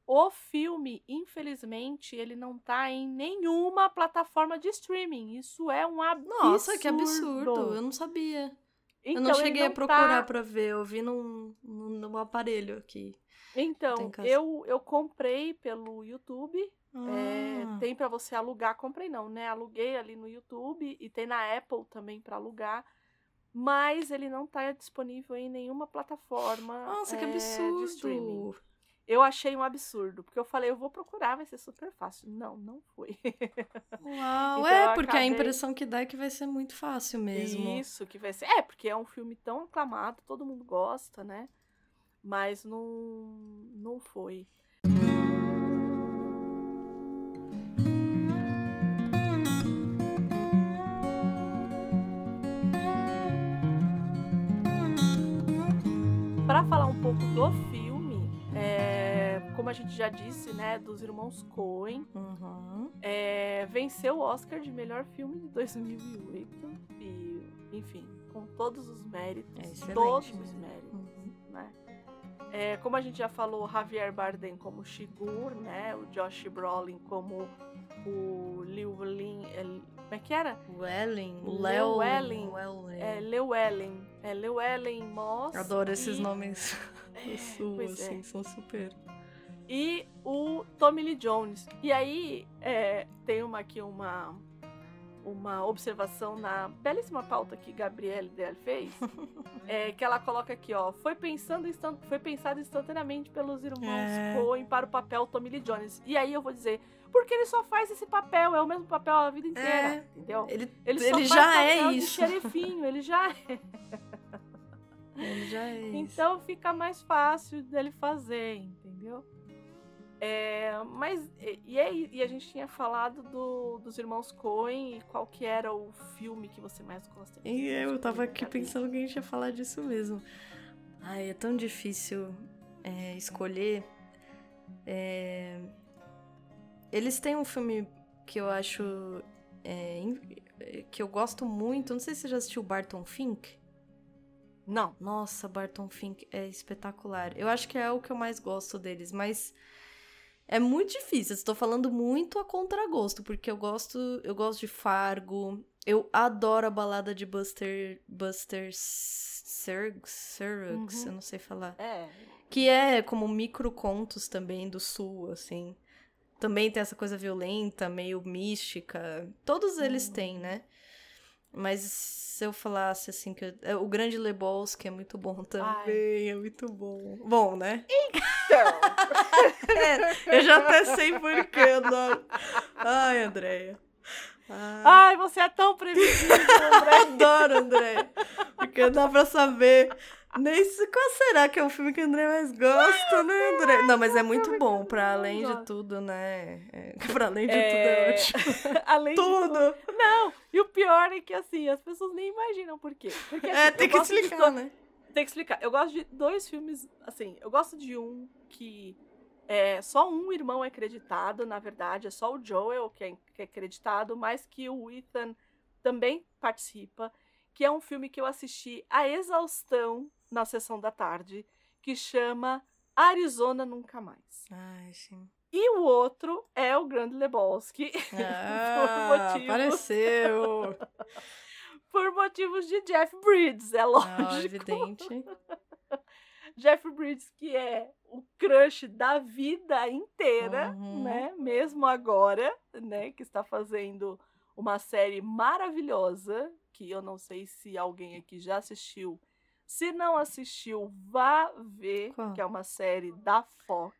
O filme, infelizmente, ele não tá em nenhuma plataforma de streaming. Isso é um absurdo. Nossa, que absurdo. Eu não sabia. Então, eu não cheguei não a procurar tá... pra ver. Eu vi num, num, num aparelho aqui. Então, eu, eu comprei pelo YouTube é, ah. tem para você alugar, comprei não, né? Aluguei ali no YouTube e tem na Apple também para alugar, mas ele não tá disponível em nenhuma plataforma. Nossa, é, que absurdo! Eu achei um absurdo, porque eu falei, eu vou procurar, vai ser super fácil. Não, não foi. Uau, então, é, porque acabei... a impressão que dá é que vai ser muito fácil mesmo. Isso, que vai ser. É, porque é um filme tão aclamado, todo mundo gosta, né? Mas não, não foi. Do filme, é, como a gente já disse, né, dos irmãos Coen, uhum. é, venceu o Oscar de melhor filme de 2008 e, enfim, com todos os méritos, é todos os méritos, uhum. né? É, como a gente já falou, Javier Bardem como Shigur, né? O Josh Brolin como o Liu Lin, é, como é que era? Welling. Llewellyn. É, Llewellyn. É, Llewellyn Moss. Adoro esses e... nomes é, sul, assim, é. são super... e o Tommy Lee Jones. E aí é, tem uma aqui uma uma observação na belíssima pauta que Gabriele Del fez, é, que ela coloca aqui, ó, foi pensando foi pensado instantaneamente pelos irmãos é. Coen para o papel Tommy Lee Jones. E aí eu vou dizer, porque ele só faz esse papel, é o mesmo papel a vida inteira, é. entendeu? Ele, ele, ele já é isso. xerifinho, ele já é. Ele já é. Então fica mais fácil dele fazer, entendeu? É, mas e, aí, e a gente tinha falado do, dos irmãos Coen e qual que era o filme que você mais gosta? E eu tava aqui pensando que a gente ia falar disso mesmo. Ai, é tão difícil é, escolher. É... Eles têm um filme que eu acho é, que eu gosto muito. Não sei se você já assistiu Barton Fink. Não. Nossa, Barton Fink é espetacular. Eu acho que é o que eu mais gosto deles, mas é muito difícil. Estou falando muito a contragosto, porque eu gosto, eu gosto de Fargo. Eu adoro a balada de Buster Buster Sergs, uhum. eu não sei falar. É. Que é como micro contos também do sul, assim. Também tem essa coisa violenta, meio mística. Todos eles uhum. têm, né? Mas se eu falasse assim que eu, é, o Grande Lebowski é muito bom também, Ai. é muito bom. Bom, né? Então. é, eu já até sei porquê, adoro. Ai, Andréia. Ai. Ai, você é tão previsível, André. adoro, André. Porque dá pra saber nem se, qual será que é o filme que o André mais gosta, né, André? Não, mas é muito bom, pra além de tudo, né? É, pra além de é... tudo é ótimo. além tudo. de tudo. Não, e o pior é que, assim, as pessoas nem imaginam por quê. Porque, é, assim, é, tem que explicar, né? Tem que explicar. Eu gosto de dois filmes, assim, eu gosto de um que é, só um irmão é acreditado, na verdade, é só o Joel que é, que é acreditado, mas que o Ethan também participa, que é um filme que eu assisti a exaustão na sessão da tarde, que chama Arizona Nunca Mais. Ai, sim. E o outro é o Grande Lebowski. Ah, motivos... apareceu! por motivos de Jeff Bridges, é lógico. Ah, evidente. Jeff Bridges, que é o crush da vida inteira, uhum. né? Mesmo agora, né? Que está fazendo uma série maravilhosa, que eu não sei se alguém aqui já assistiu, se não assistiu, vá ver, Qual? que é uma série da Fox.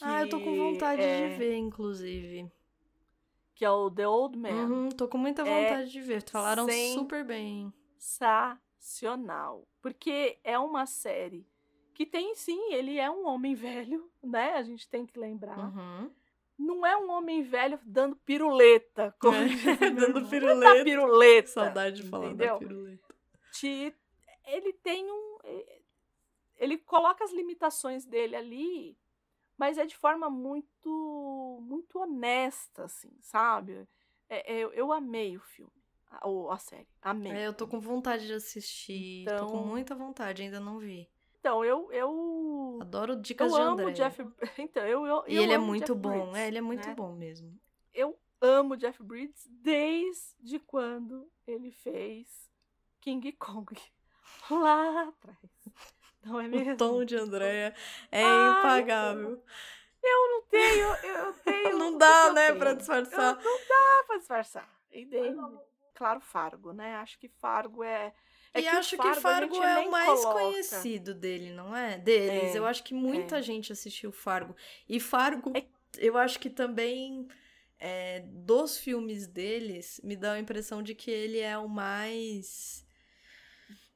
ah, eu tô com vontade é... de ver, inclusive. Que é o The Old Man. Uhum, tô com muita é vontade é de ver. Falaram super bem. Sensacional. Porque é uma série que tem sim, ele é um homem velho, né? A gente tem que lembrar. Uhum. Não é um homem velho dando piruleta. Como é, dando piruleta. piruleta. Saudade de falar entendeu? da piruleta. Te ele tem um. Ele coloca as limitações dele ali, mas é de forma muito. muito honesta, assim, sabe? É, é, eu amei o filme, ou a série. Amei. É, eu tô com vontade de assistir. Então, tô com muita vontade, ainda não vi. Então, eu. eu Adoro dicas eu de André. Jeff. Então, eu. eu e eu ele é muito Jeff bom. Bridges, é, ele é muito né? bom mesmo. Eu amo Jeff Bridges desde quando ele fez King Kong lá atrás. Não é mesmo? O tom de Andréia é Ai, impagável. Eu não tenho, eu tenho. Não dá, né, tenho. pra disfarçar. Eu, não dá pra disfarçar. Entende? Claro, Fargo, né? Acho que Fargo é. é e que acho Fargo, que Fargo é o mais coloca. conhecido dele, não é? Deles. É, eu acho que muita é. gente assistiu Fargo. E Fargo, é... eu acho que também. É, dos filmes deles, me dá a impressão de que ele é o mais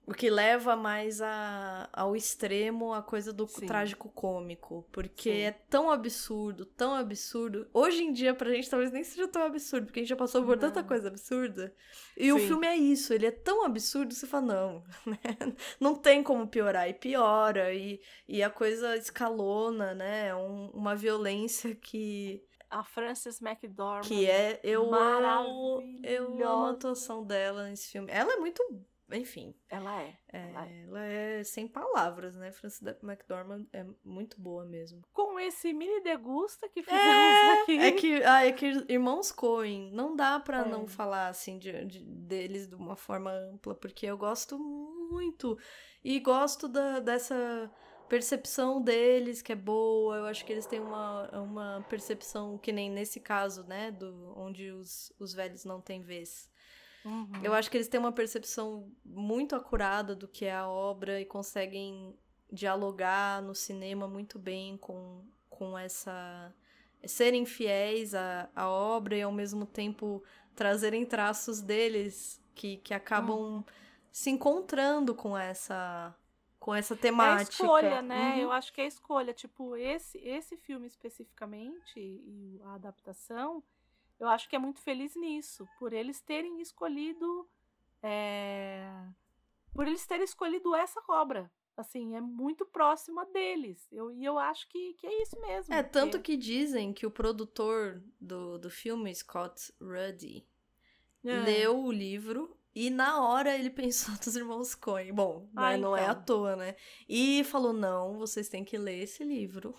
o que leva mais a, ao extremo a coisa do Sim. trágico cômico. Porque Sim. é tão absurdo, tão absurdo. Hoje em dia, pra gente, talvez nem seja tão absurdo, porque a gente já passou por não. tanta coisa absurda. E Sim. o filme é isso, ele é tão absurdo, você fala, não, né? Não tem como piorar. E piora, e, e a coisa escalona, né? Um, uma violência que a Frances McDormand. Que é. Eu amo. Eu amo a atuação dela nesse filme. Ela é muito enfim. Ela é. é ela, é. ela é sem palavras, né? Frances McDormand é muito boa mesmo. Com esse mini degusta que fizemos é, aqui. É que, ah, é que Irmãos Coen, não dá pra é. não falar assim de, de, deles de uma forma ampla, porque eu gosto muito. E gosto da, dessa percepção deles que é boa, eu acho que eles têm uma, uma percepção que nem nesse caso, né, do onde os, os velhos não têm vez. Uhum. Eu acho que eles têm uma percepção muito acurada do que é a obra e conseguem dialogar no cinema muito bem com, com essa. serem fiéis à, à obra e ao mesmo tempo trazerem traços deles que, que acabam uhum. se encontrando com essa com essa temática. É a escolha, né? Uhum. Eu acho que é a escolha. Tipo, esse, esse filme especificamente, e a adaptação, eu acho que é muito feliz nisso, por eles terem escolhido. É... Por eles terem escolhido essa obra. Assim, é muito próxima deles. Eu, e eu acho que, que é isso mesmo. É, tanto que dizem que o produtor do, do filme, Scott Ruddy, é. leu o livro e na hora ele pensou nos irmãos Coen. Bom, né, não é à então. toa, né? E falou: não, vocês têm que ler esse livro.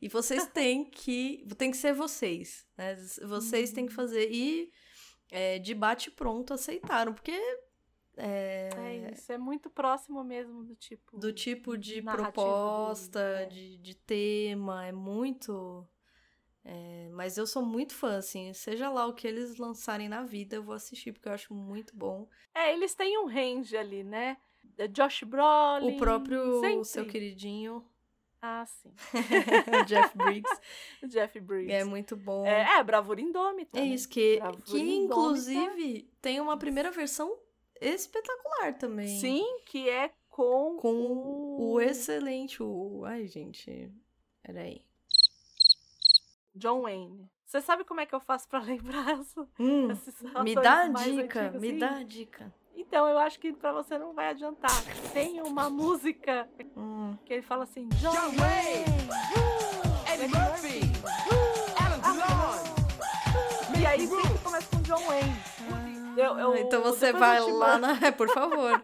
E vocês têm que. Tem que ser vocês. Né? Vocês têm que uhum. fazer. E é, de bate pronto aceitaram, porque. É... é... isso, é muito próximo mesmo do tipo. Do tipo de proposta, é. de, de tema, é muito. É, mas eu sou muito fã, assim, seja lá o que eles lançarem na vida, eu vou assistir, porque eu acho muito bom. É, eles têm um range ali, né? Josh Brolin. O próprio sempre. seu queridinho. Ah, sim. Jeff Briggs. Jeff Briggs. É muito bom. É, é Bravura Indômita. É isso, que, que inclusive tem uma primeira versão espetacular também. Sim, que é com, com o... o excelente. O... Ai, gente. Peraí. John Wayne. Você sabe como é que eu faço para lembrar essa, hum, Me dá a dica, me assim? dá a dica. Então, eu acho que para você não vai adiantar. Tem uma música hum. que ele fala assim: John, John Wayne, uh, Eddie Murphy, uh, Alan Delon. E aí sempre começa com John Wayne. Ah, eu, eu, então você vai lá na. Por favor.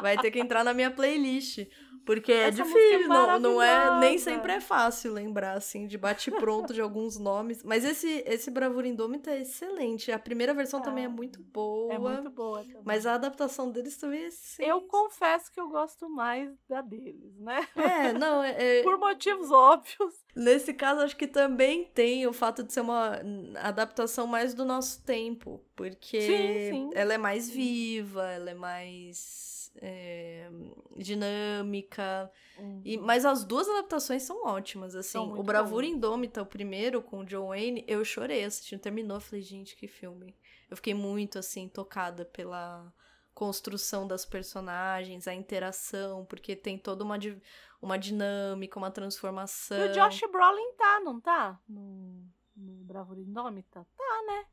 vai ter que entrar na minha playlist. Porque é Essa é difícil, é não, não é, nem sempre é fácil lembrar, assim, de bate-pronto de alguns nomes. Mas esse, esse Bravura Indômita é excelente. A primeira versão é. também é muito boa. É muito boa também. Mas a adaptação deles também é excelente. Eu confesso que eu gosto mais da deles, né? É, não, é... é Por motivos óbvios. Nesse caso, acho que também tem o fato de ser uma adaptação mais do nosso tempo. Porque sim, sim. ela é mais viva, ela é mais é, dinâmica. Uhum. E, mas as duas adaptações são ótimas, assim. o Bravura bom. Indômita, o primeiro, com o John Wayne, eu chorei assistindo. Terminou, falei, gente, que filme. Eu fiquei muito, assim, tocada pela construção das personagens, a interação, porque tem toda uma, uma dinâmica, uma transformação. E o Josh Brolin tá, não tá? No, no Bravura Indômita? Tá, né?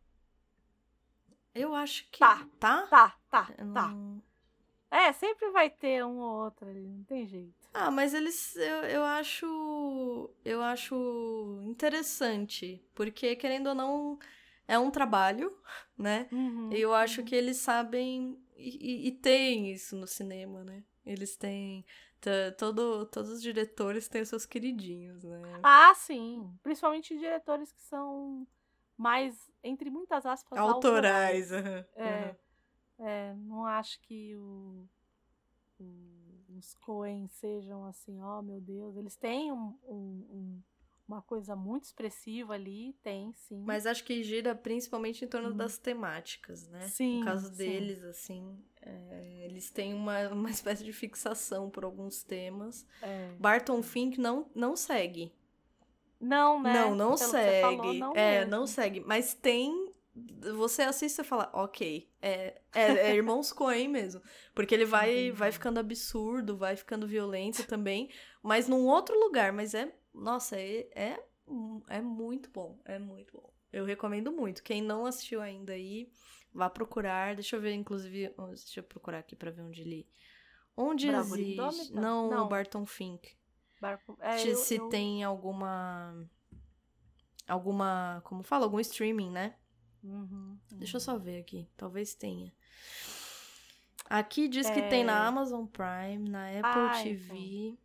Eu acho que. Tá, tá, tá, tá. tá. Não... É, sempre vai ter um ou outro ali, não tem jeito. Ah, mas eles eu, eu acho eu acho interessante, porque querendo ou não é um trabalho, né? Uhum, e eu acho uhum. que eles sabem e, e, e tem isso no cinema, né? Eles têm todo, todos os diretores têm seus queridinhos, né? Ah, sim. Principalmente diretores que são mais, entre muitas aspas, autorais. autorais. Uhum. É. É, não acho que o, o, os Coen sejam assim, ó, oh, meu Deus. Eles têm um, um, um, uma coisa muito expressiva ali, tem, sim. Mas acho que gira principalmente em torno hum. das temáticas, né? Sim. No caso sim. deles, assim, é, eles têm uma, uma espécie de fixação por alguns temas. É. Barton Fink não, não segue. Não, né? Não, não Pelo segue. Falou, não é, mesmo. não segue. Mas tem você assiste e fala, ok, é, é, é Irmãos Coen mesmo. Porque ele vai, vai ficando absurdo, vai ficando violento também, mas num outro lugar. Mas é, nossa, é, é, é muito bom, é muito bom. Eu recomendo muito. Quem não assistiu ainda aí, vá procurar. Deixa eu ver, inclusive, deixa eu procurar aqui pra ver onde ele... Onde Bravo existe? Não, não, Barton Fink. Bar... É, se, eu, eu... tem alguma... Alguma... Como fala? Algum streaming, né? Uhum, Deixa eu só ver aqui. Talvez tenha. Aqui diz é... que tem na é. Amazon Prime, na Apple Ai, TV,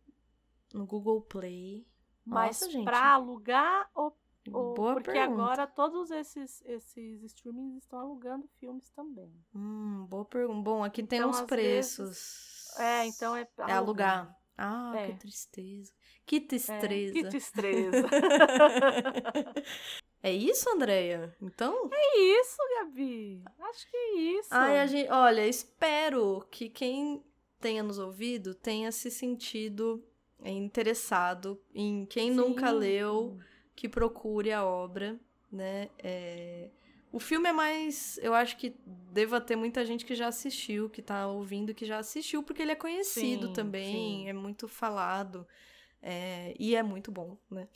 no Google Play. Mas Nossa, gente. pra alugar ou, ou Boa porque pergunta. agora todos esses esses streamings estão alugando filmes também. Hum, boa pergunta. Bom, aqui tem então, os preços. Vezes... É, então é alugar. É alugar. Ah, é. que tristeza. Que tristeza. É, que tristeza. é isso, Andréia? Então? É isso, Gabi. Acho que é isso. Ai, a gente, olha, espero que quem tenha nos ouvido tenha se sentido interessado em quem Sim. nunca leu, que procure a obra, né? É... O filme é mais. Eu acho que deva ter muita gente que já assistiu, que tá ouvindo, que já assistiu, porque ele é conhecido sim, também, sim. é muito falado. É, e é muito bom, né?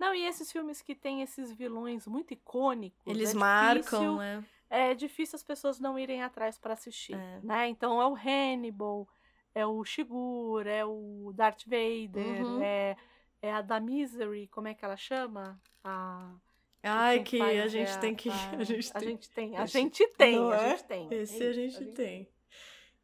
Não, e esses filmes que tem esses vilões muito icônicos. Eles é marcam, difícil, né? É difícil as pessoas não irem atrás para assistir, é. né? Então é o Hannibal, é o Shigur, é o Darth Vader, uhum. é, é a da Misery, como é que ela chama? A Ai, que a gente tem que. A gente tem. A gente tem. A gente tem. A é? gente tem. Esse a gente tem.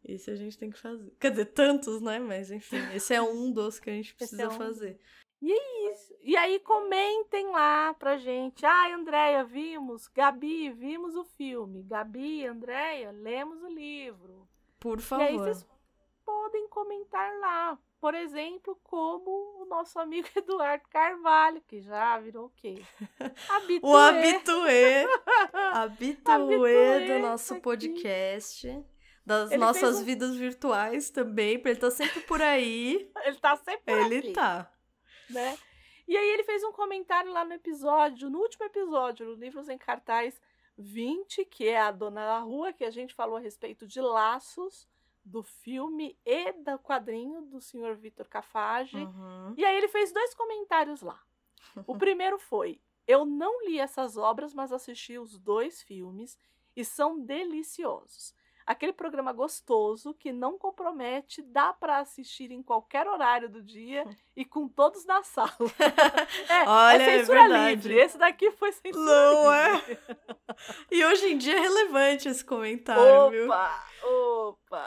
Esse a gente tem que fazer. Quer dizer, tantos, né? Mas enfim, esse é um dos que a gente precisa é um... fazer. E é isso. E aí comentem lá pra gente. Ai, Andréia, vimos. Gabi, vimos o filme. Gabi, Andréia, lemos o livro. Por favor. E aí vocês podem comentar lá. Por exemplo, como o nosso amigo Eduardo Carvalho, que já virou o quê? Habituê. o habituê. habituê do nosso aqui. podcast. Das ele nossas um... vidas virtuais também, porque ele tá sempre por aí. ele tá sempre por Ele aqui, tá. Né? E aí ele fez um comentário lá no episódio, no último episódio, no Livros em Cartaz 20, que é a Dona da Rua, que a gente falou a respeito de laços do filme e do quadrinho do senhor Vitor Cafage. Uhum. E aí ele fez dois comentários lá. O primeiro foi: Eu não li essas obras, mas assisti os dois filmes e são deliciosos. Aquele programa gostoso que não compromete, dá para assistir em qualquer horário do dia e com todos na sala. é, Olha, é censura é livre. Esse daqui foi censura não livre. É. E hoje em dia é relevante esse comentário, opa, viu? Opa!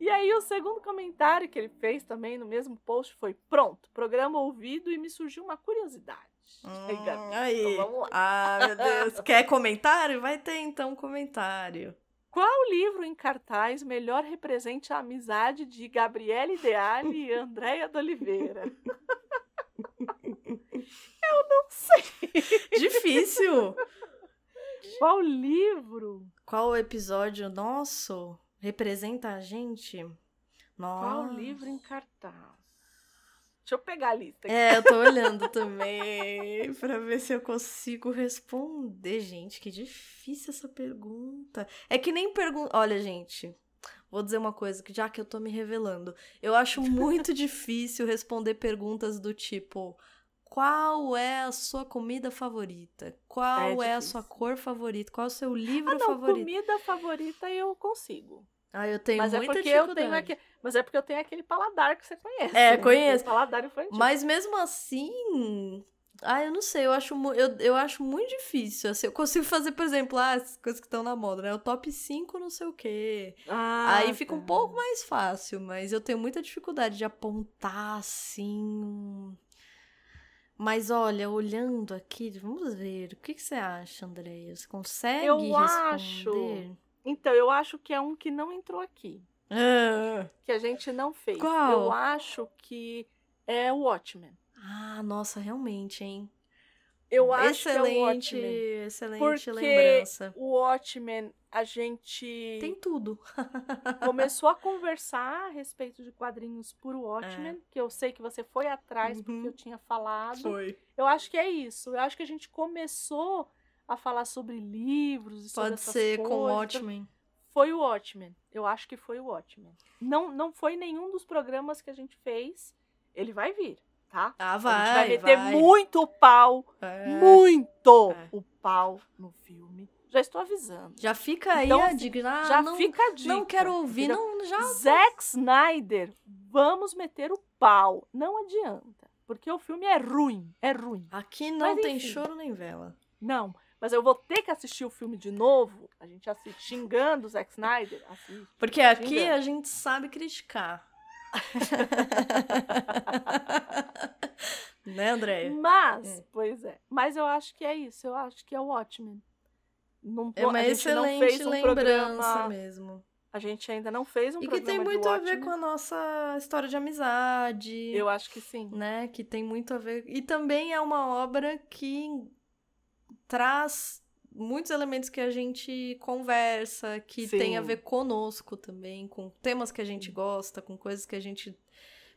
E aí o segundo comentário que ele fez também no mesmo post foi: pronto, programa ouvido e me surgiu uma curiosidade. Hum, aí. Então vamos lá. Ah, meu Deus. Quer comentário? Vai ter então um comentário. Qual livro em cartaz melhor representa a amizade de Gabriele Deali e Andréia de Oliveira? Eu não sei. Difícil. Qual livro? Qual episódio nosso representa a gente? Nossa. Qual livro em cartaz? Deixa eu pegar a lista. Aqui. É, eu tô olhando também para ver se eu consigo responder, gente. Que difícil essa pergunta. É que nem pergunta. Olha, gente, vou dizer uma coisa que já que eu tô me revelando, eu acho muito difícil responder perguntas do tipo qual é a sua comida favorita? Qual é, é a sua cor favorita? Qual é o seu livro ah, não, favorito? Comida favorita eu consigo. Ah, eu tenho mas é muita é porque dificuldade. eu tenho aquele, mas é porque eu tenho aquele paladar que você conhece. É, né? conheço. paladar infantil. Mas mesmo assim, ah, eu não sei, eu acho, eu, eu acho muito difícil. Assim, eu consigo fazer, por exemplo, ah, as coisas que estão na moda, né? O top 5 não sei o quê. Ah, Aí fica tá. um pouco mais fácil, mas eu tenho muita dificuldade de apontar assim. Mas olha, olhando aqui, vamos ver, o que, que você acha, Andréia? Você consegue eu responder? Acho então, eu acho que é um que não entrou aqui. Ah. Que a gente não fez. Qual? Eu acho que é o Watchmen. Ah, nossa, realmente, hein? Eu acho excelente, que é o Watchmen. Excelente porque lembrança. o Watchmen, a gente... Tem tudo. começou a conversar a respeito de quadrinhos por Watchmen, é. que eu sei que você foi atrás uhum. porque eu tinha falado. Foi. Eu acho que é isso. Eu acho que a gente começou a falar sobre livros e sobre Pode ser coisas. com o Watchmen. Foi o Watchmen. Eu acho que foi o Watchmen. Não, não foi nenhum dos programas que a gente fez. Ele vai vir, tá? Ah, vai. A gente vai meter vai. muito pau. É. Muito é. o pau no filme. Já estou avisando. Já fica aí então, a assim, dica. Ah, já não, fica a dica. Não quero ouvir, não já. Zack Snyder, vamos meter o pau. Não adianta. Porque o filme é ruim. É ruim. Aqui não Mas, tem enfim, choro nem vela. Não. Mas eu vou ter que assistir o filme de novo. A gente assiste xingando o Zack Snyder. Assiste, Porque aqui xingando. a gente sabe criticar. né, André? Mas, é. pois é. Mas eu acho que é isso. Eu acho que é o Watchmen. Não, é uma excelente um lembrança programa... mesmo. A gente ainda não fez um e programa que tem muito a ver com a nossa história de amizade. Eu acho que sim. Né? Que tem muito a ver. E também é uma obra que traz muitos elementos que a gente conversa, que sim. tem a ver conosco também, com temas que a gente gosta, com coisas que a gente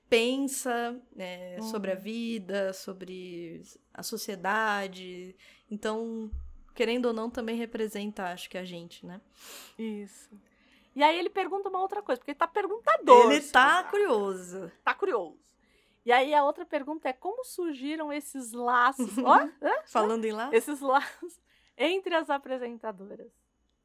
pensa né, uhum. sobre a vida, sobre a sociedade. Então, querendo ou não, também representa, acho que a gente, né? Isso. E aí ele pergunta uma outra coisa, porque ele tá perguntador. Ele tá curioso. Tá curioso. E aí a outra pergunta é como surgiram esses laços, ó, falando em laços, esses laços entre as apresentadoras.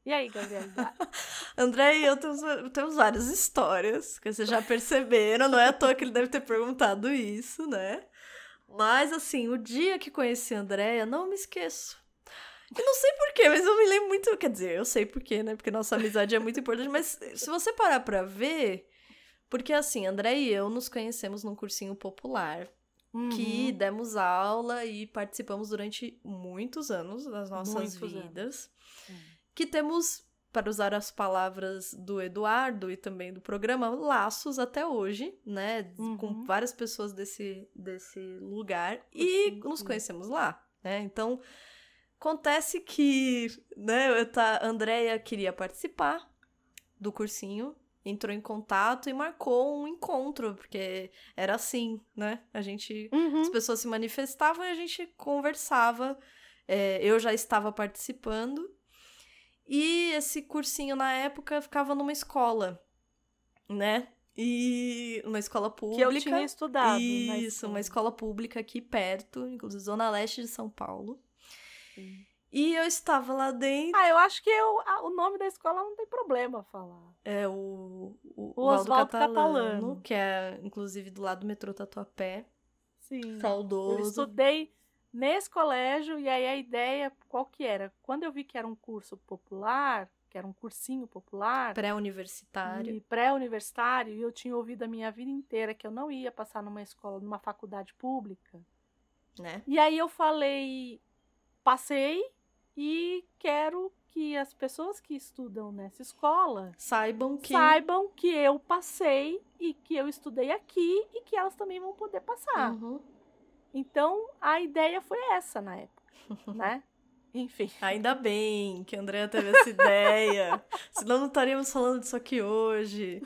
E aí, Gabriela? André e eu temos, temos várias histórias, que vocês já perceberam, não é à toa que ele deve ter perguntado isso, né? Mas assim, o dia que conheci a Andréia, não me esqueço. Eu não sei porquê, mas eu me lembro muito. Quer dizer, eu sei porquê, né? Porque nossa amizade é muito importante. Mas se você parar pra ver. Porque assim, André e eu nos conhecemos num cursinho popular. Uhum. Que demos aula e participamos durante muitos anos das nossas muitos vidas. Uhum. Que temos, para usar as palavras do Eduardo e também do programa, laços até hoje, né? Uhum. Com várias pessoas desse, desse lugar. E nos conhecemos lá, né? Então Acontece que, né, tá, a Andrea queria participar do cursinho, entrou em contato e marcou um encontro, porque era assim, né? A gente. Uhum. As pessoas se manifestavam e a gente conversava. É, eu já estava participando. E esse cursinho, na época, ficava numa escola, né? E uma escola pública. Que eu tinha estudado. Isso, uma escola pública aqui perto, inclusive Zona Leste de São Paulo. E eu estava lá dentro. Ah, eu acho que eu, o nome da escola não tem problema falar. É o, o, o Oswaldo Catalano, Catalano, que é inclusive do lado do metrô Tatuapé. Sim. Saudoso. Eu estudei nesse colégio e aí a ideia qual que era? Quando eu vi que era um curso popular, que era um cursinho popular, pré-universitário. Pré-universitário, e eu tinha ouvido a minha vida inteira que eu não ia passar numa escola, numa faculdade pública. Né? E aí eu falei, passei e quero que as pessoas que estudam nessa escola saibam que saibam que eu passei e que eu estudei aqui e que elas também vão poder passar. Uhum. Então a ideia foi essa na época, né? Enfim. Ainda bem que a Andrea teve essa ideia. Senão não estaríamos falando disso aqui hoje.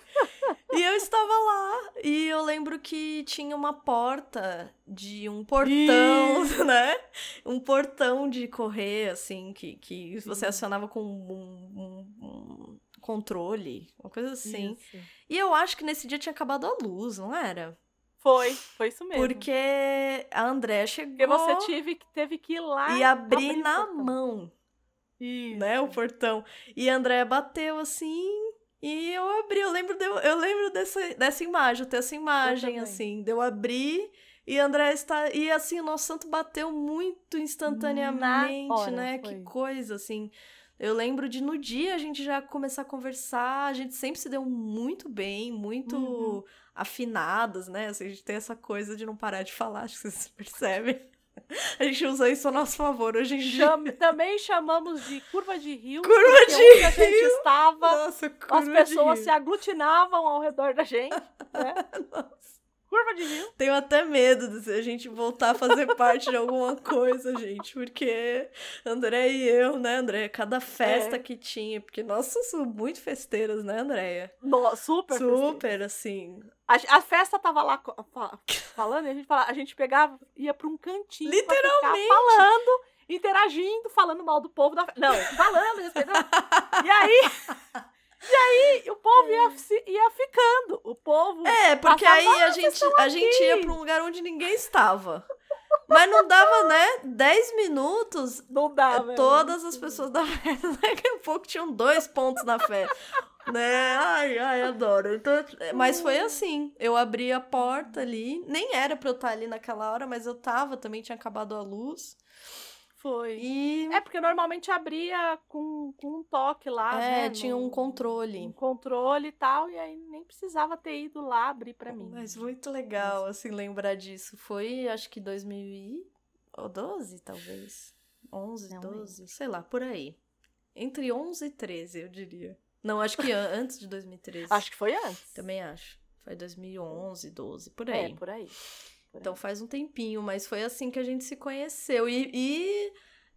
E eu estava lá e eu lembro que tinha uma porta de um portão, Ih! né? Um portão de correr, assim, que, que você acionava com um, um, um controle, uma coisa assim. Isso. E eu acho que nesse dia tinha acabado a luz, não era? Foi, foi isso mesmo. Porque a André chegou. Porque você tive, teve que ir lá e abrir, abrir na mão. Isso. Né, o portão. E a André bateu assim e eu abri, eu lembro, de, eu lembro dessa, dessa imagem, eu tenho essa imagem, assim, de eu abrir e André está. E assim, o nosso santo bateu muito instantaneamente, hora, né? Foi. Que coisa, assim. Eu lembro de no dia a gente já começar a conversar, a gente sempre se deu muito bem, muito uhum. Afinadas, né? Assim, a gente tem essa coisa de não parar de falar, acho que vocês percebem. A gente usa isso a nosso favor hoje em Chama, dia. Também chamamos de curva de rio. Curva de rio. a gente estava, Nossa, as pessoas se aglutinavam ao redor da gente. Né? Nossa. Curva de rio. Tenho até medo de a gente voltar a fazer parte de alguma coisa, gente. Porque André e eu, né, André? Cada festa é. que tinha. Porque nós somos muito festeiras, né, Andréia? Super. Super, assim. A, a, festa tava lá falando e a gente, falava, a gente pegava, ia pra um cantinho. Literalmente. falando, interagindo, falando mal do povo da festa. Não, falando, respeitando. e aí. E aí o povo ia, ia ficando. O povo. É, porque aí a gente, a gente ia pra um lugar onde ninguém estava. Mas não dava, né? 10 minutos. Não dava. É, todas as pessoas da festa, daqui a pouco tinham dois pontos na festa. né? Ai, ai, adoro. Então, mas foi assim. Eu abri a porta ali. Nem era pra eu estar ali naquela hora, mas eu tava, também tinha acabado a luz. Foi. E... É, porque normalmente abria com, com um toque lá, é, né? tinha no, um controle. Um controle e tal, e aí nem precisava ter ido lá abrir para mim. Mas muito legal, assim, lembrar disso. Foi, acho que 2012, talvez. 11, Não 12, sei lá, por aí. Entre 11 e 13, eu diria. Não, acho que an antes de 2013. acho que foi antes. Também acho. Foi 2011, 12, por aí. É, por aí. Por então faz um tempinho, mas foi assim que a gente se conheceu. E, e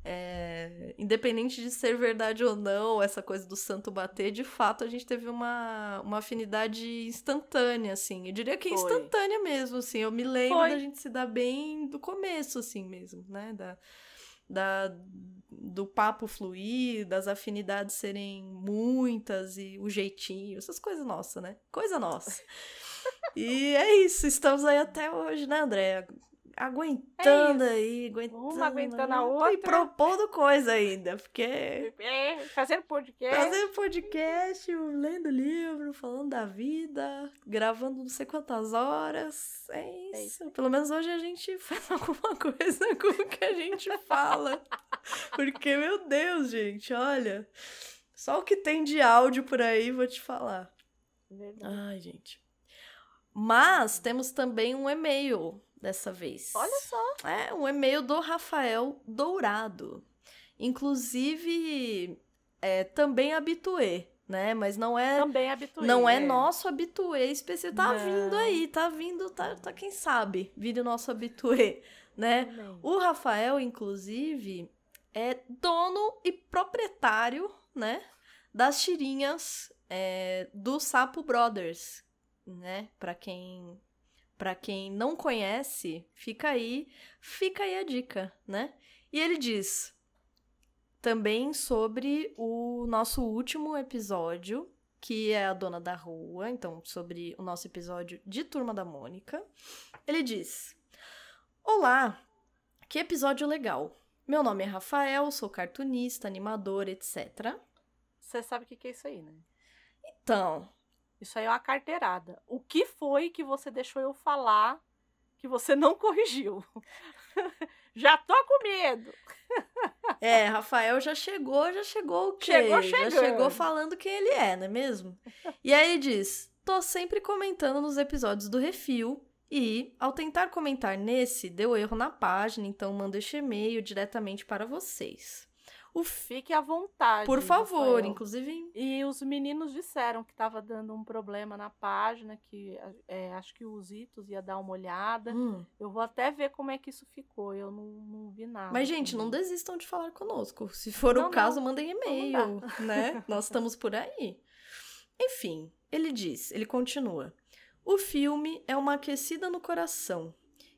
é, independente de ser verdade ou não, essa coisa do santo bater, de fato a gente teve uma, uma afinidade instantânea, assim. Eu diria que foi. instantânea mesmo, assim. Eu me lembro foi. da gente se dar bem do começo, assim mesmo, né? Da, da, do papo fluir, das afinidades serem muitas e o jeitinho, essas coisas nossas, né? Coisa nossa. e é isso, estamos aí até hoje, né, André? aguentando é aí, aguentando. Uma aguentando a outra. E propondo coisa ainda, porque. É, fazendo podcast. Fazendo podcast, lendo livro, falando da vida, gravando não sei quantas horas. É, é isso. É isso. Pelo menos hoje a gente faz alguma coisa com o que a gente fala. porque, meu Deus, gente, olha. Só o que tem de áudio por aí, vou te falar. Verdade. Ai, gente. Mas temos também um e-mail dessa vez. Olha só. É, um e-mail do Rafael Dourado. Inclusive, é, também habituê, né? Mas não é. Também habituê. Não é, é nosso habituê específico. Tá não. vindo aí, tá vindo, tá, tá quem sabe, vira nosso habituê, né? Também. O Rafael, inclusive, é dono e proprietário, né? Das tirinhas é, do Sapo Brothers, né? Para quem para quem não conhece, fica aí, fica aí a dica, né? E ele diz também sobre o nosso último episódio, que é a dona da rua, então sobre o nosso episódio de Turma da Mônica. Ele diz: Olá, que episódio legal. Meu nome é Rafael, sou cartunista, animador, etc. Você sabe o que é isso aí, né? Então, isso aí é uma carteirada. O que foi que você deixou eu falar que você não corrigiu? já tô com medo. É, Rafael já chegou, já chegou o quê? Chegou. Já chegou falando quem ele é, não é mesmo? E aí ele diz: tô sempre comentando nos episódios do Refil. E, ao tentar comentar nesse, deu erro na página, então mando este e-mail diretamente para vocês. O Fique à vontade. Por favor, inclusive. E os meninos disseram que estava dando um problema na página, que é, acho que os Itos ia dar uma olhada. Hum. Eu vou até ver como é que isso ficou. Eu não, não vi nada. Mas, gente, não desistam de falar conosco. Se for não, o caso, não. mandem e-mail, né? Nós estamos por aí. Enfim, ele diz, ele continua. O filme é uma aquecida no coração,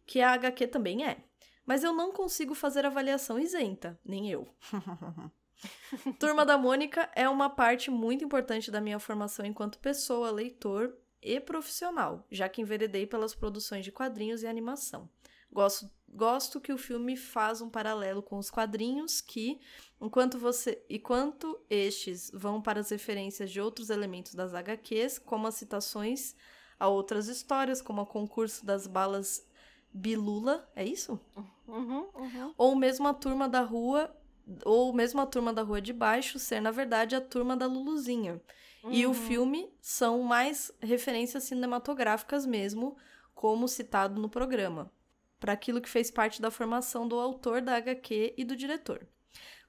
que a HQ também é mas eu não consigo fazer avaliação isenta, nem eu. Turma da Mônica é uma parte muito importante da minha formação enquanto pessoa, leitor e profissional, já que enveredei pelas produções de quadrinhos e animação. Gosto, gosto que o filme faz um paralelo com os quadrinhos que, enquanto você, enquanto estes vão para as referências de outros elementos das HQs, como as citações a outras histórias, como o concurso das balas Bilula, é isso? Uhum, uhum. Ou mesmo a turma da rua, ou mesmo a turma da rua de baixo ser, na verdade, a turma da Luluzinha. Uhum. E o uhum. filme são mais referências cinematográficas mesmo, como citado no programa, para aquilo que fez parte da formação do autor da HQ e do diretor.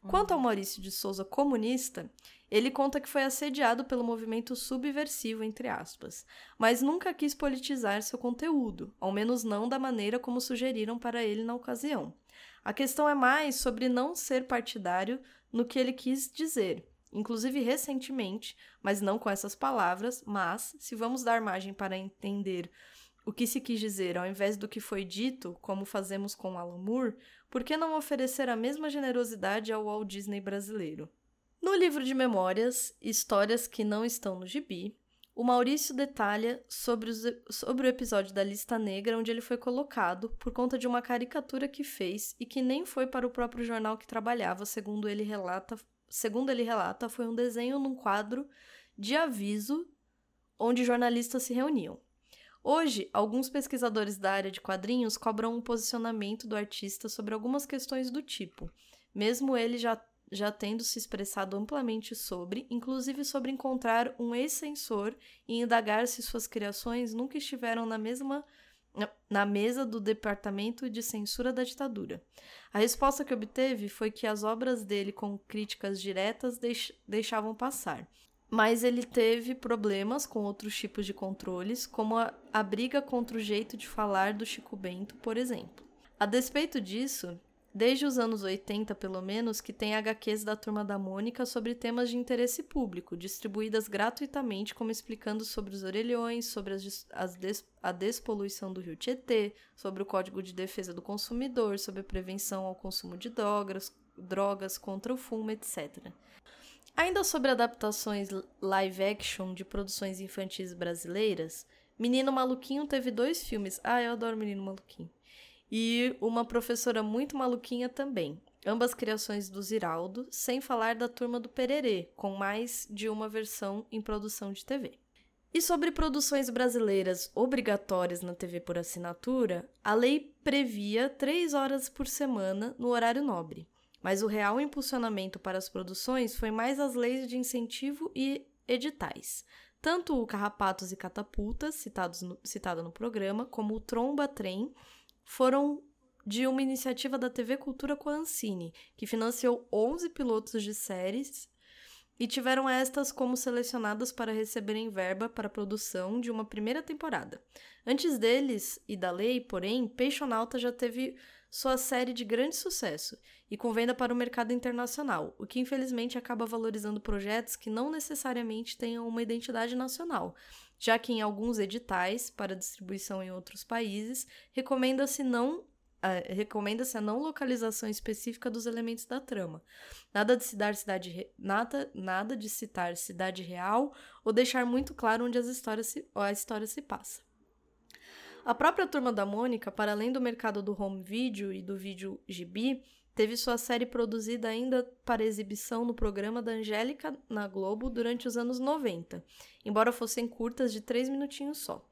Quanto ao uhum. Maurício de Souza comunista, ele conta que foi assediado pelo movimento subversivo, entre aspas, mas nunca quis politizar seu conteúdo, ao menos não da maneira como sugeriram para ele na ocasião. A questão é mais sobre não ser partidário no que ele quis dizer, inclusive recentemente, mas não com essas palavras, mas, se vamos dar margem para entender o que se quis dizer ao invés do que foi dito, como fazemos com Alan Moore, por que não oferecer a mesma generosidade ao Walt Disney brasileiro? No livro de memórias, Histórias que não estão no gibi, o Maurício detalha sobre, os, sobre o episódio da Lista Negra, onde ele foi colocado por conta de uma caricatura que fez e que nem foi para o próprio jornal que trabalhava, segundo ele relata, segundo ele relata, foi um desenho num quadro de aviso onde jornalistas se reuniam. Hoje, alguns pesquisadores da área de quadrinhos cobram um posicionamento do artista sobre algumas questões do tipo, mesmo ele já já tendo se expressado amplamente sobre, inclusive sobre encontrar um ex-censor e indagar se suas criações nunca estiveram na mesma na mesa do Departamento de Censura da ditadura. A resposta que obteve foi que as obras dele com críticas diretas deix deixavam passar. mas ele teve problemas com outros tipos de controles, como a, a briga contra o jeito de falar do Chico Bento, por exemplo. A despeito disso, desde os anos 80 pelo menos, que tem HQs da Turma da Mônica sobre temas de interesse público, distribuídas gratuitamente, como explicando sobre os orelhões, sobre as, as des, a despoluição do rio Tietê, sobre o Código de Defesa do Consumidor, sobre a prevenção ao consumo de drogas, drogas contra o fumo, etc. Ainda sobre adaptações live action de produções infantis brasileiras, Menino Maluquinho teve dois filmes. Ah, eu adoro Menino Maluquinho. E uma professora muito maluquinha também. Ambas criações do Ziraldo, sem falar da turma do Pererê, com mais de uma versão em produção de TV. E sobre produções brasileiras obrigatórias na TV por assinatura, a lei previa três horas por semana no horário nobre mas o real impulsionamento para as produções foi mais as leis de incentivo e editais. Tanto o Carrapatos e Catapultas, citado no programa, como o Tromba Trem, foram de uma iniciativa da TV Cultura com a Ancine, que financiou 11 pilotos de séries e tiveram estas como selecionadas para receberem verba para a produção de uma primeira temporada. Antes deles e da lei, porém, Peixonauta já teve sua série de grande sucesso e com venda para o mercado internacional, o que infelizmente acaba valorizando projetos que não necessariamente tenham uma identidade nacional, já que em alguns editais para distribuição em outros países recomenda-se não Uh, recomenda-se a não localização específica dos elementos da trama. Nada de citar cidade re... nada, nada de citar cidade real ou deixar muito claro onde as histórias se... a história se passa. A própria Turma da Mônica, para além do mercado do home video e do vídeo gibi, teve sua série produzida ainda para exibição no programa da Angélica na Globo durante os anos 90, embora fossem curtas de três minutinhos só.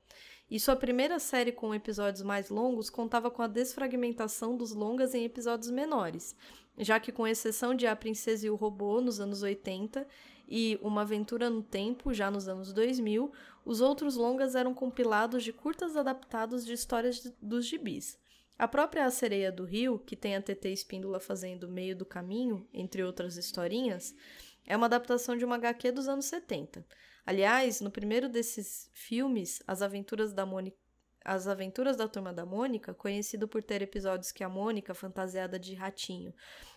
E sua primeira série com episódios mais longos contava com a desfragmentação dos longas em episódios menores, já que, com exceção de A Princesa e o Robô nos anos 80 e Uma Aventura no Tempo, já nos anos 2000, os outros longas eram compilados de curtas adaptados de histórias dos gibis. A própria Sereia do Rio, que tem a TT Espíndola fazendo Meio do Caminho, entre outras historinhas, é uma adaptação de uma HQ dos anos 70. Aliás, no primeiro desses filmes, As Aventuras da Mônica as Aventuras da Turma da Mônica, conhecido por ter episódios que a Mônica, fantasiada de ratinho,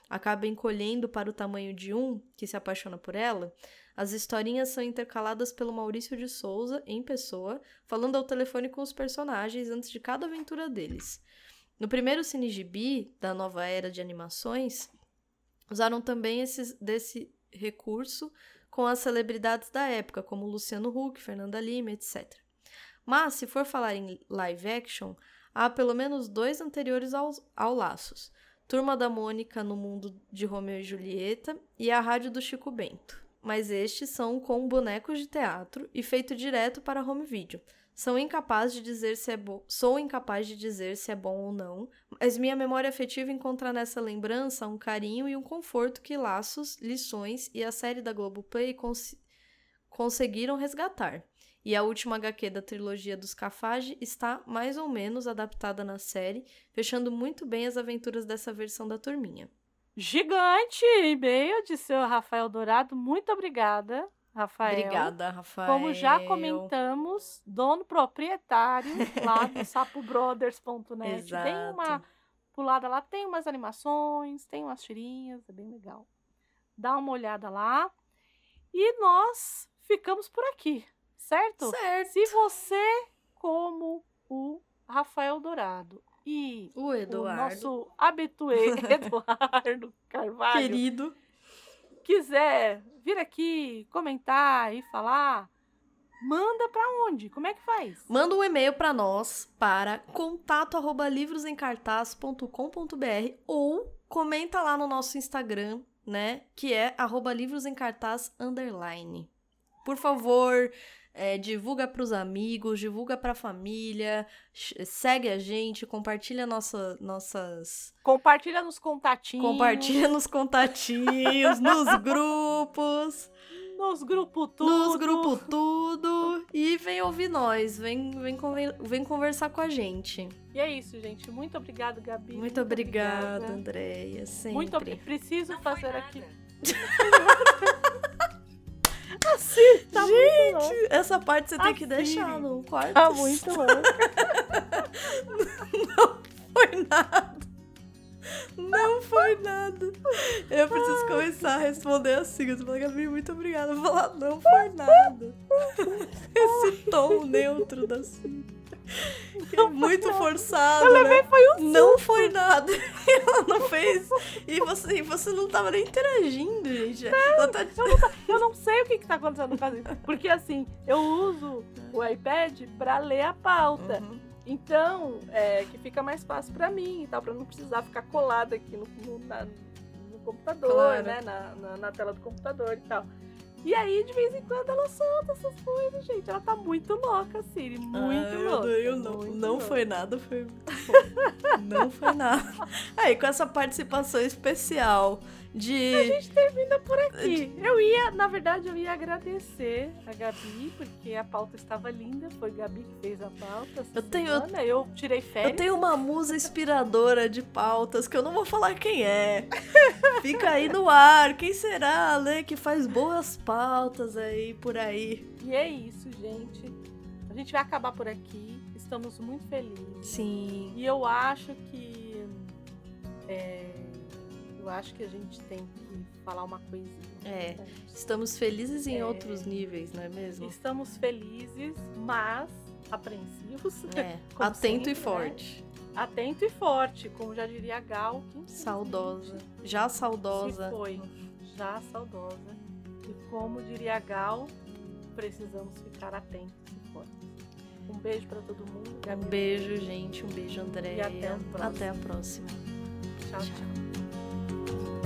acaba encolhendo para o tamanho de um que se apaixona por ela, as historinhas são intercaladas pelo Maurício de Souza, em pessoa, falando ao telefone com os personagens antes de cada aventura deles. No primeiro Cinegibi, da nova era de animações, usaram também esses, desse recurso com as celebridades da época, como Luciano Huck, Fernanda Lima, etc. Mas, se for falar em live action, há pelo menos dois anteriores aos, ao Laços: Turma da Mônica no Mundo de Romeu e Julieta e A Rádio do Chico Bento mas estes são com bonecos de teatro e feito direto para home video. São incapazes de dizer se é bom, sou incapaz de dizer se é bom ou não, mas minha memória afetiva encontra nessa lembrança um carinho e um conforto que Laços, Lições e a série da Globoplay cons conseguiram resgatar. E a última HQ da trilogia dos Cafage está mais ou menos adaptada na série, fechando muito bem as aventuras dessa versão da turminha gigante e-mail de seu Rafael Dourado. Muito obrigada, Rafael. Obrigada, Rafael. Como já comentamos, dono proprietário lá do sapobrothers.net. Tem uma pulada lá, tem umas animações, tem umas tirinhas, é bem legal. Dá uma olhada lá. E nós ficamos por aqui, certo? Certo. Se você, como o Rafael Dourado, e o, Eduardo. o nosso habituê Eduardo Carvalho querido quiser vir aqui comentar e falar, manda para onde? Como é que faz? Manda um e-mail para nós para contato@livrosemcartaz.com.br ou comenta lá no nosso Instagram, né, que é @livrosemcartaz. Por favor, é, divulga para os amigos, divulga para a família, segue a gente, compartilha nossa, nossas. Compartilha nos contatinhos. Compartilha nos contatinhos, nos grupos. Nos grupos tudo. Nos grupos tudo. E vem ouvir nós, vem, vem, vem conversar com a gente. E é isso, gente. Muito obrigada, Gabi. Muito, Muito obrigada, obrigada, Andréia. Sempre. Muito Preciso Não fazer aqui. Assim, tá Gente, essa parte você tem que deixar no quarto. Tá muito louco. Não foi nada. Não foi nada. Eu preciso começar a responder assim. Eu falando, Gabi, muito obrigada. Eu vou falar, não foi nada. Esse tom neutro da Cida. É muito forçado. Eu levei, né? foi um Não foi nada. Ela não fez. E você, você não tava nem interagindo, gente. Não, tá... eu, não, eu, não, sei o que, que tá acontecendo com Porque assim, eu uso o iPad pra ler a pauta. Uhum. Então, é, que fica mais fácil para mim e tal, para não precisar ficar colada aqui no, no, na, no computador, claro. né? Na, na, na, tela do computador e tal. E aí, de vez em quando, ela solta essas coisas, gente. Ela tá muito louca, Siri. Muito ah, louca. Eu, não, não louca. foi nada, foi. não foi nada. Aí, com essa participação especial de. A gente termina por aqui. Eu ia, na verdade, eu ia agradecer a Gabi, porque a pauta estava linda. Foi Gabi que fez a pauta. eu tenho. Semana. Eu tirei férias. Eu tenho uma musa inspiradora de pautas que eu não vou falar quem é. Fica aí no ar. Quem será, né? Que faz boas pautas aí por aí. E é isso, gente. A gente vai acabar por aqui. Estamos muito felizes. Sim. E eu acho que. É, eu acho que a gente tem que falar uma coisinha. É, estamos felizes em é, outros níveis, não é mesmo? Estamos felizes, mas apreensivos. É, atento sempre, e né? forte. Né? Atento e forte, como já diria Gal. Saudosa. Já saudosa. Se foi, já saudosa. E como diria Gal, precisamos ficar atentos e fortes. Um beijo para todo mundo. Um beijo, gente. Um beijo, André. E até a próxima. Até a próxima. tchau. tchau. tchau.